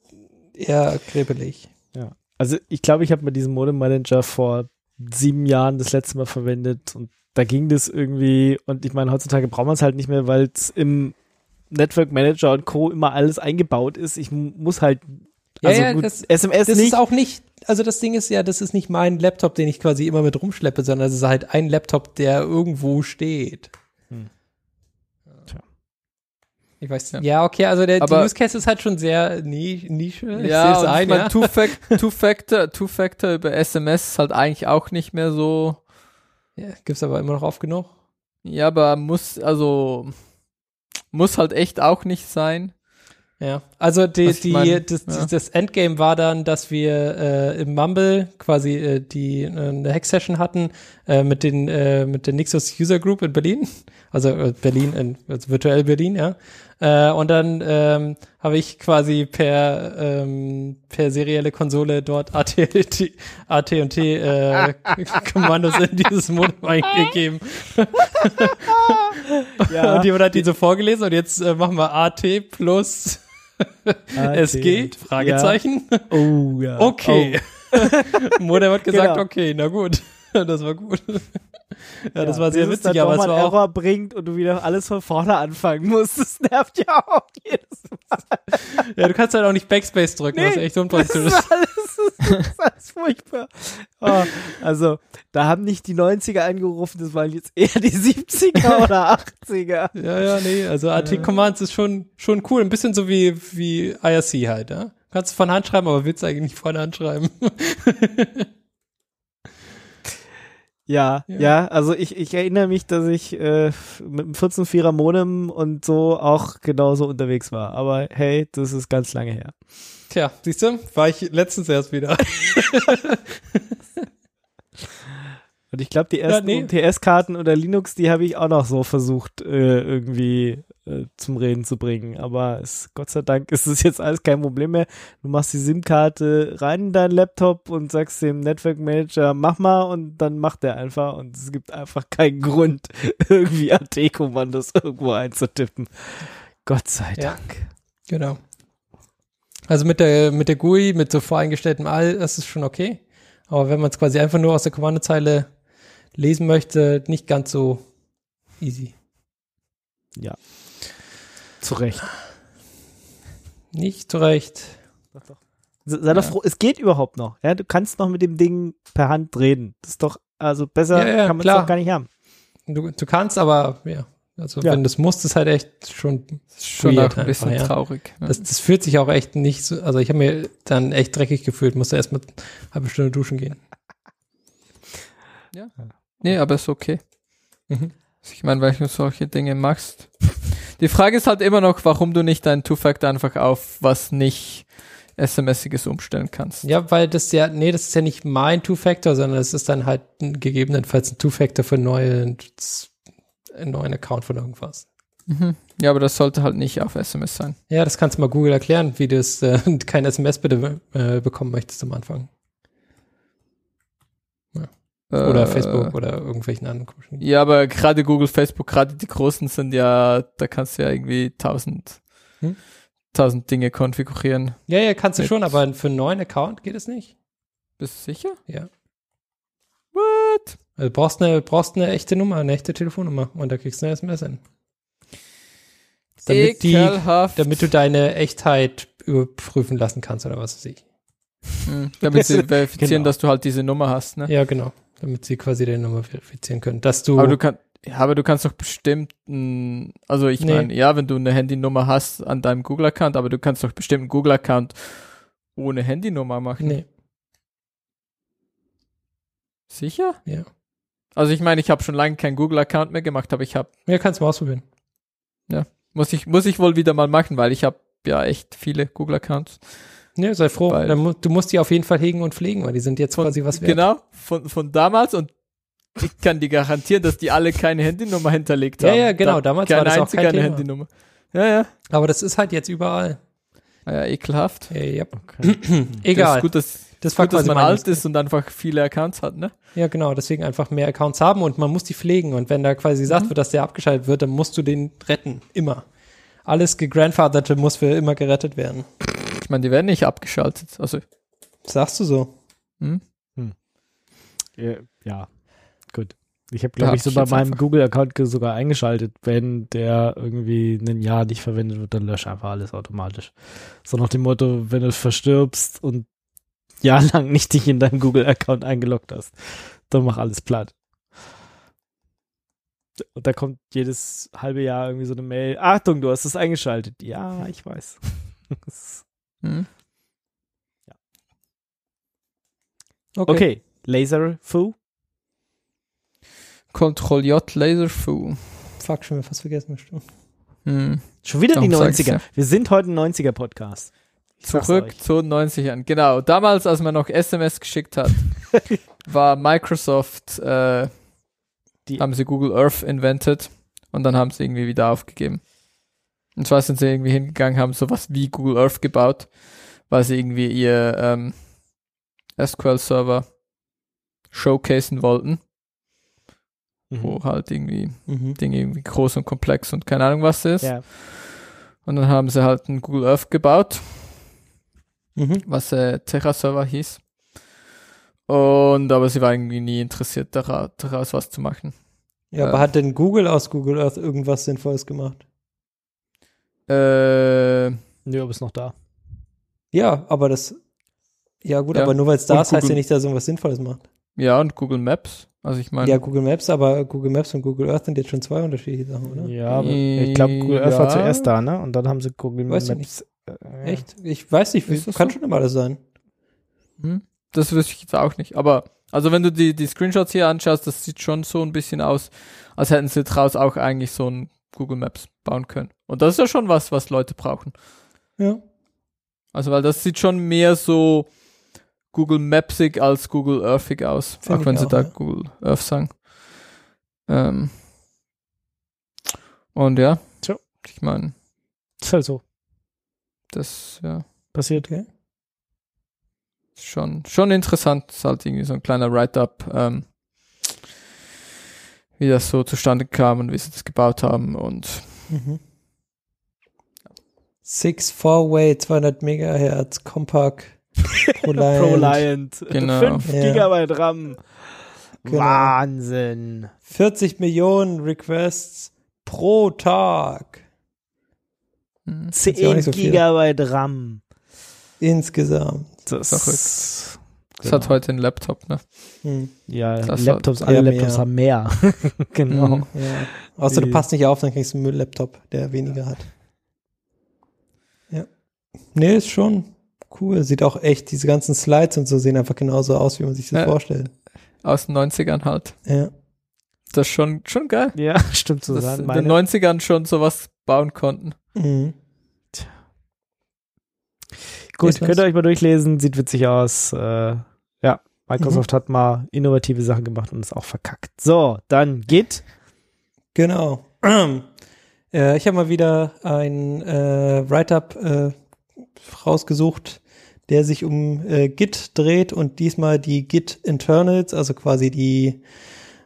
eher krepelig. Ja. Also ich glaube, ich habe mal diesen Modem Manager vor sieben Jahren das letzte Mal verwendet und da ging das irgendwie und ich meine, heutzutage braucht man es halt nicht mehr, weil es im Network Manager und Co. immer alles eingebaut ist. Ich mu- muss halt Ja, also ja, gut, das- SMS Das nicht. ist auch nicht, also das Ding ist ja, das ist nicht mein Laptop, den ich quasi immer mit rumschleppe, sondern es ist halt ein Laptop, der irgendwo steht. Hm. Tja. Ich weiß, Ja. ja, okay, also der Aber- die Use Case ist halt schon sehr Ni- Nische. Ich ja, und ein, ich mein, ja. Two-Factor *laughs* Two -Factor, Two -Factor über SMS ist halt eigentlich auch nicht mehr so. ja. Gibt's aber immer noch oft genug. Ja, aber muss, also, muss halt echt auch nicht sein. Ja, also die, die, mein, das, ja. das Endgame war dann, dass wir äh, im Mumble quasi äh, die äh, eine Hack-Session hatten äh, mit den äh, mit der Nixos User Group in Berlin, *laughs* also äh, Berlin, in, also virtuell Berlin, ja. Äh, und dann ähm, habe ich quasi per ähm, per serielle Konsole dort AT, AT und T äh, *laughs* Kommandos in dieses Modem *laughs* eingegeben. Ja, und jemand hat die so vorgelesen und jetzt äh, machen wir AT plus *laughs* es geht? Fragezeichen. Ja. Oh, ja. Okay. *laughs* Modem hat gesagt, Genau. okay, na gut. *laughs* Das war gut. Ja, das war sehr es witzig, aber es war auch. Error bringt und du wieder alles von vorne anfangen musst. Das nervt ja auch jedes Mal. *laughs* Ja, du kannst halt auch nicht Backspace drücken, was Nee, echt Das unpraktisch ist ist. alles, das ist alles furchtbar. Oh, also, da haben nicht die 90er angerufen, das waren jetzt eher die 70er *laughs* oder 80er. Ja, ja, nee, also AT-Commands ist schon, schon cool. Ein bisschen so wie, wie IRC halt, ja. Kannst du von Hand schreiben, aber willst eigentlich nicht von Hand schreiben. Ja, Ja. ja, also ich, ich erinnere mich, dass ich äh, mit einem 14-4er Modem und so auch genauso unterwegs war. Aber hey, das ist ganz lange her. Tja, siehst du, war ich letztens erst wieder. *laughs* Und ich glaube, die ersten nee. UMTS-Karten oder Linux, die habe ich auch noch so versucht, äh, irgendwie äh, zum Reden zu bringen. Aber es, Gott sei Dank *laughs* ist es jetzt alles kein Problem mehr. Du machst die SIM-Karte rein in deinen Laptop und sagst dem Network Manager, mach mal und dann macht der einfach. Und es gibt einfach keinen Grund, *laughs* irgendwie AT-Kommandos irgendwo einzutippen. Gott sei Ja. Dank. Genau. Also mit der, mit der GUI, mit so voreingestelltem All, das ist schon okay. Aber wenn man es quasi einfach nur aus der Kommandozeile lesen möchte, nicht ganz so easy. Zu Recht. Nicht zurecht. Sei doch Ja. froh, es geht überhaupt noch. Ja, du kannst noch mit dem Ding per Hand reden. Das ist doch, also besser Ja, ja, kann man es doch gar nicht haben. Du, du kannst, aber ja. Also Ja. wenn du es musst, ist halt echt schon Schon Weird auch ein bisschen einfach, ja. traurig. ne? Das, das fühlt sich auch echt nicht so, also ich habe mir dann echt dreckig gefühlt, musste erst mal eine halbe Stunde duschen gehen. Nee, aber ist okay. Mhm. Ich meine, weil du solche Dinge machst. Die Frage ist halt immer noch, warum du nicht deinen Two-Factor einfach auf was nicht SMS-iges umstellen kannst. Ja, weil das ja, nee, das ist ja nicht mein Two-Factor, sondern es ist dann halt gegebenenfalls ein Two-Factor für neue, einen neuen Account von irgendwas. Mhm. Ja, aber das sollte halt nicht auf SMS sein. Ja, das kannst du mal Google erklären, wie du es, äh, *laughs* kein SMS bitte äh, bekommen möchtest am Anfang. Oder Äh, Facebook oder irgendwelchen anderen komischen. Ja, aber gerade Google, Facebook, gerade die großen sind ja, da kannst du ja irgendwie tausend, Hm? tausend Dinge konfigurieren. Ja, ja, kannst du schon, aber für einen neuen Account geht es nicht. Bist du sicher? Ja. What? Also brauchst eine, brauchst eine echte Nummer, eine echte Telefonnummer und da kriegst du eine SMS hin. Damit, die, damit du deine Echtheit überprüfen lassen kannst oder was weiß ich. Hm, damit sie *laughs* verifizieren, Genau. dass du halt diese Nummer hast, ne? Ja, genau. Damit sie quasi deine Nummer verifizieren können. Dass du, Aber du kannst, ja, aber du kannst doch bestimmt, also ich Nee. meine, ja, wenn du eine Handynummer hast an deinem Google-Account, aber du kannst doch bestimmt einen Google-Account ohne Handynummer machen. nee, Sicher? Ja. Also ich meine, ich habe schon lange keinen Google-Account mehr gemacht, aber ich habe, ja, kannst du mal ausprobieren. muss ich, muss ich wohl wieder mal machen, weil ich habe ja echt viele Google-Accounts. Ja, sei froh. Weil- du musst die auf jeden Fall hegen und pflegen, weil die sind jetzt quasi was wert. Genau, von, von damals und ich kann dir garantieren, dass die alle keine Handynummer hinterlegt Ja, haben. ja, genau, Da- damals war das auch kein Thema. Handynummer. Ja, ja. Aber das ist halt jetzt überall. Ah Ja, ekelhaft. Äh, ja. Okay. Egal. Das ist *clears throat* gut, dass, Das war gut, dass man alt ist und einfach viele Accounts hat, ne? Ja, genau. Deswegen einfach mehr Accounts haben und man muss die pflegen. Und wenn da quasi gesagt Mhm. wird, dass der abgeschaltet wird, dann musst du den retten. Immer. Alles gegrandfatherte muss für immer gerettet werden. Ich meine, die werden nicht abgeschaltet. Also, Sagst du so? hm? Ja, ja, gut. Ich habe, glaube ich, so ich bei meinem Google-Account sogar eingeschaltet, wenn der irgendwie ein Jahr nicht verwendet wird, dann lösche einfach alles automatisch. So nach dem Motto, wenn du verstirbst und jahrelang *laughs* nicht dich in deinen Google-Account eingeloggt hast, dann mach alles platt. Und da kommt jedes halbe Jahr irgendwie so eine Mail, Achtung, du hast es eingeschaltet. Ja, ich weiß. *laughs* Hm? okay, Laser Fu. Ctrl J Laserfu. Fuck, schon wieder fast vergessen. Hm. Schon wieder die Darum sag's 90er. ja. Wir sind heute ein 90er-Podcast. Ich sag's Zurück zu den 90ern. Genau. Damals, als man noch SMS geschickt hat, *laughs* war Microsoft, äh, Die- haben sie Google Earth invented und dann haben sie irgendwie wieder aufgegeben. Und zwar sind sie irgendwie hingegangen, haben sowas wie Google Earth gebaut, weil sie irgendwie ihr ähm, SQL-Server showcasen wollten, Mhm. wo halt irgendwie Mhm. Dinge irgendwie groß und komplex und keine Ahnung was ist. Ja. Und dann haben sie halt einen Google Earth gebaut, Mhm. was äh, Terra Server hieß. Und aber sie war irgendwie nie interessiert dara- daraus was zu machen. Ja, aber Ja. hat denn Google aus Google Earth irgendwas Sinnvolles gemacht? Äh, Nö, aber ist noch da. Ja, aber das, ja gut, Ja. aber nur weil es da Und ist, heißt ja Google- nicht, dass es irgendwas Sinnvolles macht. ja, und Google Maps. Also ich meine, Ja, Google Maps, aber Google Maps und Google Earth sind jetzt schon zwei unterschiedliche Sachen, oder? Ja, aber ich glaube, Google Earth war zuerst da, ne? Und dann haben sie Google Weiß ich Maps. äh, Echt? Ich weiß nicht, wie, das kann so? schon immer alles sein. hm, das wüsste ich jetzt auch nicht. Aber also wenn du die, die Screenshots hier anschaust, das sieht schon so ein bisschen aus, als hätten sie draus auch eigentlich so ein Google Maps bauen können. Und das ist ja schon was, was Leute brauchen. Ja. Also, weil das sieht schon mehr so Google Mapsig als Google Earthig aus. Find auch wenn sie auch, da ja. Google Earth sagen. Ähm. Und ja. Tja. Ich meine, Ist halt so. das ja, Passiert. Ist schon, schon interessant. Ist halt irgendwie so ein kleiner Write-up, ähm, wie das so zustande kam und wie sie das gebaut haben. Und Mhm. Six Four-Way 200 Megahertz Compact *laughs* ProLiant. ProLiant. Genau. 5 Ja. Gigabyte RAM. Genau. Wahnsinn. 40 Millionen Requests pro Tag hm, 10 ja auch nicht so. Gigabyte RAM. insgesamt. Das Verrückt. Das Genau. hat heute ein Laptop, ne? Hm. Ja, Das Laptops, alle Laptops mehr. haben mehr. *laughs* genau. Mhm. Ja. Außer du passt nicht auf, dann kriegst du einen Müll-Laptop, der weniger hat. Ja. Nee, ist schon cool. Sieht auch echt, diese ganzen Slides und so sehen einfach genauso aus, wie man sich das Ja. vorstellt. Aus den 90ern halt. Ja. Das ist schon, schon geil. Ja, *laughs* stimmt so. dass in den 90ern schon sowas bauen konnten. Mhm. gut, Ist was. könnt ihr euch mal durchlesen. Sieht witzig aus. Äh, ja, Microsoft Mhm. hat mal innovative Sachen gemacht und ist auch verkackt. So, dann Git. Genau. *clears throat* äh, ich habe mal wieder ein äh, Write-up äh, rausgesucht, der sich um äh, Git dreht und diesmal die Git Internals, also quasi die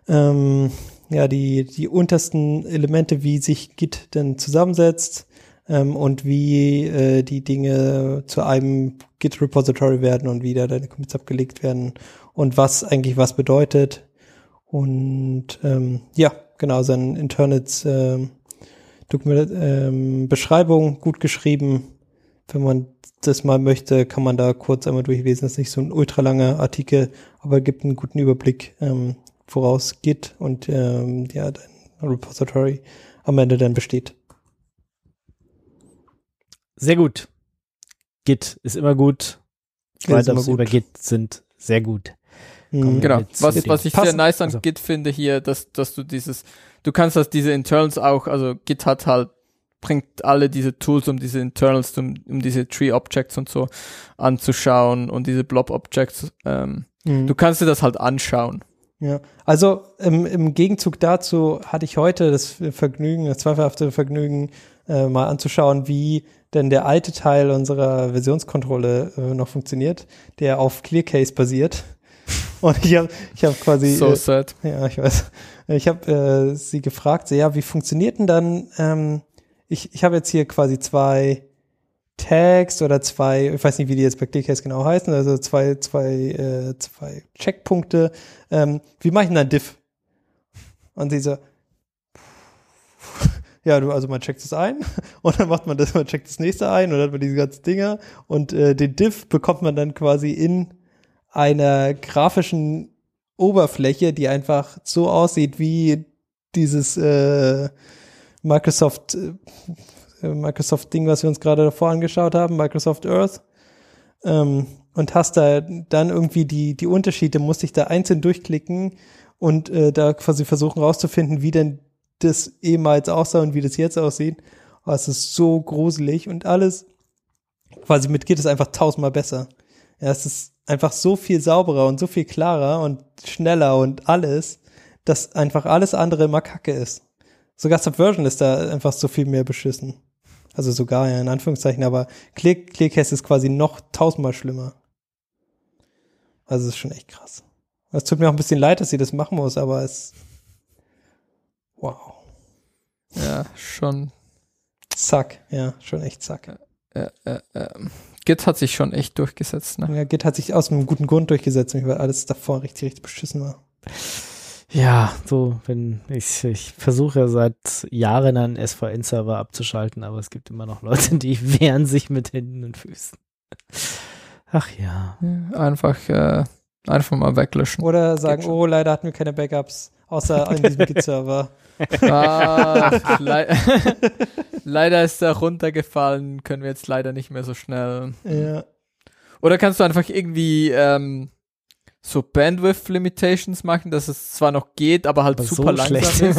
ähm, ja die die untersten Elemente, wie sich Git denn zusammensetzt ähm, und wie äh, die Dinge zu einem Git Repository werden und wie da deine Commits abgelegt werden und was eigentlich was bedeutet und ähm, ja, genau, sein Internets ähm, Dokument, ähm, Beschreibung gut geschrieben. Wenn man das mal möchte, kann man da kurz einmal durchlesen. Das ist nicht so ein ultralanger Artikel, aber gibt einen guten Überblick, ähm, woraus geht und ähm, ja, dein Repository am Ende dann besteht. Sehr gut. Git ist immer gut. Write-ups über Git sind sehr gut. Mhm. Genau. Was, was ich Passen- sehr nice an also- Git finde hier, dass, dass du dieses, du kannst das diese Internals auch, also Git hat halt, bringt alle diese Tools, um diese Internals, um, um diese Tree Objects und so anzuschauen und diese Blob Objects, ähm, Mhm. du kannst dir das halt anschauen. Ja, also im, im Gegenzug dazu hatte ich heute das Vergnügen, das zweifelhafte Vergnügen, äh, mal anzuschauen, wie denn der alte Teil unserer Versionskontrolle äh, noch funktioniert, der auf ClearCase basiert. *laughs* Und ich habe ich hab quasi So äh, sad. ja, ich weiß. Ich habe äh, sie gefragt, so, ja, wie funktioniert denn dann, ähm, ich, ich habe jetzt hier quasi zwei Tags oder zwei, ich weiß nicht, wie die jetzt bei ClickCase genau heißen, also zwei, zwei, äh, zwei Checkpunkte. Ähm, wie mache ich denn dann Diff? Und sie so, ja, du, also man checkt es ein *laughs* und dann macht man das, man checkt das nächste ein und dann hat man diese ganzen Dinger und äh, den Diff bekommt man dann quasi in einer grafischen Oberfläche, die einfach so aussieht wie dieses äh, Microsoft äh, Microsoft Ding, was wir uns gerade davor angeschaut haben, Microsoft Earth. Ähm, und hast da dann irgendwie die die Unterschiede, musst dich da einzeln durchklicken und äh, da quasi versuchen rauszufinden, wie denn das ehemals aussah und wie das jetzt aussieht. Oh, es ist so gruselig und alles quasi mit Git ist einfach tausendmal besser. Ja, es ist einfach so viel sauberer und so viel klarer und schneller und alles, dass einfach alles andere immer kacke ist. Sogar Subversion ist da einfach so viel mehr beschissen. Also sogar, ja, in Anführungszeichen, aber Click, ClickCast ist quasi noch tausendmal schlimmer. Also es ist schon echt krass. Es tut mir auch ein bisschen leid, dass sie das machen muss, aber es. Wow. Ja, schon. Zack, ja, schon echt zack. Äh, äh, äh. Git hat sich schon echt durchgesetzt, ne? Ja, Git hat sich aus einem guten Grund durchgesetzt, weil alles davor richtig, richtig beschissen war. Ja, so, wenn ich, ich versuche ja seit Jahren einen SVN-Server abzuschalten, aber es gibt immer noch Leute, die *laughs* wehren sich mit Händen und Füßen. Ach ja. Einfach, äh, einfach mal weglöschen. Oder sagen, oh, leider hatten wir keine Backups, außer in diesem Git-Server. *laughs* Ah, le *laughs* leider ist er runtergefallen, können wir jetzt leider nicht mehr so schnell. Ja. Oder kannst du einfach irgendwie ähm, so Bandwidth Limitations machen, dass es zwar noch geht, aber halt Aber super so langsam schlecht.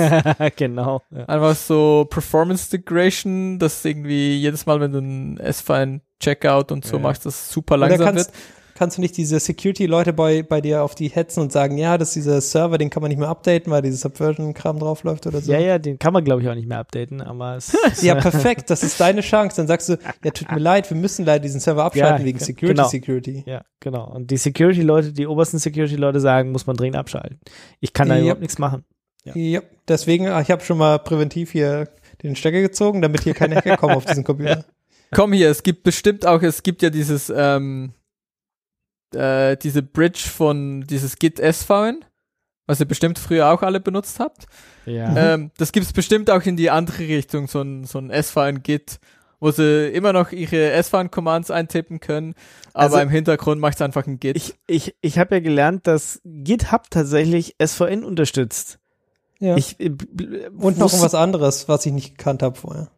ist. *laughs* genau. Ja. Einfach so Performance Degradation, dass irgendwie jedes Mal, wenn du ein S-File Checkout und so Ja. machst, das super langsam kannst, wird. Kannst du nicht diese Security-Leute bei, bei dir auf die hetzen und sagen, ja, dass dieser Server, den kann man nicht mehr updaten, weil dieses Subversion-Kram draufläuft oder so? ja, ja, den kann man glaube ich auch nicht mehr updaten, aber es *laughs* Ja, perfekt, das ist deine Chance. Dann sagst du, ja, tut mir leid, wir müssen leider diesen Server abschalten Ja, wegen ge- Security, genau. Security. Ja, genau. Und die Security-Leute, die obersten Security-Leute sagen, muss man dringend abschalten. Ich kann da Ja. überhaupt nichts machen. Ja. Ja, deswegen, ah, ich habe schon mal präventiv hier den Stecker gezogen, damit hier keine Hacker kommen auf diesen Computer. *laughs* Komm hier, es gibt bestimmt auch, es gibt ja dieses, ähm, äh, diese Bridge von dieses Git SVN, was ihr bestimmt früher auch alle benutzt habt. Ja. Ähm, das gibt's bestimmt auch in die andere Richtung, so ein, so ein SVN-Git, wo sie immer noch ihre SVN-Commands eintippen können, aber Also- im Hintergrund macht einfach ein Git. Ich, ich, ich habe ja gelernt, dass GitHub tatsächlich SVN unterstützt. Ja. Ich, äh, und noch was anderes, was ich nicht gekannt habe vorher.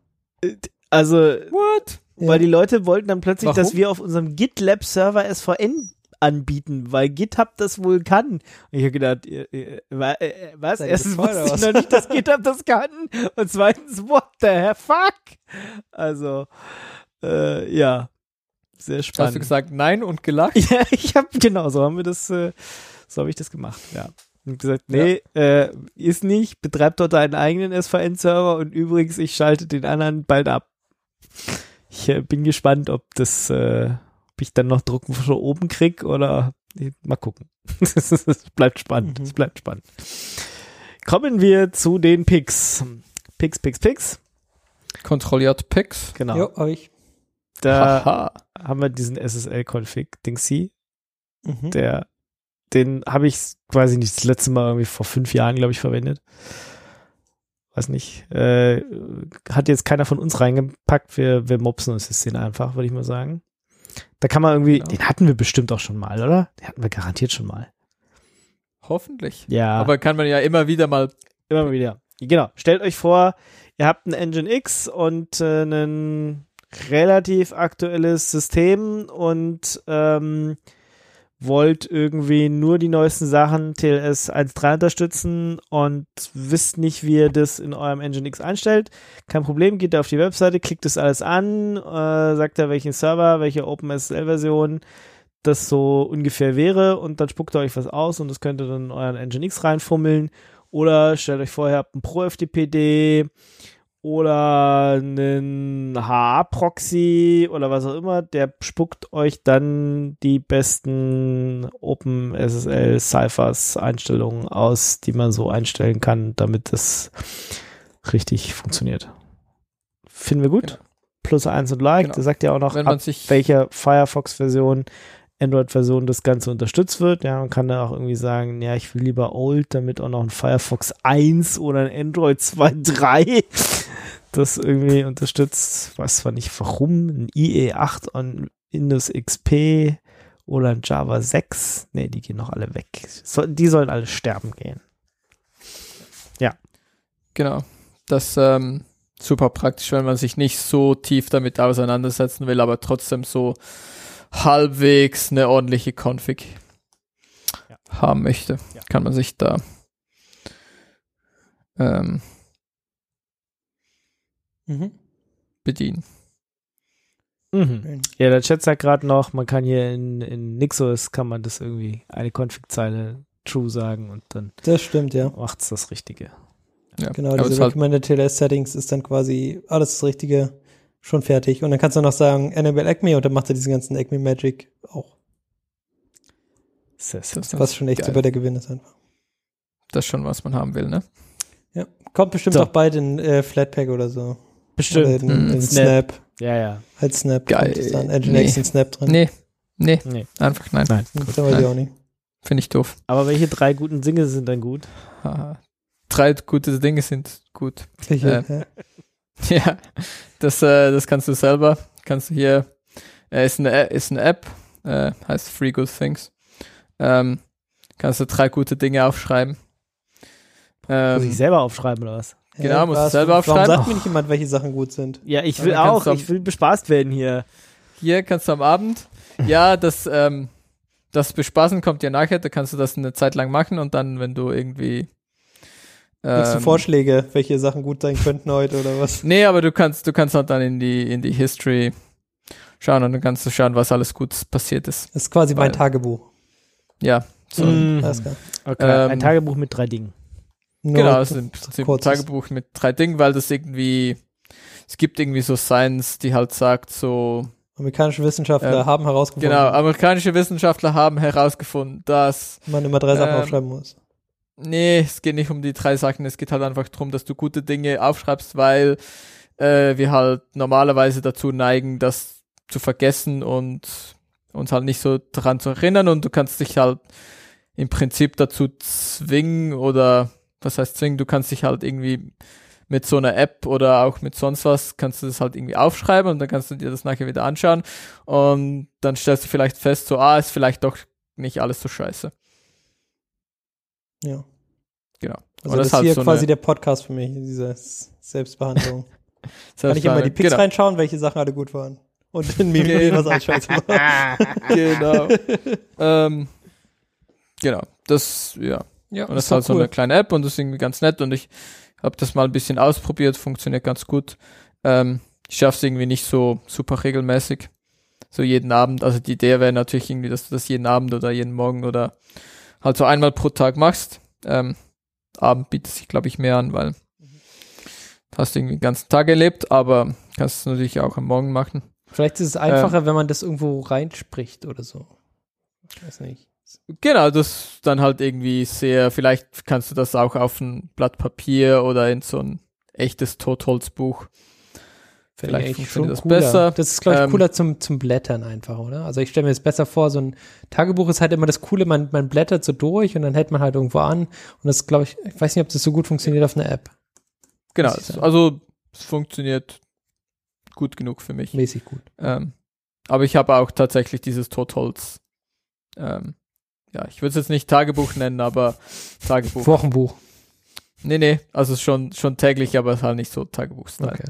Also, What? Ja. weil die Leute wollten dann plötzlich, Warum? dass wir auf unserem GitLab-Server SVN anbieten, weil GitHub das wohl kann. Und ich habe gedacht, ihr, wa- äh, was? Erstens wusste ich noch nicht, dass GitHub das kann. Und zweitens, what the hell, fuck? Also, äh, ja, sehr Hast spannend. du gesagt nein und gelacht? *laughs* Ja, ich habe genau so haben wir das, äh, so habe ich das gemacht. Ja, und gesagt, nee, äh, ist nicht. Betreibt dort einen eigenen SVN-Server und übrigens, ich schalte den anderen bald ab. Ich äh, bin gespannt, ob das, äh, ich dann noch Drucken von oben krieg oder mal gucken. *laughs* Es bleibt spannend. Mhm. Es bleibt spannend. Kommen wir zu den Picks. Picks, Picks, Picks. Kontrolliert Picks. Genau. Jo, hab ich. Da Haha. haben wir diesen SSL-Config, Dingsy. Mhm. der, den habe ich quasi nicht das letzte Mal irgendwie vor fünf Jahren, glaube ich, verwendet. Weiß nicht. Äh, hat jetzt keiner von uns reingepackt. Wir, wir mopsen uns jetzt den einfach, würde ich mal sagen. Da kann man irgendwie, Genau. den hatten wir bestimmt auch schon mal, oder? Den hatten wir garantiert schon mal. Hoffentlich. Ja, Aber kann man ja immer wieder mal immer mal wieder. Genau. Stellt euch vor, ihr habt ein Engine X und äh, ein relativ aktuelles System und ähm, wollt irgendwie nur die neuesten Sachen TLS 1.3 unterstützen und wisst nicht, wie ihr das in eurem Engine X einstellt. Kein Problem, geht da auf die Webseite, klickt das alles an, äh, sagt da welchen Server, welche OpenSSL-Version das so ungefähr wäre und dann spuckt ihr euch was aus und das könnt ihr dann in euren Engine X reinfummeln oder stellt euch vor, ihr habt einen Pro-FTPD oder einen HA-Proxy oder was auch immer, der spuckt euch dann die besten OpenSSL Ciphers Einstellungen aus, die man so einstellen kann, damit das richtig funktioniert. Finden wir gut. Genau. Plus eins und Like, Genau. der sagt ja auch noch, ab welcher Firefox-Version, Android-Version das Ganze unterstützt wird. Ja, man kann da auch irgendwie sagen, ja, ich will lieber Old, damit auch noch ein Firefox 1 oder ein Android 2.3 *laughs* das irgendwie unterstützt. Weiß zwar nicht warum, ein IE8 und Windows XP oder ein Java 6. Nee, die gehen noch alle weg. So, die sollen alle sterben gehen. Genau. Das ähm, super praktisch, wenn man sich nicht so tief damit auseinandersetzen will, aber trotzdem so halbwegs eine ordentliche Config Ja. haben möchte. Ja. Kann man sich da ähm, Mhm. bedienen. Mhm. Ja, der Chat sagt gerade noch, man kann hier in, in Nixos kann man das irgendwie eine Config-Zeile true sagen und dann Das stimmt, ja. macht's das Richtige. Ja. Genau, diese ist halt, Recommended TLS Settings ist dann quasi alles das Richtige, schon fertig. Und dann kannst du noch sagen, Enable Acme und dann macht er diesen ganzen Acme Magic auch. Sehr. das, Was schon echt geil. super der Gewinn ist einfach. das ist schon, was man haben will, ne? Ja. Kommt bestimmt So. auch bald in äh, Flatpak oder so. Bestimmt. Oder in, Mhm. in Snap. Snap. Ja, ja. Als Snap. Geil. kommt es Dann. Nginx Nee. Snap drin. Nee, nee, Nee. einfach nein. Nein. Das weiß ich auch nicht. Finde ich doof. Aber welche drei guten Dinge sind dann gut? Haha. Drei gute Dinge sind gut. Sicher, Äh, ja. *laughs* Ja, das, äh, das kannst du selber. Kannst du hier, äh, ist, eine, ist eine App, äh, heißt Free Good Things. Ähm, kannst du drei gute Dinge aufschreiben. Muss ich Ähm, selber aufschreiben oder was? genau, musst du selber aufschreiben. Warum sagt mir nicht jemand, welche Sachen gut sind? Ja, ich will auch. am- Ich will bespaßt werden hier. hier kannst du am Abend, ja, das, ähm, das Bespaßen kommt ja nachher, da kannst du das eine Zeit lang machen und dann, wenn du irgendwie Hast du ähm, Vorschläge, welche Sachen gut sein könnten heute oder was? Nee, aber du kannst, du kannst halt dann in die, in die History schauen und dann kannst du schauen, was alles Gutes passiert ist. Das ist quasi mein Weil- Tagebuch. Ja, so. Alles klar. Okay, Ähm, ein Tagebuch mit drei Dingen. Nur Genau, es ist im so Prinzip ein kurzes. Tagebuch mit drei Dingen, weil das irgendwie, es gibt irgendwie so Science, die halt sagt so, Amerikanische Wissenschaftler Ähm, haben herausgefunden, genau, amerikanische Wissenschaftler haben herausgefunden, dass, man immer drei Sachen ähm, aufschreiben muss. Nee, es geht nicht um die drei Sachen, es geht halt einfach darum, dass du gute Dinge aufschreibst, weil äh, wir halt normalerweise dazu neigen, das zu vergessen und uns halt nicht so daran zu erinnern und du kannst dich halt im Prinzip dazu zwingen oder was heißt zwingen, du kannst dich halt irgendwie mit so einer App oder auch mit sonst was, kannst du das halt irgendwie aufschreiben und dann kannst du dir das nachher wieder anschauen und dann stellst du vielleicht fest, so, ah, ist vielleicht doch nicht alles so scheiße. Ja. Genau. Also Und das, ist halt hier so quasi der Podcast für mich, diese Selbstbehandlung. *laughs* Kann ich immer die Picks genau. reinschauen, welche Sachen alle gut waren. Und in mir *laughs* was war. *laughs* genau. ähm, genau. Das, ja. Ja, Und das ist halt so eine kleine App und das ist irgendwie ganz nett und ich habe das mal ein bisschen ausprobiert, funktioniert ganz gut. Ähm, ich schaffe es irgendwie nicht so super regelmäßig. So jeden Abend. Also die Idee wäre natürlich irgendwie, dass du das jeden Abend oder jeden Morgen oder halt so einmal pro Tag machst. Ähm, Abend bietet sich, glaube ich, mehr an, weil hast du irgendwie den ganzen Tag erlebt, aber kannst es natürlich auch am Morgen machen. Vielleicht ist es einfacher, wenn man das irgendwo reinspricht oder so. Ich weiß nicht. Genau, das dann halt irgendwie sehr, vielleicht kannst du das auch auf ein Blatt Papier oder in so ein echtes Totholzbuch. Vielleicht funktioniert das cooler. besser. Das ist, glaube ich, Ähm, cooler zum, zum Blättern einfach, oder? Also ich stelle mir das besser vor, so ein Tagebuch ist halt immer das Coole, man, man blättert so durch und dann hält man halt irgendwo an. Und das, glaube ich, ich weiß nicht, ob das so gut funktioniert auf einer App. Genau, also es funktioniert gut genug für mich. Mäßig gut. Ähm, aber ich habe auch tatsächlich dieses Totholz. Ähm, ja, ich würde es jetzt nicht Tagebuch nennen, aber *laughs* Tagebuch. Wochenbuch. Nee, nee, also schon, schon täglich, aber es ist halt nicht so Tagebuch-Style. Okay.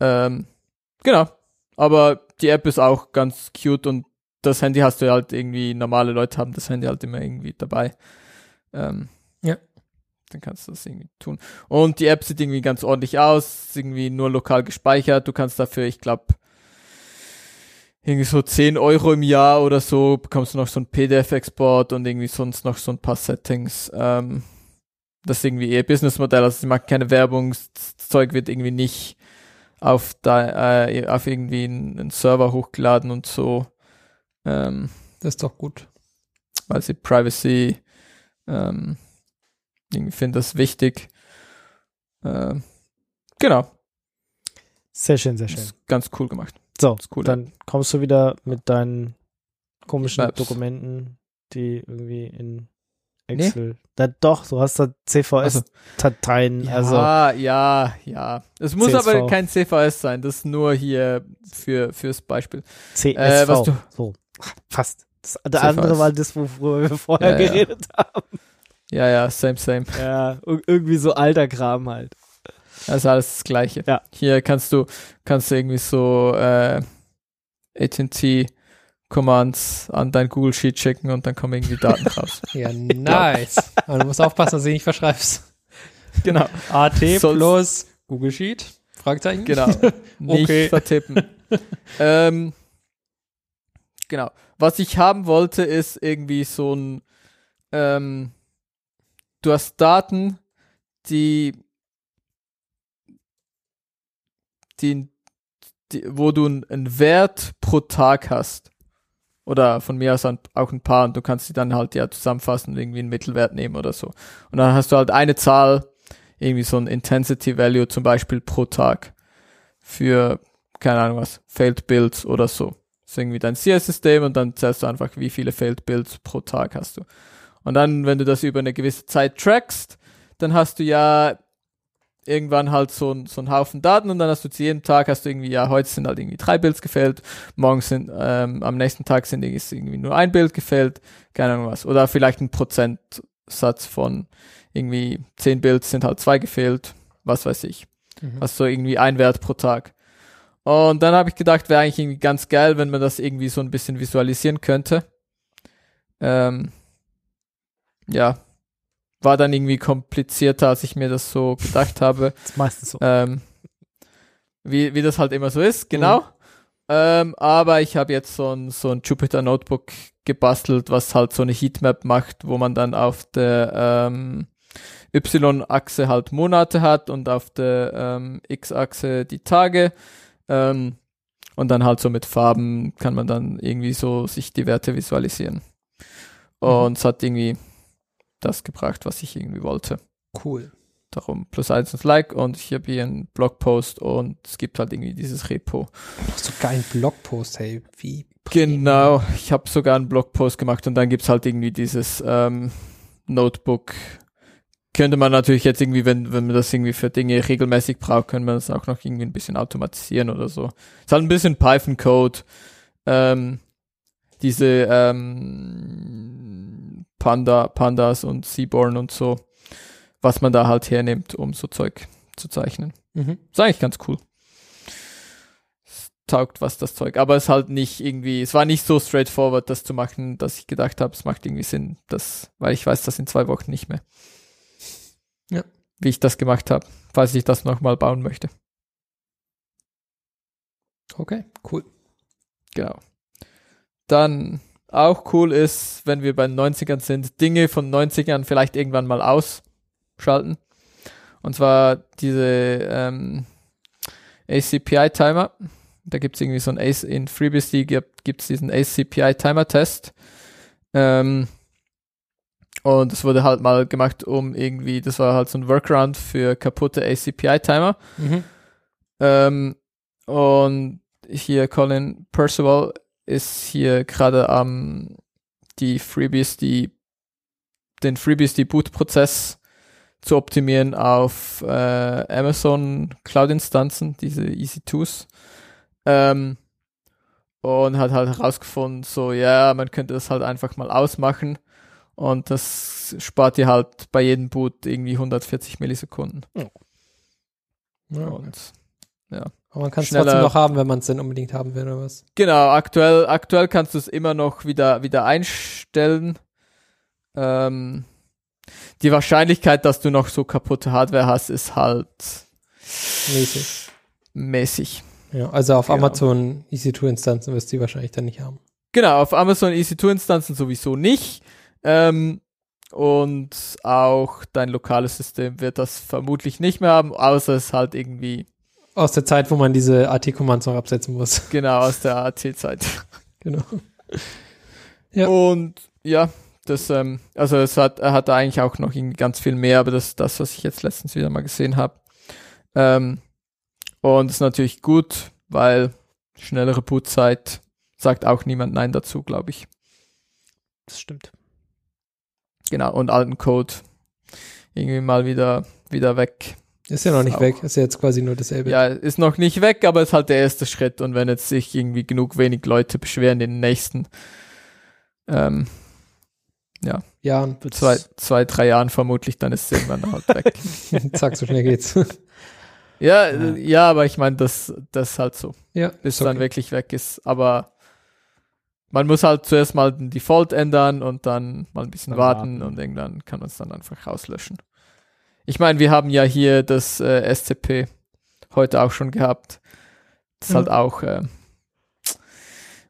Ähm, genau. Aber die App ist auch ganz cute und das Handy hast du halt irgendwie, normale Leute haben das Handy halt immer irgendwie dabei. Ähm, Ja. Dann kannst du das irgendwie tun. Und die App sieht irgendwie ganz ordentlich aus, ist irgendwie nur lokal gespeichert. Du kannst dafür, ich glaube, irgendwie so 10 Euro im Jahr oder so, bekommst du noch so ein PDF-Export und irgendwie sonst noch so ein paar Settings. Ähm, das ist irgendwie eher Businessmodell, also sie machen keine Werbung, das Zeug wird irgendwie nicht auf da, äh, auf irgendwie einen, einen Server hochgeladen und so, ähm, Das ist doch gut. weil sie Privacy ähm, irgendwie finden das wichtig. Ähm, genau, Sehr schön, sehr schön. ist ganz cool gemacht. So, cool, dann kommst du wieder mit deinen komischen Maps. Dokumenten, die irgendwie in Excel. Da, doch, du hast da CVS-Dateien. Ja, Also, ja, ja. Es muss CSV. aber kein CVS sein, das ist nur hier für fürs Beispiel. CSV. äh, was du- so, fast. Das, der CVS. andere war das, worüber wir vorher Ja, ja. geredet haben. Ja, ja, same, same. Ja, ir- irgendwie so alter Kram halt. Das ist alles das Gleiche. Ja. Hier kannst du, kannst du irgendwie so äh, AT&T Commands an dein Google Sheet schicken und dann kommen irgendwie Daten *laughs* raus. Ja, nice. Aber du musst aufpassen, dass du nicht verschreibst. genau. AT Sonst- plus Google Sheet? Fragezeichen. Genau. *laughs* Nicht Okay. vertippen. ähm, genau. Was ich haben wollte, ist irgendwie so ein, ähm, du hast Daten, die, die, die wo du einen- einen Wert pro Tag hast. Oder von mir aus auch ein paar und du kannst die dann halt ja zusammenfassen und irgendwie einen Mittelwert nehmen oder so. Und dann hast du halt eine Zahl, irgendwie so ein Intensity Value zum Beispiel pro Tag für, keine Ahnung was, Failed Builds oder so. Das ist irgendwie dein CS-System und dann zählst du einfach, wie viele Failed Builds pro Tag hast du. Und dann, wenn du das über eine gewisse Zeit trackst, dann hast du ja irgendwann halt so, ein, so einen Haufen Daten und dann hast du zu jedem Tag hast du irgendwie, ja, heute sind halt irgendwie drei Builds gefällt, morgen sind, ähm, am nächsten Tag sind ist irgendwie nur ein Bild gefällt, keine Ahnung was. Oder vielleicht ein Prozentsatz von irgendwie zehn Builds sind halt zwei gefehlt, was weiß ich. Mhm. Also irgendwie ein Wert pro Tag. Und dann habe ich gedacht, wäre eigentlich irgendwie ganz geil, wenn man das irgendwie so ein bisschen visualisieren könnte. Ähm, ja, war dann irgendwie komplizierter, als ich mir das so gedacht *laughs* habe. Das ist meistens so. Ähm, wie, wie das halt immer so ist, genau. Ähm, aber ich habe jetzt so ein, so ein Jupyter Notebook gebastelt, was halt so eine Heatmap macht, wo man dann auf der ähm, Y-Achse halt Monate hat und auf der ähm, X-Achse die Tage. Ähm, und dann halt so mit Farben kann man dann irgendwie so sich die Werte visualisieren. Und es hat irgendwie das gebracht, was ich irgendwie wollte Cool. darum plus eins ins Like und ich habe hier einen Blogpost und es gibt halt irgendwie dieses Repo. Ach, so geilen Blogpost, hey. Wie? Genau, ich habe sogar einen Blogpost gemacht und dann gibt's halt irgendwie dieses ähm, Notebook. Könnte man natürlich jetzt irgendwie, wenn, wenn man das irgendwie für Dinge regelmäßig braucht, könnte man das auch noch irgendwie ein bisschen automatisieren oder so. Ist halt ein bisschen Python-Code. Ähm, diese ähm, Panda, Pandas und Seaborn und so, was man da halt hernimmt, um so Zeug zu zeichnen. Mhm. Ist eigentlich ganz cool. Es taugt was das Zeug, aber es halt nicht irgendwie, es war nicht so straightforward, das zu machen, dass ich gedacht habe, es macht irgendwie Sinn, das, weil ich weiß das in zwei Wochen nicht mehr. Ja. Wie ich das gemacht habe, falls ich das nochmal bauen möchte. Okay, cool. Genau. Dann auch cool ist, wenn wir bei den 90ern sind, Dinge von 90ern vielleicht irgendwann mal ausschalten. Und zwar diese ähm, ACPI-Timer. Da gibt es irgendwie so ein Ace in FreeBSD gibt es diesen ACPI-Timer-Test. Ähm, und es wurde halt mal gemacht, um irgendwie, das war halt so ein Workaround für kaputte ACPI-Timer. Mhm. Ähm, und hier Colin Percival ist hier gerade am die FreeBSD, den FreeBSD Boot-Prozess zu optimieren auf äh, Amazon Cloud-Instanzen, diese EC2s. Ähm, und hat halt herausgefunden, so ja, man könnte das halt einfach mal ausmachen und das spart dir halt bei jedem Boot irgendwie 140 Millisekunden. Ja, Und aber man kann es trotzdem noch haben, wenn man es denn unbedingt haben will oder was. Genau, aktuell, aktuell kannst du es immer noch wieder, wieder einstellen. Ähm, die Wahrscheinlichkeit, dass du noch so kaputte Hardware hast, ist halt Mäßig. mäßig. Ja, also auf Genau. Amazon EC2-Instanzen wirst du die wahrscheinlich dann nicht haben. Genau, auf Amazon EC2-Instanzen sowieso nicht. Ähm, und auch dein lokales System wird das vermutlich nicht mehr haben, außer es halt irgendwie Aus der Zeit, wo man diese AT-Commands noch absetzen muss. *laughs* genau aus der AT-Zeit. *laughs* genau. Ja. Und ja, das, ähm, also es hat, er hat eigentlich auch noch ganz viel mehr, aber das ist das, was ich jetzt letztens wieder mal gesehen habe. Ähm, und ist natürlich gut, weil schnellere Bootzeit sagt auch niemand Nein dazu, glaube ich. Das stimmt. Genau, und alten Code irgendwie mal wieder, wieder weg. Ist ja noch nicht weg. Ist ja jetzt quasi nur dasselbe. Ja, ist noch nicht weg, aber ist halt der erste Schritt. Und wenn jetzt sich irgendwie genug wenig Leute beschweren in den nächsten ähm, Ja, und zwei, zwei, drei Jahren vermutlich, dann ist es irgendwann halt weg. *laughs* zack, so schnell geht's. Ja, *laughs* Ja. äh, ja, aber ich meine, das, das halt so, ja, bis es dann okay. wirklich weg ist. Aber man muss halt zuerst mal den Default ändern und dann mal ein bisschen warten, warten. und irgendwann kann man es dann einfach rauslöschen. Ich meine, wir haben ja hier das äh, SCP heute auch schon gehabt. Das ist halt auch, äh,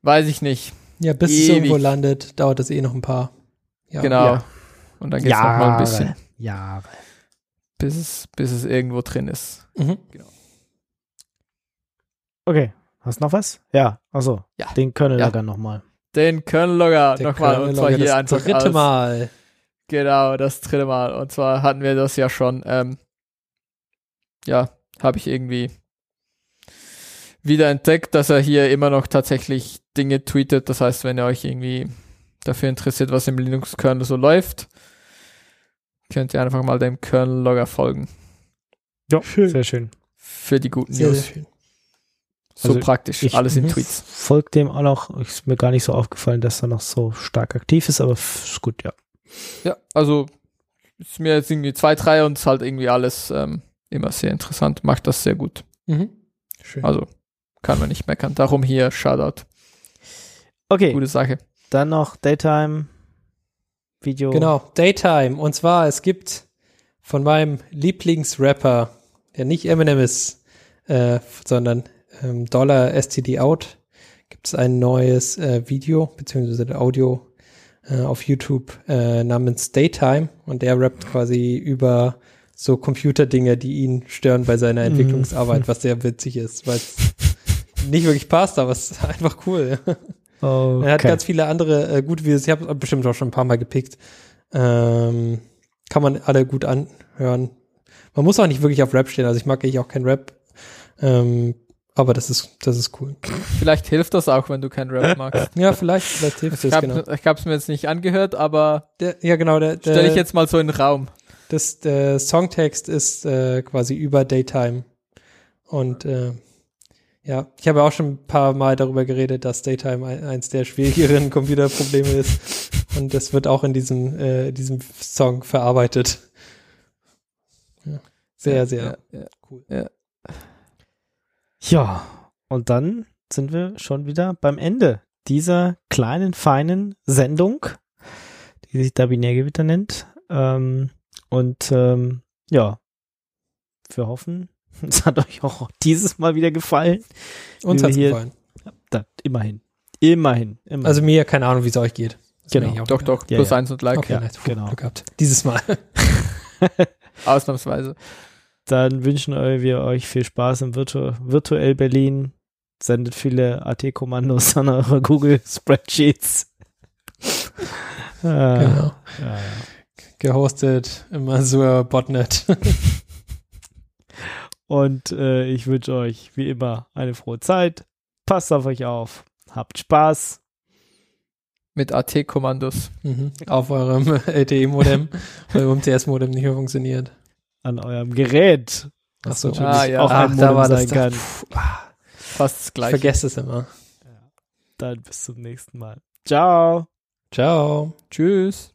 weiß ich nicht. Ja, bis es irgendwo landet, dauert das eh noch ein paar Jahre. Genau. Ja. Und dann geht es noch mal ein bisschen. Jahre. Bis es, bis es irgendwo drin ist. Mhm. Genau. Okay. Hast du noch was? Ja, achso. Ja. Den Kernel-Logger ja. nochmal. Den Kernel-Logger nochmal. Und zwar hier einfach. Das dritte als, Mal. Genau, das dritte Mal. Und zwar hatten wir das ja schon. Ähm, ja, habe ich irgendwie wieder entdeckt, dass er hier immer noch tatsächlich Dinge tweetet. Das heißt, wenn ihr euch irgendwie dafür interessiert, was im Linux-Kernel so läuft, könnt ihr einfach mal dem Kernel-Logger folgen. Ja, schön. sehr schön. Für die guten sehr, News. Sehr schön. So also praktisch, ich, alles in mhm. Tweets. Folgt dem auch noch, ist mir gar nicht so aufgefallen, dass er noch so stark aktiv ist, aber ist gut, ja. Ja, also ist mir jetzt irgendwie zwei, drei und ist halt irgendwie alles ähm, immer sehr interessant, macht das sehr gut. Mhm. Schön. Also kann man nicht meckern. Darum hier Shoutout. Okay. Gute Sache. Dann noch Daytime Video. Genau, Daytime. Und zwar, es gibt von meinem Lieblingsrapper, der nicht Eminem ist, äh, sondern ähm, Dollar STD Out, gibt es ein neues äh, Video, beziehungsweise Audio äh, auf YouTube äh, namens Daytime und der rappt quasi über so Computerdinge, die ihn stören bei seiner mhm. Entwicklungsarbeit, was sehr witzig ist, weil es *laughs* nicht wirklich passt, aber es ist einfach cool. Okay. Er hat ganz viele andere äh, gute Videos. Ich habe bestimmt auch schon ein paar Mal gepickt. Ähm, kann man alle gut anhören. Man muss auch nicht wirklich auf Rap stehen. Also ich mag eigentlich auch kein Rap. Ähm, aber das ist, das ist cool. Vielleicht hilft das auch, wenn du kein Rap magst. *laughs* ja, vielleicht, vielleicht hilft es. Genau. Ich habe es mir jetzt nicht angehört, aber der, ja genau, der, der stelle ich jetzt mal so in den Raum. Das, der Songtext ist äh, quasi über Daytime und äh, ja, ich habe auch schon ein paar Mal darüber geredet, dass Daytime eins der schwierigeren *laughs* Computerprobleme ist. Und das wird auch in diesem, äh, diesem Song verarbeitet. Ja, sehr, sehr ja, ja, cool. Ja. Ja, und dann sind wir schon wieder beim Ende dieser kleinen, feinen Sendung, die sich da Binärgewitter nennt. Ähm, und ähm, ja, wir hoffen, *laughs* Es hat euch auch dieses Mal wieder gefallen. Uns hat es gefallen. Da, immerhin. Immerhin. immerhin. Also mir keine Ahnung, wie es euch geht. Das genau. Doch, doch. Ja, plus ja. eins und like. Okay, ja, nice. genau. Glück gehabt. Dieses Mal. *laughs* Ausnahmsweise. Dann wünschen wir euch viel Spaß im Virtu virtuell Berlin. Sendet viele AT-Kommandos *laughs* an eure Google Spreadsheets. ah, *laughs* genau. Ja, Gehostet im Azure Botnet. *laughs* Und äh, ich wünsche euch wie immer eine frohe Zeit. Passt auf euch auf. Habt Spaß. Mit AT-Kommandos. Mhm. Auf eurem LTE-Modem, weil UMTS-Modem nicht mehr funktioniert. An eurem Gerät. Was so, natürlich ah, ja. auch ein Ach, Modem sein das kann. Pff, Fast das gleiche. Vergesst es immer. Ja. Dann bis zum nächsten Mal. Ciao. Ciao. Tschüss.